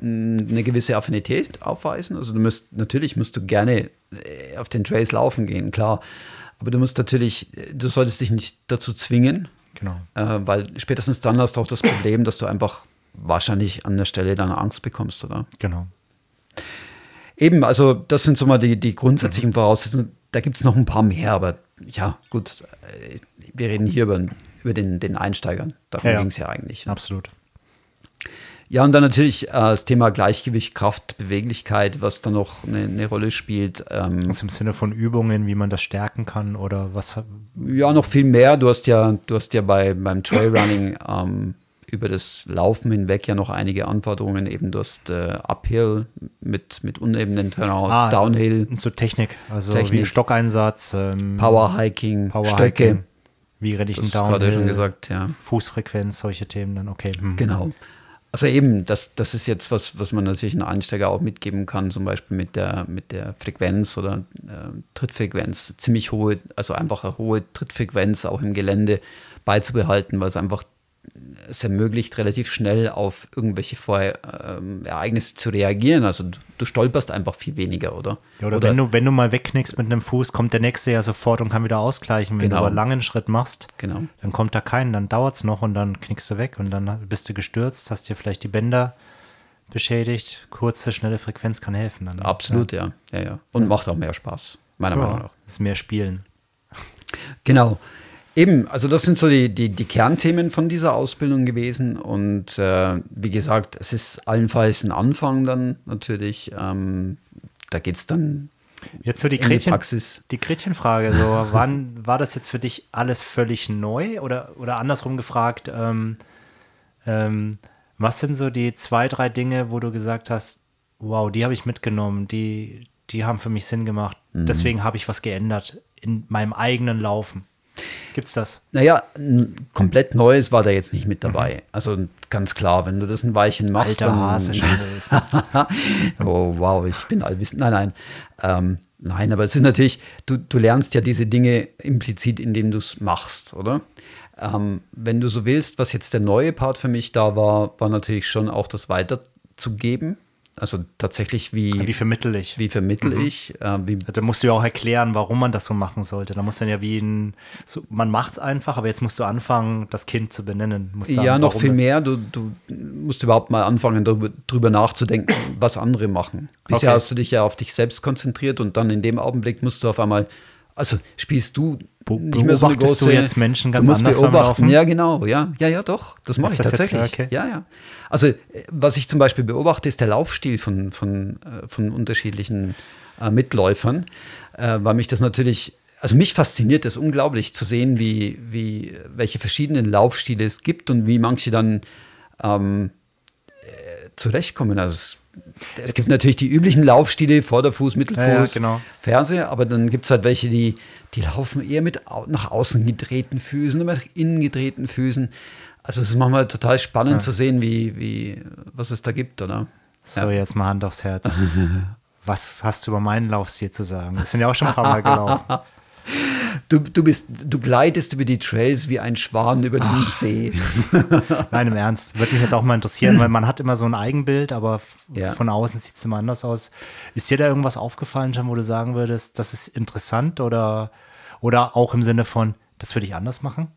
Speaker 1: eine gewisse Affinität aufweisen. Also du musst, natürlich musst du gerne äh, auf den Trails laufen gehen, klar. Aber du musst natürlich, du solltest dich nicht dazu zwingen,
Speaker 2: Genau.
Speaker 1: äh, weil spätestens dann hast du auch das Problem, dass du einfach wahrscheinlich an der Stelle dann Angst bekommst, oder?
Speaker 2: Genau.
Speaker 1: Eben, also das sind so mal die, die grundsätzlichen Voraussetzungen. Da gibt es noch ein paar mehr, aber ja, gut, äh, wir reden hier über, über den, den Einsteigern. Darum
Speaker 2: Ja, ja.
Speaker 1: ging es ja eigentlich.
Speaker 2: Absolut.
Speaker 1: Ja, und dann natürlich äh, das Thema Gleichgewicht, Kraft, Beweglichkeit, was da noch eine, eine Rolle spielt. Ähm,
Speaker 2: Also im Sinne von Übungen, wie man das stärken kann oder was.
Speaker 1: ja, noch viel mehr. Du hast ja, du hast ja bei, beim Trailrunning ähm, über das Laufen hinweg ja noch einige Anforderungen. Eben du hast äh, Uphill mit, mit unebenen Terrain, Downhill,
Speaker 2: Und so Technik, also
Speaker 1: Technik.
Speaker 2: wie Stockeinsatz, ähm,
Speaker 1: Powerhiking,
Speaker 2: Powerhiking,
Speaker 1: Stöcke.
Speaker 2: Wie renne ich
Speaker 1: Das
Speaker 2: einen
Speaker 1: ist gerade
Speaker 2: Downhill,
Speaker 1: schon gesagt, ja.
Speaker 2: Fußfrequenz, solche Themen dann, okay. hm.
Speaker 1: Genau. Also eben, das, das ist jetzt was, was man natürlich einem Einsteiger auch mitgeben kann, zum Beispiel mit der, mit der Frequenz oder äh, Trittfrequenz, ziemlich hohe, also einfach eine hohe Trittfrequenz auch im Gelände beizubehalten, weil es einfach es ermöglicht, relativ schnell auf irgendwelche Vor ähm, Ereignisse zu reagieren. Also du, du stolperst einfach viel weniger, oder?
Speaker 2: Ja, oder, wenn, du, wenn du mal wegknickst mit einem Fuß, kommt der nächste ja sofort und kann wieder ausgleichen. Wenn
Speaker 1: Genau.
Speaker 2: du aber einen langen Schritt machst,
Speaker 1: Genau.
Speaker 2: dann kommt da keinen, dann dauert es noch und dann knickst du weg und dann bist du gestürzt, hast dir vielleicht die Bänder beschädigt. Kurze, schnelle Frequenz kann helfen. Dann,
Speaker 1: Absolut, ja. ja, ja. Und macht auch mehr Spaß, meiner
Speaker 2: Ja,
Speaker 1: Meinung
Speaker 2: ja,
Speaker 1: nach.
Speaker 2: ist mehr Spielen.
Speaker 1: Genau. Eben, also das sind so die, die, die Kernthemen von dieser Ausbildung gewesen. Und äh, wie gesagt, es ist allenfalls ein Anfang dann natürlich. Ähm, da geht es dann
Speaker 2: Jetzt so die Gretchen,
Speaker 1: Praxis.
Speaker 2: die Gretchenfrage, so, *laughs* wann war das jetzt für dich alles völlig neu oder, oder andersrum gefragt, ähm, ähm, was sind so die zwei, drei Dinge, wo du gesagt hast, wow, die habe ich mitgenommen, die, die haben für mich Sinn gemacht,
Speaker 1: Mhm.
Speaker 2: deswegen habe ich was geändert in meinem eigenen Laufen. Gibt's das?
Speaker 1: Naja, ein komplett Neues war da jetzt nicht mit dabei. Also ganz klar, wenn du das ein Weilchen machst,
Speaker 2: Alter
Speaker 1: dann,
Speaker 2: Hase *laughs*
Speaker 1: oh, wow, ich bin allwissend. Nein, nein. Ähm, nein, aber es ist natürlich, du, du lernst ja diese Dinge implizit, indem du es machst, oder? Ähm, wenn du so willst, was jetzt der neue Part für mich da war, war natürlich schon auch das weiterzugeben. Also tatsächlich wie.
Speaker 2: Wie vermittel ich?
Speaker 1: Wie vermittel mhm. ich? Äh, wie
Speaker 2: da musst du ja auch erklären, warum man das so machen sollte. Da muss dann ja wie ein. So, man macht es einfach, aber jetzt musst du anfangen, das Kind zu benennen.
Speaker 1: Sagen, ja, noch viel mehr. Du, du musst überhaupt mal anfangen, darüber, darüber nachzudenken, was andere machen. Bisher okay. hast du dich ja auf dich selbst konzentriert und dann in dem Augenblick musst du auf einmal also spielst du
Speaker 2: Be nicht mehr so eine große, du jetzt Menschen ganz du musst anders
Speaker 1: beobachten. Ja, genau, ja, ja, ja, doch, das mache ich das tatsächlich. Okay. Ja, ja. Also äh, was ich zum Beispiel beobachte, ist der Laufstil von von äh, von unterschiedlichen äh, Mitläufern, äh, weil mich das natürlich also mich fasziniert es unglaublich zu sehen, wie, wie, welche verschiedenen Laufstile es gibt und wie manche dann ähm, äh, zurechtkommen. Also es gibt natürlich die üblichen Laufstile, Vorderfuß, Mittelfuß, ja, ja, genau. Ferse, aber dann gibt es halt welche, die, die laufen eher mit nach außen gedrehten Füßen, nach innen gedrehten Füßen. Also es ist manchmal total spannend ja. zu sehen, wie, wie, was es da gibt, oder?
Speaker 2: So, jetzt mal Hand aufs Herz. *laughs* was hast du über meinen Laufstil zu sagen? Wir sind ja auch schon ein paar Mal gelaufen. *laughs*
Speaker 1: Du, du, bist, du gleitest über die Trails wie ein Schwan über den Ach. See. *laughs*
Speaker 2: Nein, im Ernst. Würde mich jetzt auch mal interessieren, weil man hat immer so ein Eigenbild, aber ja. von außen sieht es immer anders aus. Ist dir da irgendwas aufgefallen, wo du sagen würdest, das ist interessant oder, oder auch im Sinne von, das würde ich anders machen?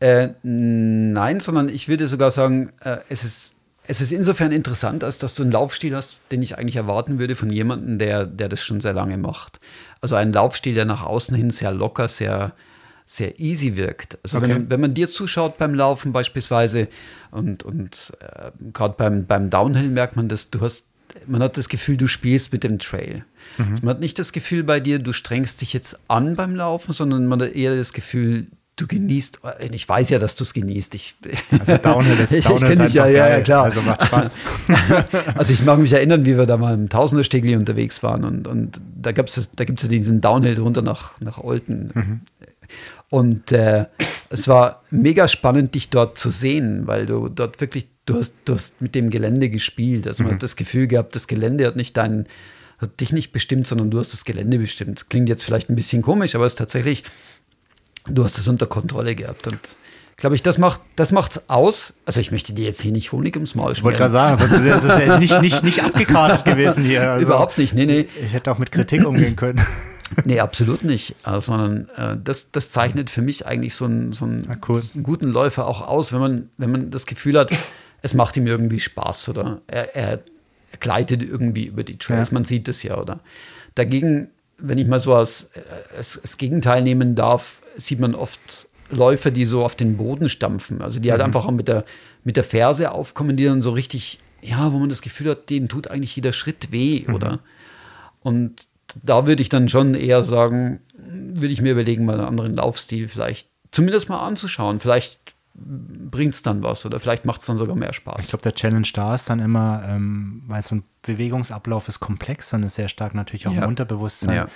Speaker 1: Äh, nein, sondern ich würde sogar sagen, äh, es ist es ist insofern interessant, als dass du einen Laufstil hast, den ich eigentlich erwarten würde von jemandem, der, der das schon sehr lange macht. Also ein Laufstil, der nach außen hin sehr locker, sehr, sehr easy wirkt. Also okay. wenn, wenn, man dir zuschaut beim Laufen beispielsweise und, und äh, gerade beim, beim Downhill merkt man das, du hast, man hat das Gefühl, du spielst mit dem Trail. Mhm. Also man hat nicht das Gefühl bei dir, du strengst dich jetzt an beim Laufen, sondern man hat eher das Gefühl, du genießt, ich weiß ja, dass du es genießt. Ich,
Speaker 2: also Downhill ist, *laughs* Downhill
Speaker 1: ich
Speaker 2: ist
Speaker 1: ja, ja, ja, klar. Also macht Spaß. *laughs* also ich mag mich erinnern, wie wir da mal im Tausenderstegli unterwegs waren und, und da, da gibt es ja diesen Downhill runter nach, nach Olten. Mhm. Und äh, es war mega spannend, dich dort zu sehen, weil du dort wirklich, du hast, du hast mit dem Gelände gespielt. Also man mhm. hat das Gefühl gehabt, das Gelände hat nicht deinen, hat dich nicht bestimmt, sondern du hast das Gelände bestimmt. Klingt jetzt vielleicht ein bisschen komisch, aber es ist tatsächlich du hast es unter Kontrolle gehabt. Und glaube ich, das macht das macht's aus. Also ich möchte dir jetzt hier nicht Honig ums Maul schmieren.
Speaker 2: Ich wollte gerade sagen, sonst ist es ja nicht, nicht, nicht *laughs* abgekartet gewesen hier.
Speaker 1: Also Überhaupt nicht, nee, nee.
Speaker 2: Ich hätte auch mit Kritik umgehen können. *laughs*
Speaker 1: Nee, absolut nicht. Äh, sondern äh, das, das zeichnet für mich eigentlich so, einen, so einen, ah, cool. guten Läufer auch aus, wenn man, wenn man das Gefühl hat, es macht ihm irgendwie Spaß oder er, er, er gleitet irgendwie über die Trails. Ja. Man sieht das ja, oder? Dagegen, wenn ich mal so als, äh, als, als Gegenteil nehmen darf, sieht man oft Läufer, die so auf den Boden stampfen. Also die halt mhm. einfach auch mit der, mit der Ferse aufkommen, die dann so richtig, ja, wo man das Gefühl hat, denen tut eigentlich jeder Schritt weh, mhm. oder? Und da würde ich dann schon eher sagen, würde ich mir überlegen, mal einen anderen Laufstil vielleicht zumindest mal anzuschauen. Vielleicht bringt es dann was oder vielleicht macht es dann sogar mehr Spaß.
Speaker 2: Ich glaube, der Challenge da ist dann immer, ähm, weil so ein Bewegungsablauf ist komplex und ist sehr stark natürlich auch ja. im Unterbewusstsein. Ja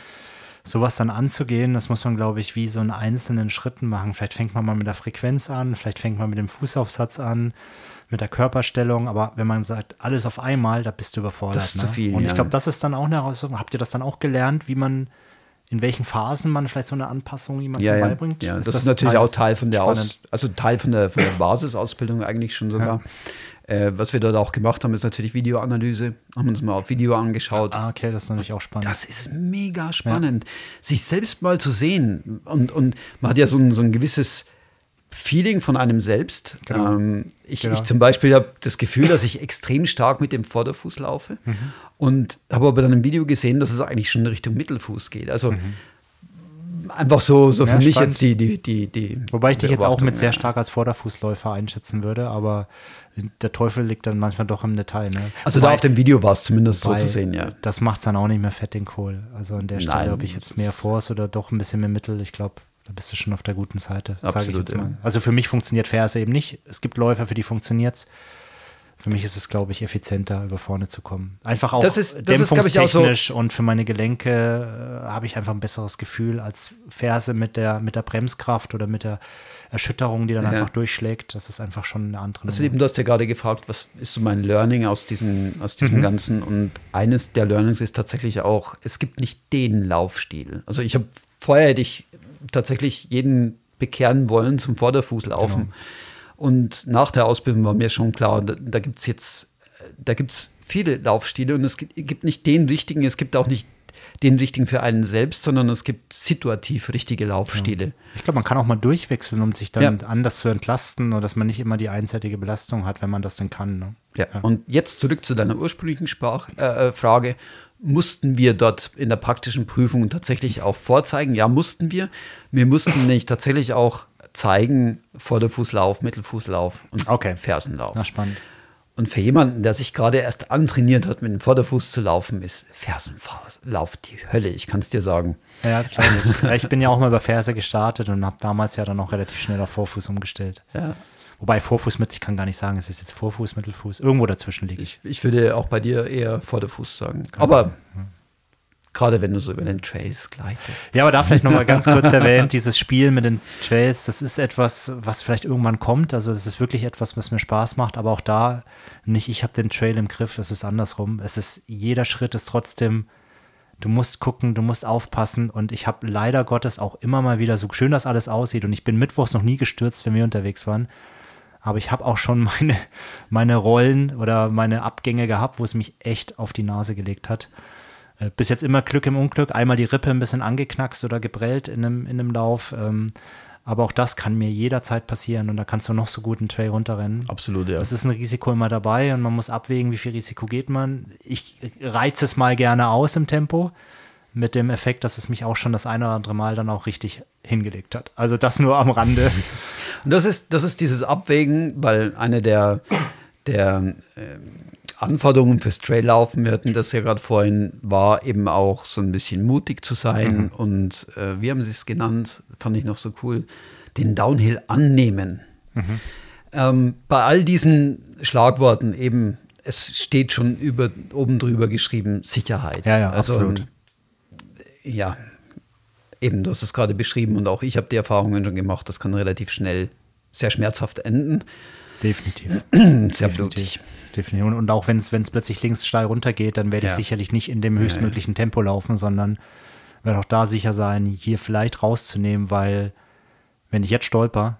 Speaker 2: sowas dann anzugehen, das muss man, glaube ich, wie so in einzelnen Schritten machen. Vielleicht fängt man mal mit der Frequenz an, vielleicht fängt man mit dem Fußaufsatz an, mit der Körperstellung, aber wenn man sagt, alles auf einmal, da bist du überfordert. Das ist ne? zu viel. Und ja. ich glaube, das ist dann auch eine Herausforderung. Habt ihr das dann auch gelernt, wie man in welchen Phasen man vielleicht so eine Anpassung jemandem
Speaker 1: ja, ja.
Speaker 2: beibringt?
Speaker 1: Ja, das, das ist natürlich auch Teil von der Aus, also Teil von der, von der Basisausbildung eigentlich schon sogar. Ja. Äh, was wir dort auch gemacht haben, ist natürlich Videoanalyse. Haben uns mal auf Video angeschaut.
Speaker 2: Ah, okay, das ist natürlich auch spannend.
Speaker 1: Das ist mega spannend, sich selbst mal zu sehen. Und, und man hat ja so ein, so ein gewisses Feeling von einem selbst. Genau. Ähm, ich, genau. ich, zum Beispiel habe das Gefühl, dass ich extrem stark mit dem Vorderfuß laufe mhm. und habe aber dann im Video gesehen, dass es eigentlich schon in Richtung Mittelfuß geht. Also mhm einfach so, so für ja, mich jetzt die, die, die, die.
Speaker 2: Wobei ich dich jetzt auch mit sehr stark als Vorderfußläufer einschätzen würde, aber der Teufel liegt dann manchmal doch im Detail. Ne?
Speaker 1: Also wobei, da auf dem Video war es zumindest so zu sehen, ja.
Speaker 2: Das macht es dann auch nicht mehr fett den Kohl. Also an der Stelle, ob ich jetzt mehr Force oder doch ein bisschen mehr Mittel, ich glaube, da bist du schon auf der guten Seite, sage ich jetzt mal. Ja. Also für mich funktioniert Ferse eben nicht. Es gibt Läufer, für die funktioniert es. Für mich ist es, glaube ich, effizienter, über vorne zu kommen. Einfach auch
Speaker 1: das ist, das ist, ich, auch so.
Speaker 2: und für meine Gelenke äh, habe ich einfach ein besseres Gefühl als Ferse mit der, mit der Bremskraft oder mit der Erschütterung, die dann ja. einfach durchschlägt. Das ist einfach schon eine andere.
Speaker 1: Also eben, du hast ja gerade gefragt, was ist so mein Learning aus diesem, aus diesem mhm. Ganzen? Und eines der Learnings ist tatsächlich auch, es gibt nicht den Laufstil. Also ich habe vorher hätte ich tatsächlich jeden bekehren wollen zum Vorderfußlaufen. Genau. Und nach der Ausbildung war mir schon klar, da, da gibt es jetzt da gibt es viele Laufstile und es gibt nicht den richtigen, es gibt auch nicht den richtigen für einen selbst, sondern es gibt situativ richtige Laufstile. Ja.
Speaker 2: Ich glaube, man kann auch mal durchwechseln, um sich dann ja. anders zu entlasten oder dass man nicht immer die einseitige Belastung hat, wenn man das denn kann. Ne?
Speaker 1: Ja. ja. und jetzt zurück zu deiner ursprünglichen Sprach, äh, äh, Frage. Mussten wir dort in der praktischen Prüfung tatsächlich auch vorzeigen? Ja, mussten wir. Wir mussten nicht tatsächlich auch zeigen Vorderfußlauf, Mittelfußlauf und
Speaker 2: okay.
Speaker 1: Fersenlauf.
Speaker 2: Na, spannend.
Speaker 1: Und für jemanden, der sich gerade erst antrainiert hat, mit dem Vorderfuß zu laufen, ist Fersenlauf die Hölle. Ich kann es dir sagen.
Speaker 2: Ja, das glaube ich. ich bin ja auch mal über Ferse gestartet und habe damals ja dann auch relativ schnell auf Vorfuß umgestellt.
Speaker 1: Ja.
Speaker 2: Wobei Vorfuß mit, ich kann gar nicht sagen, es ist jetzt Vorfuß, Mittelfuß, irgendwo dazwischen liegt.
Speaker 1: Ich, ich würde auch bei dir eher Vorderfuß sagen. Aber Gerade wenn du so über den Trails gleitest.
Speaker 2: Ja, aber da vielleicht nochmal *laughs* ganz kurz erwähnt, dieses Spiel mit den Trails, das ist etwas, was vielleicht irgendwann kommt. Also das ist wirklich etwas, was mir Spaß macht, aber auch da nicht, ich habe den Trail im Griff, es ist andersrum. Es ist, jeder Schritt ist trotzdem, du musst gucken, du musst aufpassen und ich habe leider Gottes auch immer mal wieder, so schön das alles aussieht und ich bin mittwochs noch nie gestürzt, wenn wir unterwegs waren, aber ich habe auch schon meine, meine Rollen oder meine Abgänge gehabt, wo es mich echt auf die Nase gelegt hat. Äh, bis jetzt immer Glück im Unglück, einmal die Rippe ein bisschen angeknackst oder geprellt in einem, in einem Lauf. Ähm, aber auch das kann mir jederzeit passieren und da kannst du noch so gut einen Trail runterrennen.
Speaker 1: Absolut, ja.
Speaker 2: Das ist ein Risiko immer dabei und man muss abwägen, wie viel Risiko geht man. Ich reize es mal gerne aus im Tempo mit dem Effekt, dass es mich auch schon das eine oder andere Mal dann auch richtig hingelegt hat. Also das nur am Rande.
Speaker 1: Und das ist, das ist dieses Abwägen, weil eine der, der ähm, Anforderungen fürs Traillaufen, wir hatten das ja gerade vorhin, war eben auch so ein bisschen mutig zu sein mhm. und äh, wie haben sie es genannt, fand ich noch so cool, den Downhill annehmen. Mhm. Ähm, bei all diesen Schlagworten eben, es steht schon über, oben drüber geschrieben, Sicherheit.
Speaker 2: Ja, ja, also, absolut.
Speaker 1: Ja, eben, du hast es gerade beschrieben und auch ich habe die Erfahrungen schon gemacht, das kann relativ schnell sehr schmerzhaft enden.
Speaker 2: Definitiv. *clears throat*
Speaker 1: Sehr blutig.
Speaker 2: Definitiv. Und auch wenn es plötzlich links steil runtergeht, dann werde ich ja. sicherlich nicht in dem höchstmöglichen Tempo laufen, sondern werde auch da sicher sein, hier vielleicht rauszunehmen, weil wenn ich jetzt stolper,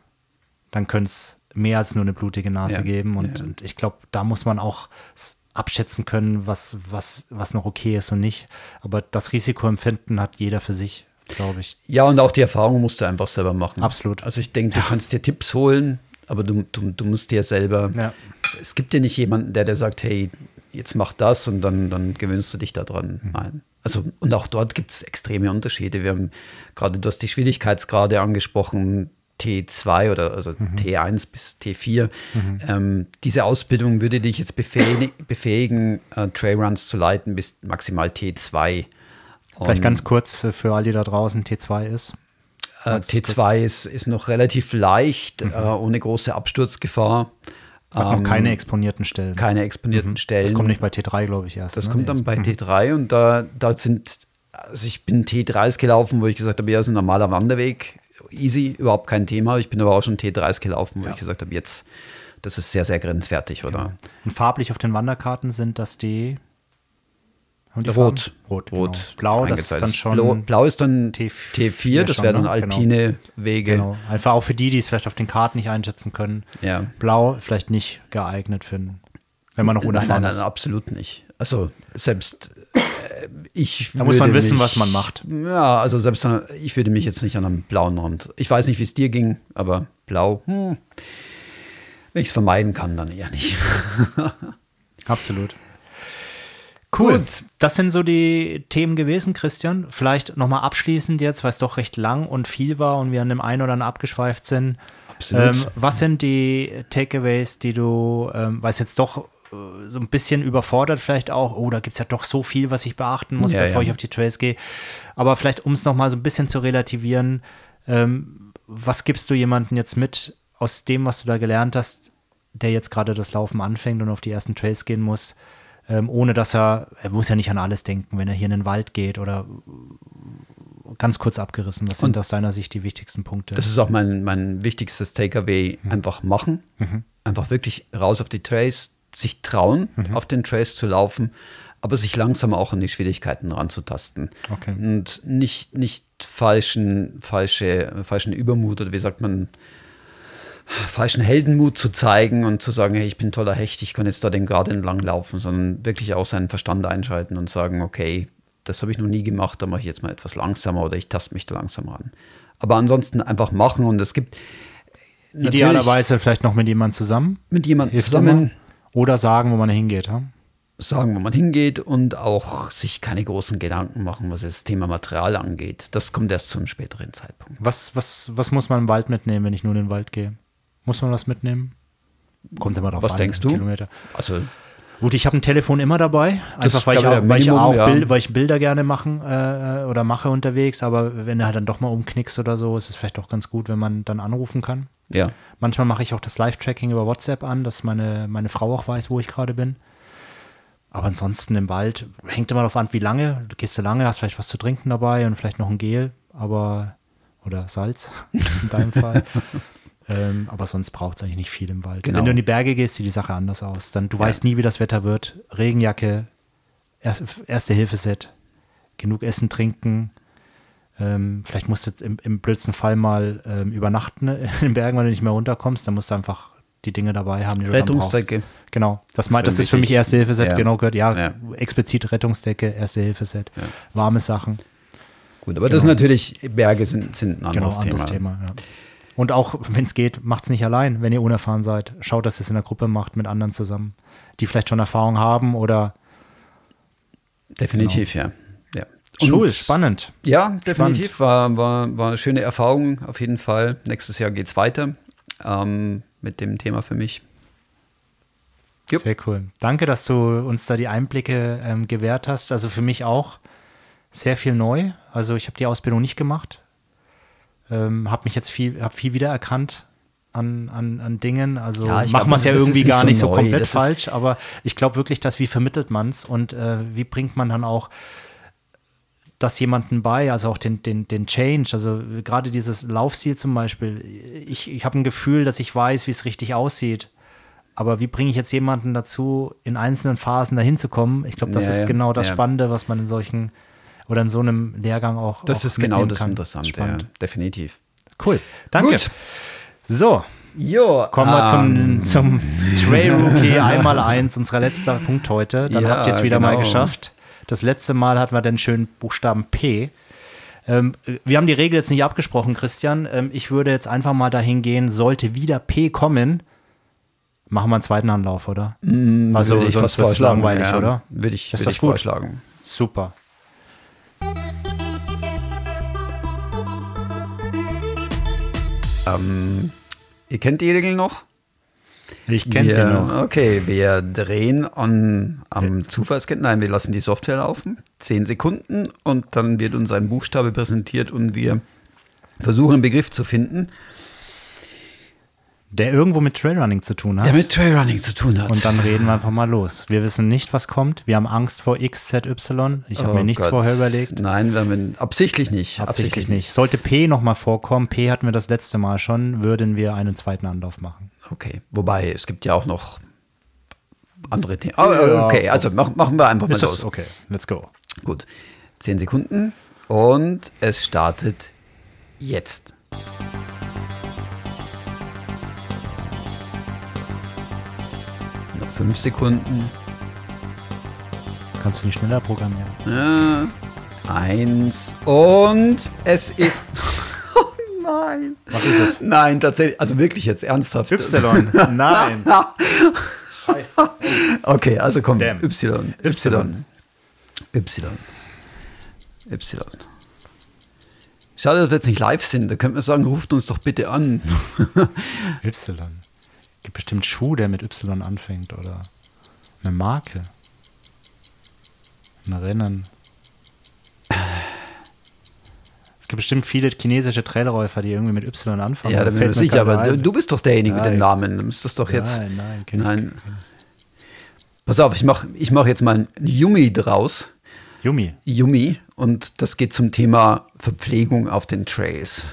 Speaker 2: dann könnte es mehr als nur eine blutige Nase ja. geben. Und, ja. und ich glaube, da muss man auch abschätzen können, was, was, was noch okay ist und nicht. Aber das Risikoempfinden hat jeder für sich, glaube ich.
Speaker 1: Ja, und auch die Erfahrung musst du einfach selber machen.
Speaker 2: Absolut.
Speaker 1: Also ich denke, du kannst dir Tipps holen, aber du, du, du musst dir selber, ja. es, es, gibt dir nicht jemanden, der dir sagt, hey, jetzt mach das und dann, dann gewöhnst du dich daran. Mhm. Nein. Also, und auch dort gibt es extreme Unterschiede. Wir haben gerade, du hast die Schwierigkeitsgrade angesprochen, T2 oder also mhm. T1 bis T4. Mhm. Ähm, diese Ausbildung würde dich jetzt befähigen, befähigen äh, Trailruns zu leiten bis maximal T2.
Speaker 2: Vielleicht ganz kurz äh, für all die da draußen, T2 ist.
Speaker 1: Äh, T2 ist, ist noch relativ leicht, mhm. äh, ohne große Absturzgefahr.
Speaker 2: Hat ähm, noch keine exponierten Stellen.
Speaker 1: Keine exponierten mhm. Stellen. Das
Speaker 2: kommt nicht bei T3, glaube ich, erst.
Speaker 1: Das ne? kommt dann bei mhm. T3 und da, da sind, also ich bin T3s gelaufen, wo ich gesagt habe, ja, ist ein normaler Wanderweg, easy, überhaupt kein Thema. Ich bin aber auch schon T3s gelaufen, wo ja. ich gesagt habe, jetzt, das ist sehr, sehr grenzwertig, oder? Genau.
Speaker 2: Und farblich auf den Wanderkarten sind das die
Speaker 1: Rot.
Speaker 2: Rot. Rot. Genau. Blau, das ist dann schon.
Speaker 1: Blau, Blau ist dann T4, T4 das wäre dann alpine genau. Wege. Genau.
Speaker 2: Einfach auch für die, die es vielleicht auf den Karten nicht einschätzen können.
Speaker 1: Ja.
Speaker 2: Blau vielleicht nicht geeignet für, wenn man noch unerfahren
Speaker 1: nein, nein, nein, absolut nicht. Also selbst äh, ich.
Speaker 2: Da muss man wissen, mich, was man macht.
Speaker 1: Ja, also selbst ich würde mich jetzt nicht an einem blauen Rand. Ich weiß nicht, wie es dir ging, aber blau. Hm. Wenn ich es vermeiden kann, dann eher nicht. *laughs*
Speaker 2: Absolut. Cool. Gut. Das sind so die Themen gewesen, Christian. Vielleicht nochmal abschließend jetzt, weil es doch recht lang und viel war und wir an dem einen oder anderen abgeschweift sind.
Speaker 1: Absolut.
Speaker 2: Ähm, was sind die Takeaways, die du, ähm, weil es jetzt doch äh, so ein bisschen überfordert vielleicht auch, oh, da gibt es ja doch so viel, was ich beachten muss, ja, bevor ja. ich auf die Trails gehe. Aber vielleicht, um es nochmal so ein bisschen zu relativieren, ähm, was gibst du jemandem jetzt mit aus dem, was du da gelernt hast, der jetzt gerade das Laufen anfängt und auf die ersten Trails gehen muss? Ähm, ohne dass er, er muss ja nicht an alles denken, wenn er hier in den Wald geht oder ganz kurz abgerissen. Was sind aus deiner Sicht die wichtigsten Punkte?
Speaker 1: Das ist auch mein, mein wichtigstes Takeaway. Mhm. Einfach machen. Mhm. Einfach wirklich raus auf die Trace, sich trauen, mhm. auf den Trace zu laufen, aber sich langsam auch an die Schwierigkeiten ranzutasten.
Speaker 2: Okay.
Speaker 1: Und nicht, nicht falschen, falsche, falschen Übermut oder wie sagt man, falschen Heldenmut zu zeigen und zu sagen, hey, ich bin toller Hecht, ich kann jetzt da den Grad entlang laufen, sondern wirklich auch seinen Verstand einschalten und sagen, okay, das habe ich noch nie gemacht, da mache ich jetzt mal etwas langsamer oder ich taste mich da langsam ran. Aber ansonsten einfach machen und es gibt
Speaker 2: idealerweise vielleicht noch mit jemandem zusammen.
Speaker 1: Mit jemandem zusammen.
Speaker 2: Oder sagen, wo man hingeht. Ja?
Speaker 1: Sagen, wo man hingeht und auch sich keine großen Gedanken machen, was das Thema Material angeht. Das kommt erst zu einem späteren Zeitpunkt.
Speaker 2: Was, was, was muss man im Wald mitnehmen, wenn ich nur in den Wald gehe? Muss man was mitnehmen?
Speaker 1: Kommt immer drauf was an. Was denkst du?
Speaker 2: Kilometer. Also Gut, ich habe ein Telefon immer dabei, einfach weil ich, auch, weil ich auch ja. Bild, weil ich Bilder gerne machen äh, oder mache unterwegs, aber wenn du halt dann doch mal umknickst oder so, ist es vielleicht auch ganz gut, wenn man dann anrufen kann.
Speaker 1: Ja.
Speaker 2: Manchmal mache ich auch das Live-Tracking über WhatsApp an, dass meine, meine Frau auch weiß, wo ich gerade bin. Aber ansonsten im Wald hängt immer darauf an, wie lange. Du gehst du lange, hast vielleicht was zu trinken dabei und vielleicht noch ein Gel, aber oder Salz *laughs* in deinem Fall. Ähm, aber sonst braucht es eigentlich nicht viel im Wald. Genau. Wenn du in die Berge gehst, sieht die Sache anders aus. Dann, du ja. weißt nie, wie das Wetter wird. Regenjacke, Erste-Hilfe-Set, genug Essen, Trinken. Ähm, vielleicht musst du im, im blödsten Fall mal ähm, übernachten *laughs* in den Bergen, wenn du nicht mehr runterkommst. Dann musst du einfach die Dinge dabei haben, die
Speaker 1: du Rettungsdecke.
Speaker 2: Genau, das, das, das ist für mich Erste-Hilfe-Set, ja. genau gehört. Ja, ja, explizit Rettungsdecke, Erste-Hilfe-Set, ja. warme Sachen.
Speaker 1: Gut, aber genau. das ist natürlich, Berge sind, sind ein anderes genau, anderes
Speaker 2: Thema. Thema ja. Und auch, wenn es geht, macht es nicht allein, wenn ihr unerfahren seid. Schaut, dass ihr es in der Gruppe macht mit anderen zusammen, die vielleicht schon Erfahrung haben oder.
Speaker 1: Definitiv, genau. ja. ja.
Speaker 2: Und Schul, spannend.
Speaker 1: Ja, definitiv. War, war, war eine schöne Erfahrung auf jeden Fall. Nächstes Jahr geht es weiter ähm, mit dem Thema für mich.
Speaker 2: Jupp. Sehr cool. Danke, dass du uns da die Einblicke ähm, gewährt hast. Also für mich auch sehr viel neu. Also ich habe die Ausbildung nicht gemacht. Ähm, habe mich jetzt viel, habe viel wiedererkannt an, an, an Dingen. Also ja, machen wir es ja irgendwie gar nicht so, neu. komplett das falsch, aber ich glaube wirklich, dass wie vermittelt man es und äh, wie bringt man dann auch das jemanden bei, also auch den, den, den Change, also gerade dieses Laufstil zum Beispiel. Ich, ich habe ein Gefühl, dass ich weiß, wie es richtig aussieht. Aber wie bringe ich jetzt jemanden dazu, in einzelnen Phasen dahin zu kommen? Ich glaube, das ja, ist genau das ja. Spannende, was man in solchen oder in so einem Lehrgang auch.
Speaker 1: Das
Speaker 2: auch
Speaker 1: ist genau das kann. Interessante, Spannend. Ja, definitiv.
Speaker 2: Cool, danke. Gut. So, Jo, Kommen wir um, zum, zum Trail Rookie einmal eins, unser letzter Punkt heute. Dann ja, habt ihr es wieder genau. mal geschafft. Das letzte Mal hatten wir den schönen Buchstaben P. Ähm, wir haben die Regel jetzt nicht abgesprochen, Christian. Ähm, ich würde jetzt einfach mal dahin gehen, sollte wieder P kommen, machen wir einen zweiten Anlauf, oder?
Speaker 1: Mm, also würde ich sonst
Speaker 2: wird es langweilig, ja, oder?
Speaker 1: Würde ich, würd ich vorschlagen.
Speaker 2: Super.
Speaker 1: Ähm, ihr kennt die Regel noch?
Speaker 2: Ich kenne sie noch.
Speaker 1: Okay, wir drehen an, am ja. Zufallskette. Nein, wir lassen die Software laufen. Zehn Sekunden und dann wird uns ein Buchstabe präsentiert und wir versuchen einen Begriff zu finden.
Speaker 2: Der irgendwo mit Trailrunning zu tun hat.
Speaker 1: Der mit Trailrunning zu tun hat.
Speaker 2: Und dann reden wir einfach mal los. Wir wissen nicht, was kommt. Wir haben Angst vor XZY. Ich habe oh mir nichts Gott. vorher überlegt.
Speaker 1: Nein, wir haben absichtlich nicht.
Speaker 2: Absichtlich, absichtlich nicht. Sollte P nochmal vorkommen, P hatten wir das letzte Mal schon, würden wir einen zweiten Anlauf machen.
Speaker 1: Okay. Wobei, es gibt ja auch noch andere Themen. Oh, okay, also mach, machen wir einfach mal los.
Speaker 2: Okay, let's go.
Speaker 1: Gut. Zehn Sekunden und es startet jetzt. Fünf Sekunden.
Speaker 2: Kannst du nicht schneller programmieren?
Speaker 1: Ja. Eins und es ist. *laughs* oh nein.
Speaker 2: Was ist es?
Speaker 1: Nein, tatsächlich. Also wirklich jetzt ernsthaft.
Speaker 2: Y. *laughs* Nein.
Speaker 1: Scheiße. Okay, also komm.
Speaker 2: Damn.
Speaker 1: Y. Y. Y. Y. Schade, dass wir jetzt nicht live sind. Da könnte man sagen, ruft uns doch bitte an.
Speaker 2: y gibt bestimmt Schuh, der mit Y anfängt oder eine Marke. Ein Rennen. Es gibt bestimmt viele chinesische Trailläufer, die irgendwie mit Y anfangen.
Speaker 1: Ja, da bin ich sicher, aber du, du, bist doch derjenige ja, mit dem Namen. Du müsstest doch jetzt.
Speaker 2: Nein, nein, kenn nein.
Speaker 1: Ich, Pass auf, ich mache ich mach jetzt mal ein Yumi draus.
Speaker 2: Yumi.
Speaker 1: Yumi. Und das geht zum Thema Verpflegung auf den Trails.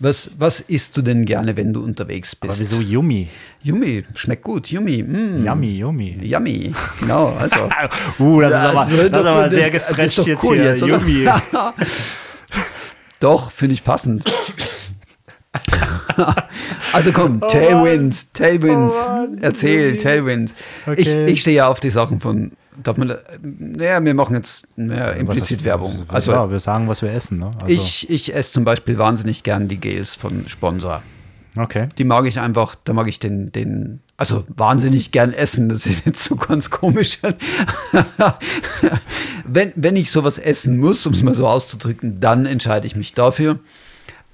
Speaker 1: Was, was isst du denn gerne, wenn du unterwegs bist?
Speaker 2: Aber wieso Yummy?
Speaker 1: Yummy, schmeckt gut. Yummy. Mm.
Speaker 2: Yummy, yummy.
Speaker 1: Yummy, genau. Also. *laughs*
Speaker 2: uh, das ist aber, das, das ist aber sehr gestretcht jetzt cool hier. Jetzt,
Speaker 1: yummy. *laughs* doch, finde ich passend. *laughs* also komm, oh Tailwinds, Tailwinds. Oh Erzähl, Tailwinds. Okay. Ich, ich stehe ja auf die Sachen von Darf man, naja, wir machen jetzt naja, implizit Werbung.
Speaker 2: Also, ja, wir sagen, was wir essen. Ne?
Speaker 1: Also. Ich, ich esse zum Beispiel wahnsinnig gern die Gels von Sponsor.
Speaker 2: Okay.
Speaker 1: Die mag ich einfach, da mag ich den, den, also wahnsinnig gern essen. Das ist jetzt so ganz komisch. *laughs* wenn, wenn ich sowas essen muss, um es mal so auszudrücken, dann entscheide ich mich dafür,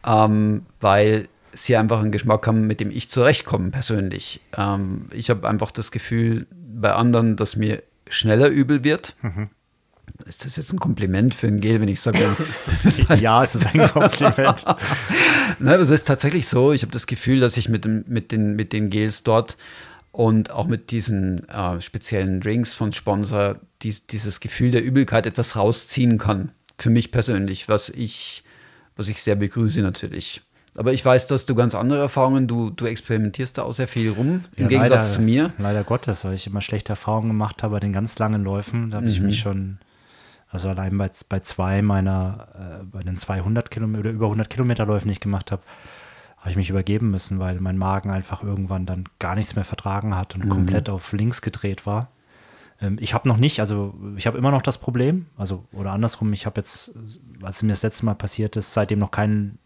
Speaker 1: ähm, weil sie einfach einen Geschmack haben, mit dem ich zurechtkomme persönlich. Ähm, ich habe einfach das Gefühl bei anderen, dass mir schneller übel wird. Mhm. Ist das jetzt ein Kompliment für ein Gel, wenn ich sage? *laughs* *laughs*
Speaker 2: ja, es ist ein Kompliment. *laughs*
Speaker 1: Nein, es ist tatsächlich so. Ich habe das Gefühl, dass ich mit, dem, mit, den, mit den Gels dort und auch mit diesen äh, speziellen Drinks von Sponsor dies, dieses Gefühl der Übelkeit etwas rausziehen kann. Für mich persönlich, was ich, was ich sehr begrüße natürlich. Aber ich weiß, dass du ganz andere Erfahrungen, du, du experimentierst da auch sehr viel rum, im ja, Gegensatz leider, zu mir.
Speaker 2: Leider Gottes, weil ich immer schlechte Erfahrungen gemacht habe bei den ganz langen Läufen. Da habe mhm. ich mich schon, also allein bei, bei zwei meiner, äh, bei den 200 Kilometer oder über 100 Kilometer Läufen, die ich gemacht habe, habe ich mich übergeben müssen, weil mein Magen einfach irgendwann dann gar nichts mehr vertragen hat und mhm. komplett auf links gedreht war. Ähm, ich habe noch nicht, also ich habe immer noch das Problem, also oder andersrum, ich habe jetzt, als mir das letzte Mal passiert ist, seitdem noch keinen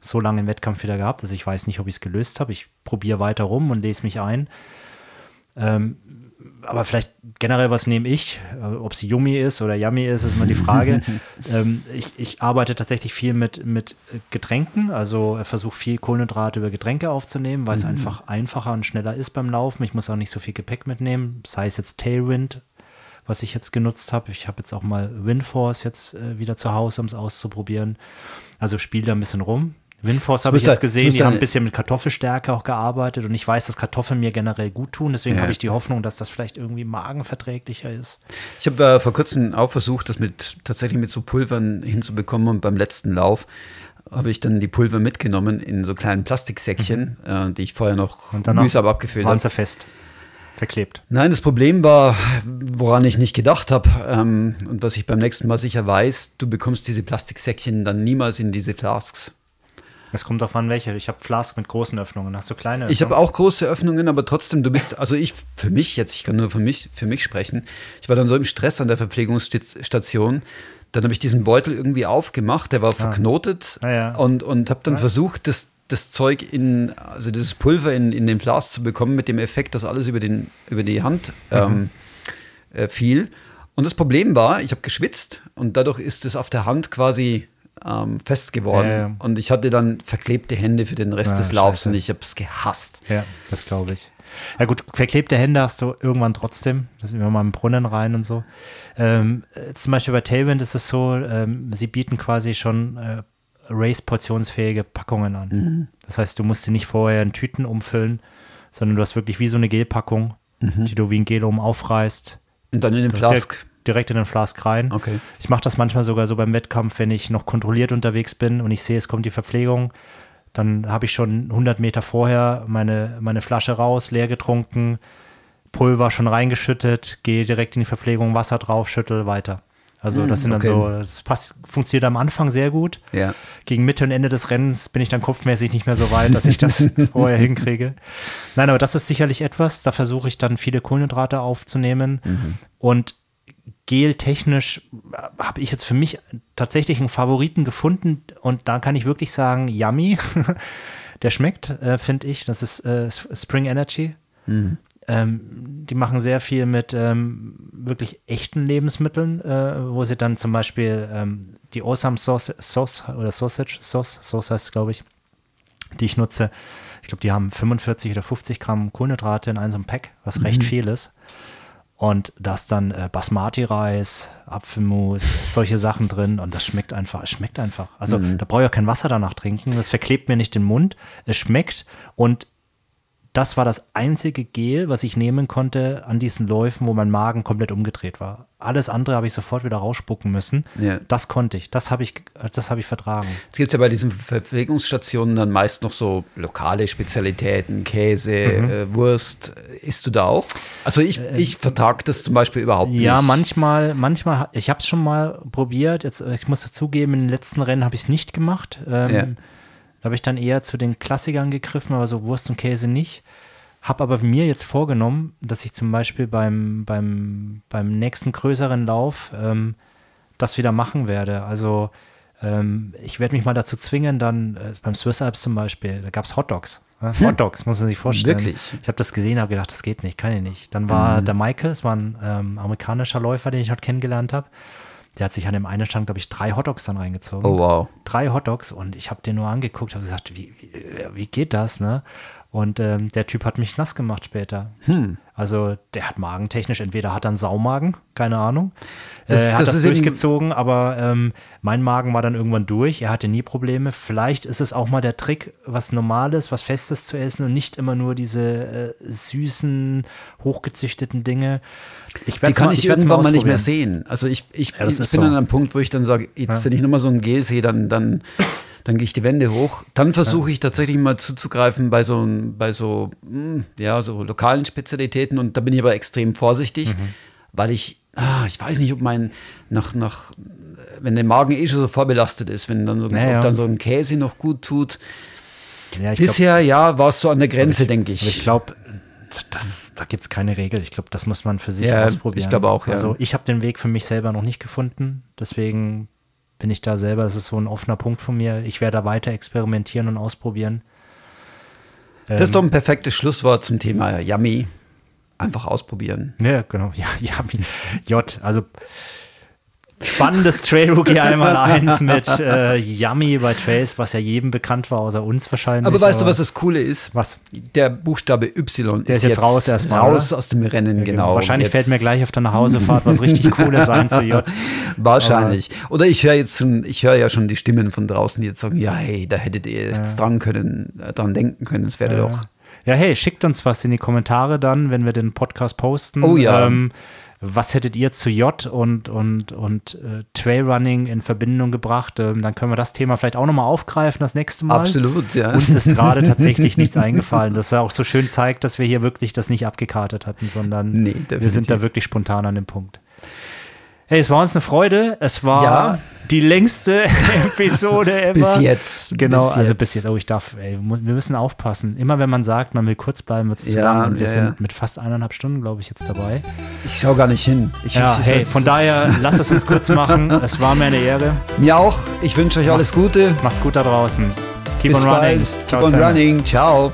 Speaker 2: so lange einen Wettkampf wieder gehabt. Also ich weiß nicht, ob ich es gelöst habe. Ich probiere weiter rum und lese mich ein. Ähm, aber vielleicht generell, was nehme ich? Äh, ob es Yummy ist oder Yummy ist, ist immer die Frage. *laughs* ähm, ich, ich, arbeite tatsächlich viel mit, mit Getränken, also versuche viel Kohlenhydrate über Getränke aufzunehmen, weil es mhm. einfach einfacher und schneller ist beim Laufen. Ich muss auch nicht so viel Gepäck mitnehmen, sei es jetzt Tailwind, was ich jetzt genutzt habe. Ich habe jetzt auch mal Windforce jetzt äh, wieder zu Hause, um es auszuprobieren. Also spiele da ein bisschen rum. Windforce habe ich jetzt gesehen, die haben ein bisschen mit Kartoffelstärke auch gearbeitet und ich weiß, dass Kartoffeln mir generell gut tun, deswegen ja. habe ich die Hoffnung, dass das vielleicht irgendwie magenverträglicher ist.
Speaker 1: Ich habe äh, vor kurzem auch versucht, das mit tatsächlich mit so Pulvern hinzubekommen und beim letzten Lauf habe ich dann die Pulver mitgenommen in so kleinen Plastiksäckchen, mhm. äh, die ich vorher noch mühsam abgefüllt habe.
Speaker 2: Waren fest verklebt?
Speaker 1: Nein, das Problem war, woran ich nicht gedacht habe ähm, und was ich beim nächsten Mal sicher weiß, du bekommst diese Plastiksäckchen dann niemals in diese Flasks.
Speaker 2: Es kommt darauf an, welche. Ich habe Flask mit großen Öffnungen. Hast du kleine
Speaker 1: Öffnungen? Ich habe auch große Öffnungen, aber trotzdem, du bist, also ich, für mich jetzt, ich kann nur für mich, für mich sprechen. Ich war dann so im Stress an der Verpflegungsstation. Dann habe ich diesen Beutel irgendwie aufgemacht, der war ah. verknotet ah, ja. und, und habe dann ja. versucht, das, das Zeug in, also dieses Pulver in, in den Flask zu bekommen, mit dem Effekt, dass alles über, den, über die Hand mhm. ähm, äh, fiel. Und das Problem war, ich habe geschwitzt und dadurch ist es auf der Hand quasi ähm, fest geworden. Ja, ja. Und ich hatte dann verklebte Hände für den Rest ja, des Laufs und ich habe es gehasst.
Speaker 2: Ja, das glaube ich. Ja gut, verklebte Hände hast du irgendwann trotzdem. Da sind wir mal im Brunnen rein und so. Ähm, äh, zum Beispiel bei Tailwind ist es so, ähm, sie bieten quasi schon äh, Race-portionsfähige Packungen an. Mhm. Das heißt, du musst sie nicht vorher in Tüten umfüllen, sondern du hast wirklich wie so eine Gelpackung, mhm. die du wie ein Gel um aufreißt.
Speaker 1: Und dann in den Flask
Speaker 2: direkt in den Flask rein.
Speaker 1: Okay.
Speaker 2: Ich mache das manchmal sogar so beim Wettkampf, wenn ich noch kontrolliert unterwegs bin und ich sehe, es kommt die Verpflegung. Dann habe ich schon 100 Meter vorher meine, meine Flasche raus, leer getrunken, Pulver schon reingeschüttet, gehe direkt in die Verpflegung, Wasser drauf, schüttel weiter. Also das sind dann okay. so, das passt, funktioniert am Anfang sehr gut.
Speaker 1: Ja.
Speaker 2: Gegen Mitte und Ende des Rennens bin ich dann kopfmäßig nicht mehr so weit, dass ich das *laughs* vorher hinkriege. Nein, aber das ist sicherlich etwas, da versuche ich dann viele Kohlenhydrate aufzunehmen. Mhm. Und geltechnisch äh, habe ich jetzt für mich tatsächlich einen Favoriten gefunden und da kann ich wirklich sagen, yummy. *laughs* Der schmeckt, äh, finde ich. Das ist äh, Spring Energy. Mhm. Ähm, die machen sehr viel mit ähm, wirklich echten Lebensmitteln, äh, wo sie dann zum Beispiel ähm, die Awesome Sauce, Sauce oder Sausage, Sauce, Sauce heißt es, glaube ich, die ich nutze. Ich glaube, die haben 45 oder 50 Gramm Kohlenhydrate in einem Pack, was mhm. recht viel ist. Und da ist dann äh, Basmati-Reis, Apfelmus, *laughs* solche Sachen drin. Und das schmeckt einfach, es schmeckt einfach. Also mhm. da brauche ich ja kein Wasser danach trinken. Das verklebt mir nicht den Mund. Es schmeckt. Und das war das einzige Gel, was ich nehmen konnte an diesen Läufen, wo mein Magen komplett umgedreht war. Alles andere habe ich sofort wieder rausspucken müssen. Ja. Das konnte ich. Das habe ich, das habe ich vertragen.
Speaker 1: Es gibt ja bei diesen Verpflegungsstationen dann meist noch so lokale Spezialitäten, Käse, mhm. äh, Wurst. Isst du da auch? Also ich, äh, ich vertrage das zum Beispiel überhaupt nicht.
Speaker 2: Ja, manchmal, manchmal, ich habe es schon mal probiert. Jetzt, ich muss dazugeben, in den letzten Rennen habe ich es nicht gemacht. Ähm, ja Da habe ich dann eher zu den Klassikern gegriffen, aber so Wurst und Käse nicht. Habe aber mir jetzt vorgenommen, dass ich zum Beispiel beim, beim, beim nächsten größeren Lauf ähm, das wieder machen werde. Also ähm, ich werde mich mal dazu zwingen, dann äh, beim Swiss Alps zum Beispiel, da gab es Hotdogs. Ne? Hm. Hotdogs, muss man sich vorstellen.
Speaker 1: Wirklich?
Speaker 2: Ich habe das gesehen, habe gedacht, das geht nicht, kann ich nicht. Dann war mhm. der Maike, es war ein ähm, amerikanischer Läufer, den ich heute kennengelernt habe. Der hat sich an dem einen Stand, glaube ich, drei Hotdogs dann reingezogen.
Speaker 1: Oh, wow.
Speaker 2: Drei Hotdogs und ich habe den nur angeguckt, habe gesagt, wie, wie, wie, geht das, ne? Und ähm, der Typ hat mich nass gemacht später. Hm. Also der hat magentechnisch, entweder hat er einen Saumagen, keine Ahnung. Das, äh, er hat das, das durchgezogen, aber ähm, mein Magen war dann irgendwann durch. Er hatte nie Probleme. Vielleicht ist es auch mal der Trick, was Normales, was Festes zu essen und nicht immer nur diese äh, süßen, hochgezüchteten Dinge.
Speaker 1: Ich Die kann mal, ich, ich irgendwann mal nicht mehr sehen. Also ich, ich, ja, ich bin so. an einem Punkt, wo ich dann sage, jetzt, ja. wenn ich nochmal so ein Gel sehe, dann, dann dann gehe ich die Wände hoch. Dann versuche ich tatsächlich mal zuzugreifen bei so, bei so, hm, ja, so lokalen Spezialitäten und da bin ich aber extrem vorsichtig, mhm. weil ich, ah, ich weiß nicht, ob mein, nach, nach, wenn der Magen eh schon so vorbelastet ist, wenn dann so, naja. ob dann so ein Käse noch gut tut. Ja, Bisher, glaub, ja, war es so an der Grenze, denke ich.
Speaker 2: Ich glaube, das, da gibt es keine Regel. Ich glaube, das muss man für sich ja, ausprobieren.
Speaker 1: Ich glaube auch,
Speaker 2: ja. Also ich habe den Weg für mich selber noch nicht gefunden. Deswegen bin ich da selber, das ist so ein offener Punkt von mir. Ich werde da weiter experimentieren und ausprobieren.
Speaker 1: Das ist doch ein perfektes Schlusswort zum Thema Yummy. Einfach ausprobieren.
Speaker 2: Ja, genau. *laughs* Ja, Yummy. J. Also spannendes *laughs* Trail Rookie einmal eins mit äh, Yummy bei Trails, was ja jedem bekannt war, außer uns wahrscheinlich.
Speaker 1: Aber weißt aber du, was das Coole ist?
Speaker 2: Was?
Speaker 1: Der Buchstabe Y
Speaker 2: Der ist, jetzt, jetzt raus erstmal.
Speaker 1: Raus aus dem Rennen, ja, genau.
Speaker 2: Wahrscheinlich
Speaker 1: jetzt.
Speaker 2: fällt mir gleich auf deiner Hausefahrt was richtig *laughs* Cooles ein zu J.
Speaker 1: Wahrscheinlich. Aber Oder ich höre jetzt schon, ich höre ja schon die Stimmen von draußen, die jetzt sagen, ja, hey, da hättet ihr jetzt ja. dran können, äh, dran denken können, es wäre ja. doch.
Speaker 2: Ja, hey, schickt uns was in die Kommentare dann, wenn wir den Podcast posten.
Speaker 1: Oh ja. Ähm,
Speaker 2: was hättet ihr zu J und, und, und äh, Trailrunning in Verbindung gebracht? Ähm, dann können wir das Thema vielleicht auch nochmal aufgreifen das nächste Mal.
Speaker 1: Absolut, ja.
Speaker 2: Uns ist gerade *laughs* tatsächlich nichts eingefallen, das auch so schön zeigt, dass wir hier wirklich das nicht abgekartet hatten, sondern nee, wir sind da wirklich spontan an dem Punkt. Hey, es war uns eine Freude. Es war ja. Die längste *laughs* Episode ever.
Speaker 1: Bis jetzt.
Speaker 2: Genau, bis also jetzt. bis jetzt. Oh, ich darf, ey, wir müssen aufpassen. Immer wenn man sagt, man will kurz bleiben, wird es zu ja, lang. Und wir ja, sind mit fast eineinhalb Stunden, glaube ich, jetzt dabei.
Speaker 1: Ich schaue gar nicht hin. Ich,
Speaker 2: ja,
Speaker 1: ich,
Speaker 2: hey, von daher, lasst es uns kurz machen. *laughs* Es war mir eine Ehre.
Speaker 1: Mir auch. Ich wünsche euch alles Gute.
Speaker 2: Macht's gut da draußen.
Speaker 1: Keep bis on running. Bald. Keep Ciao, on running. Ciao.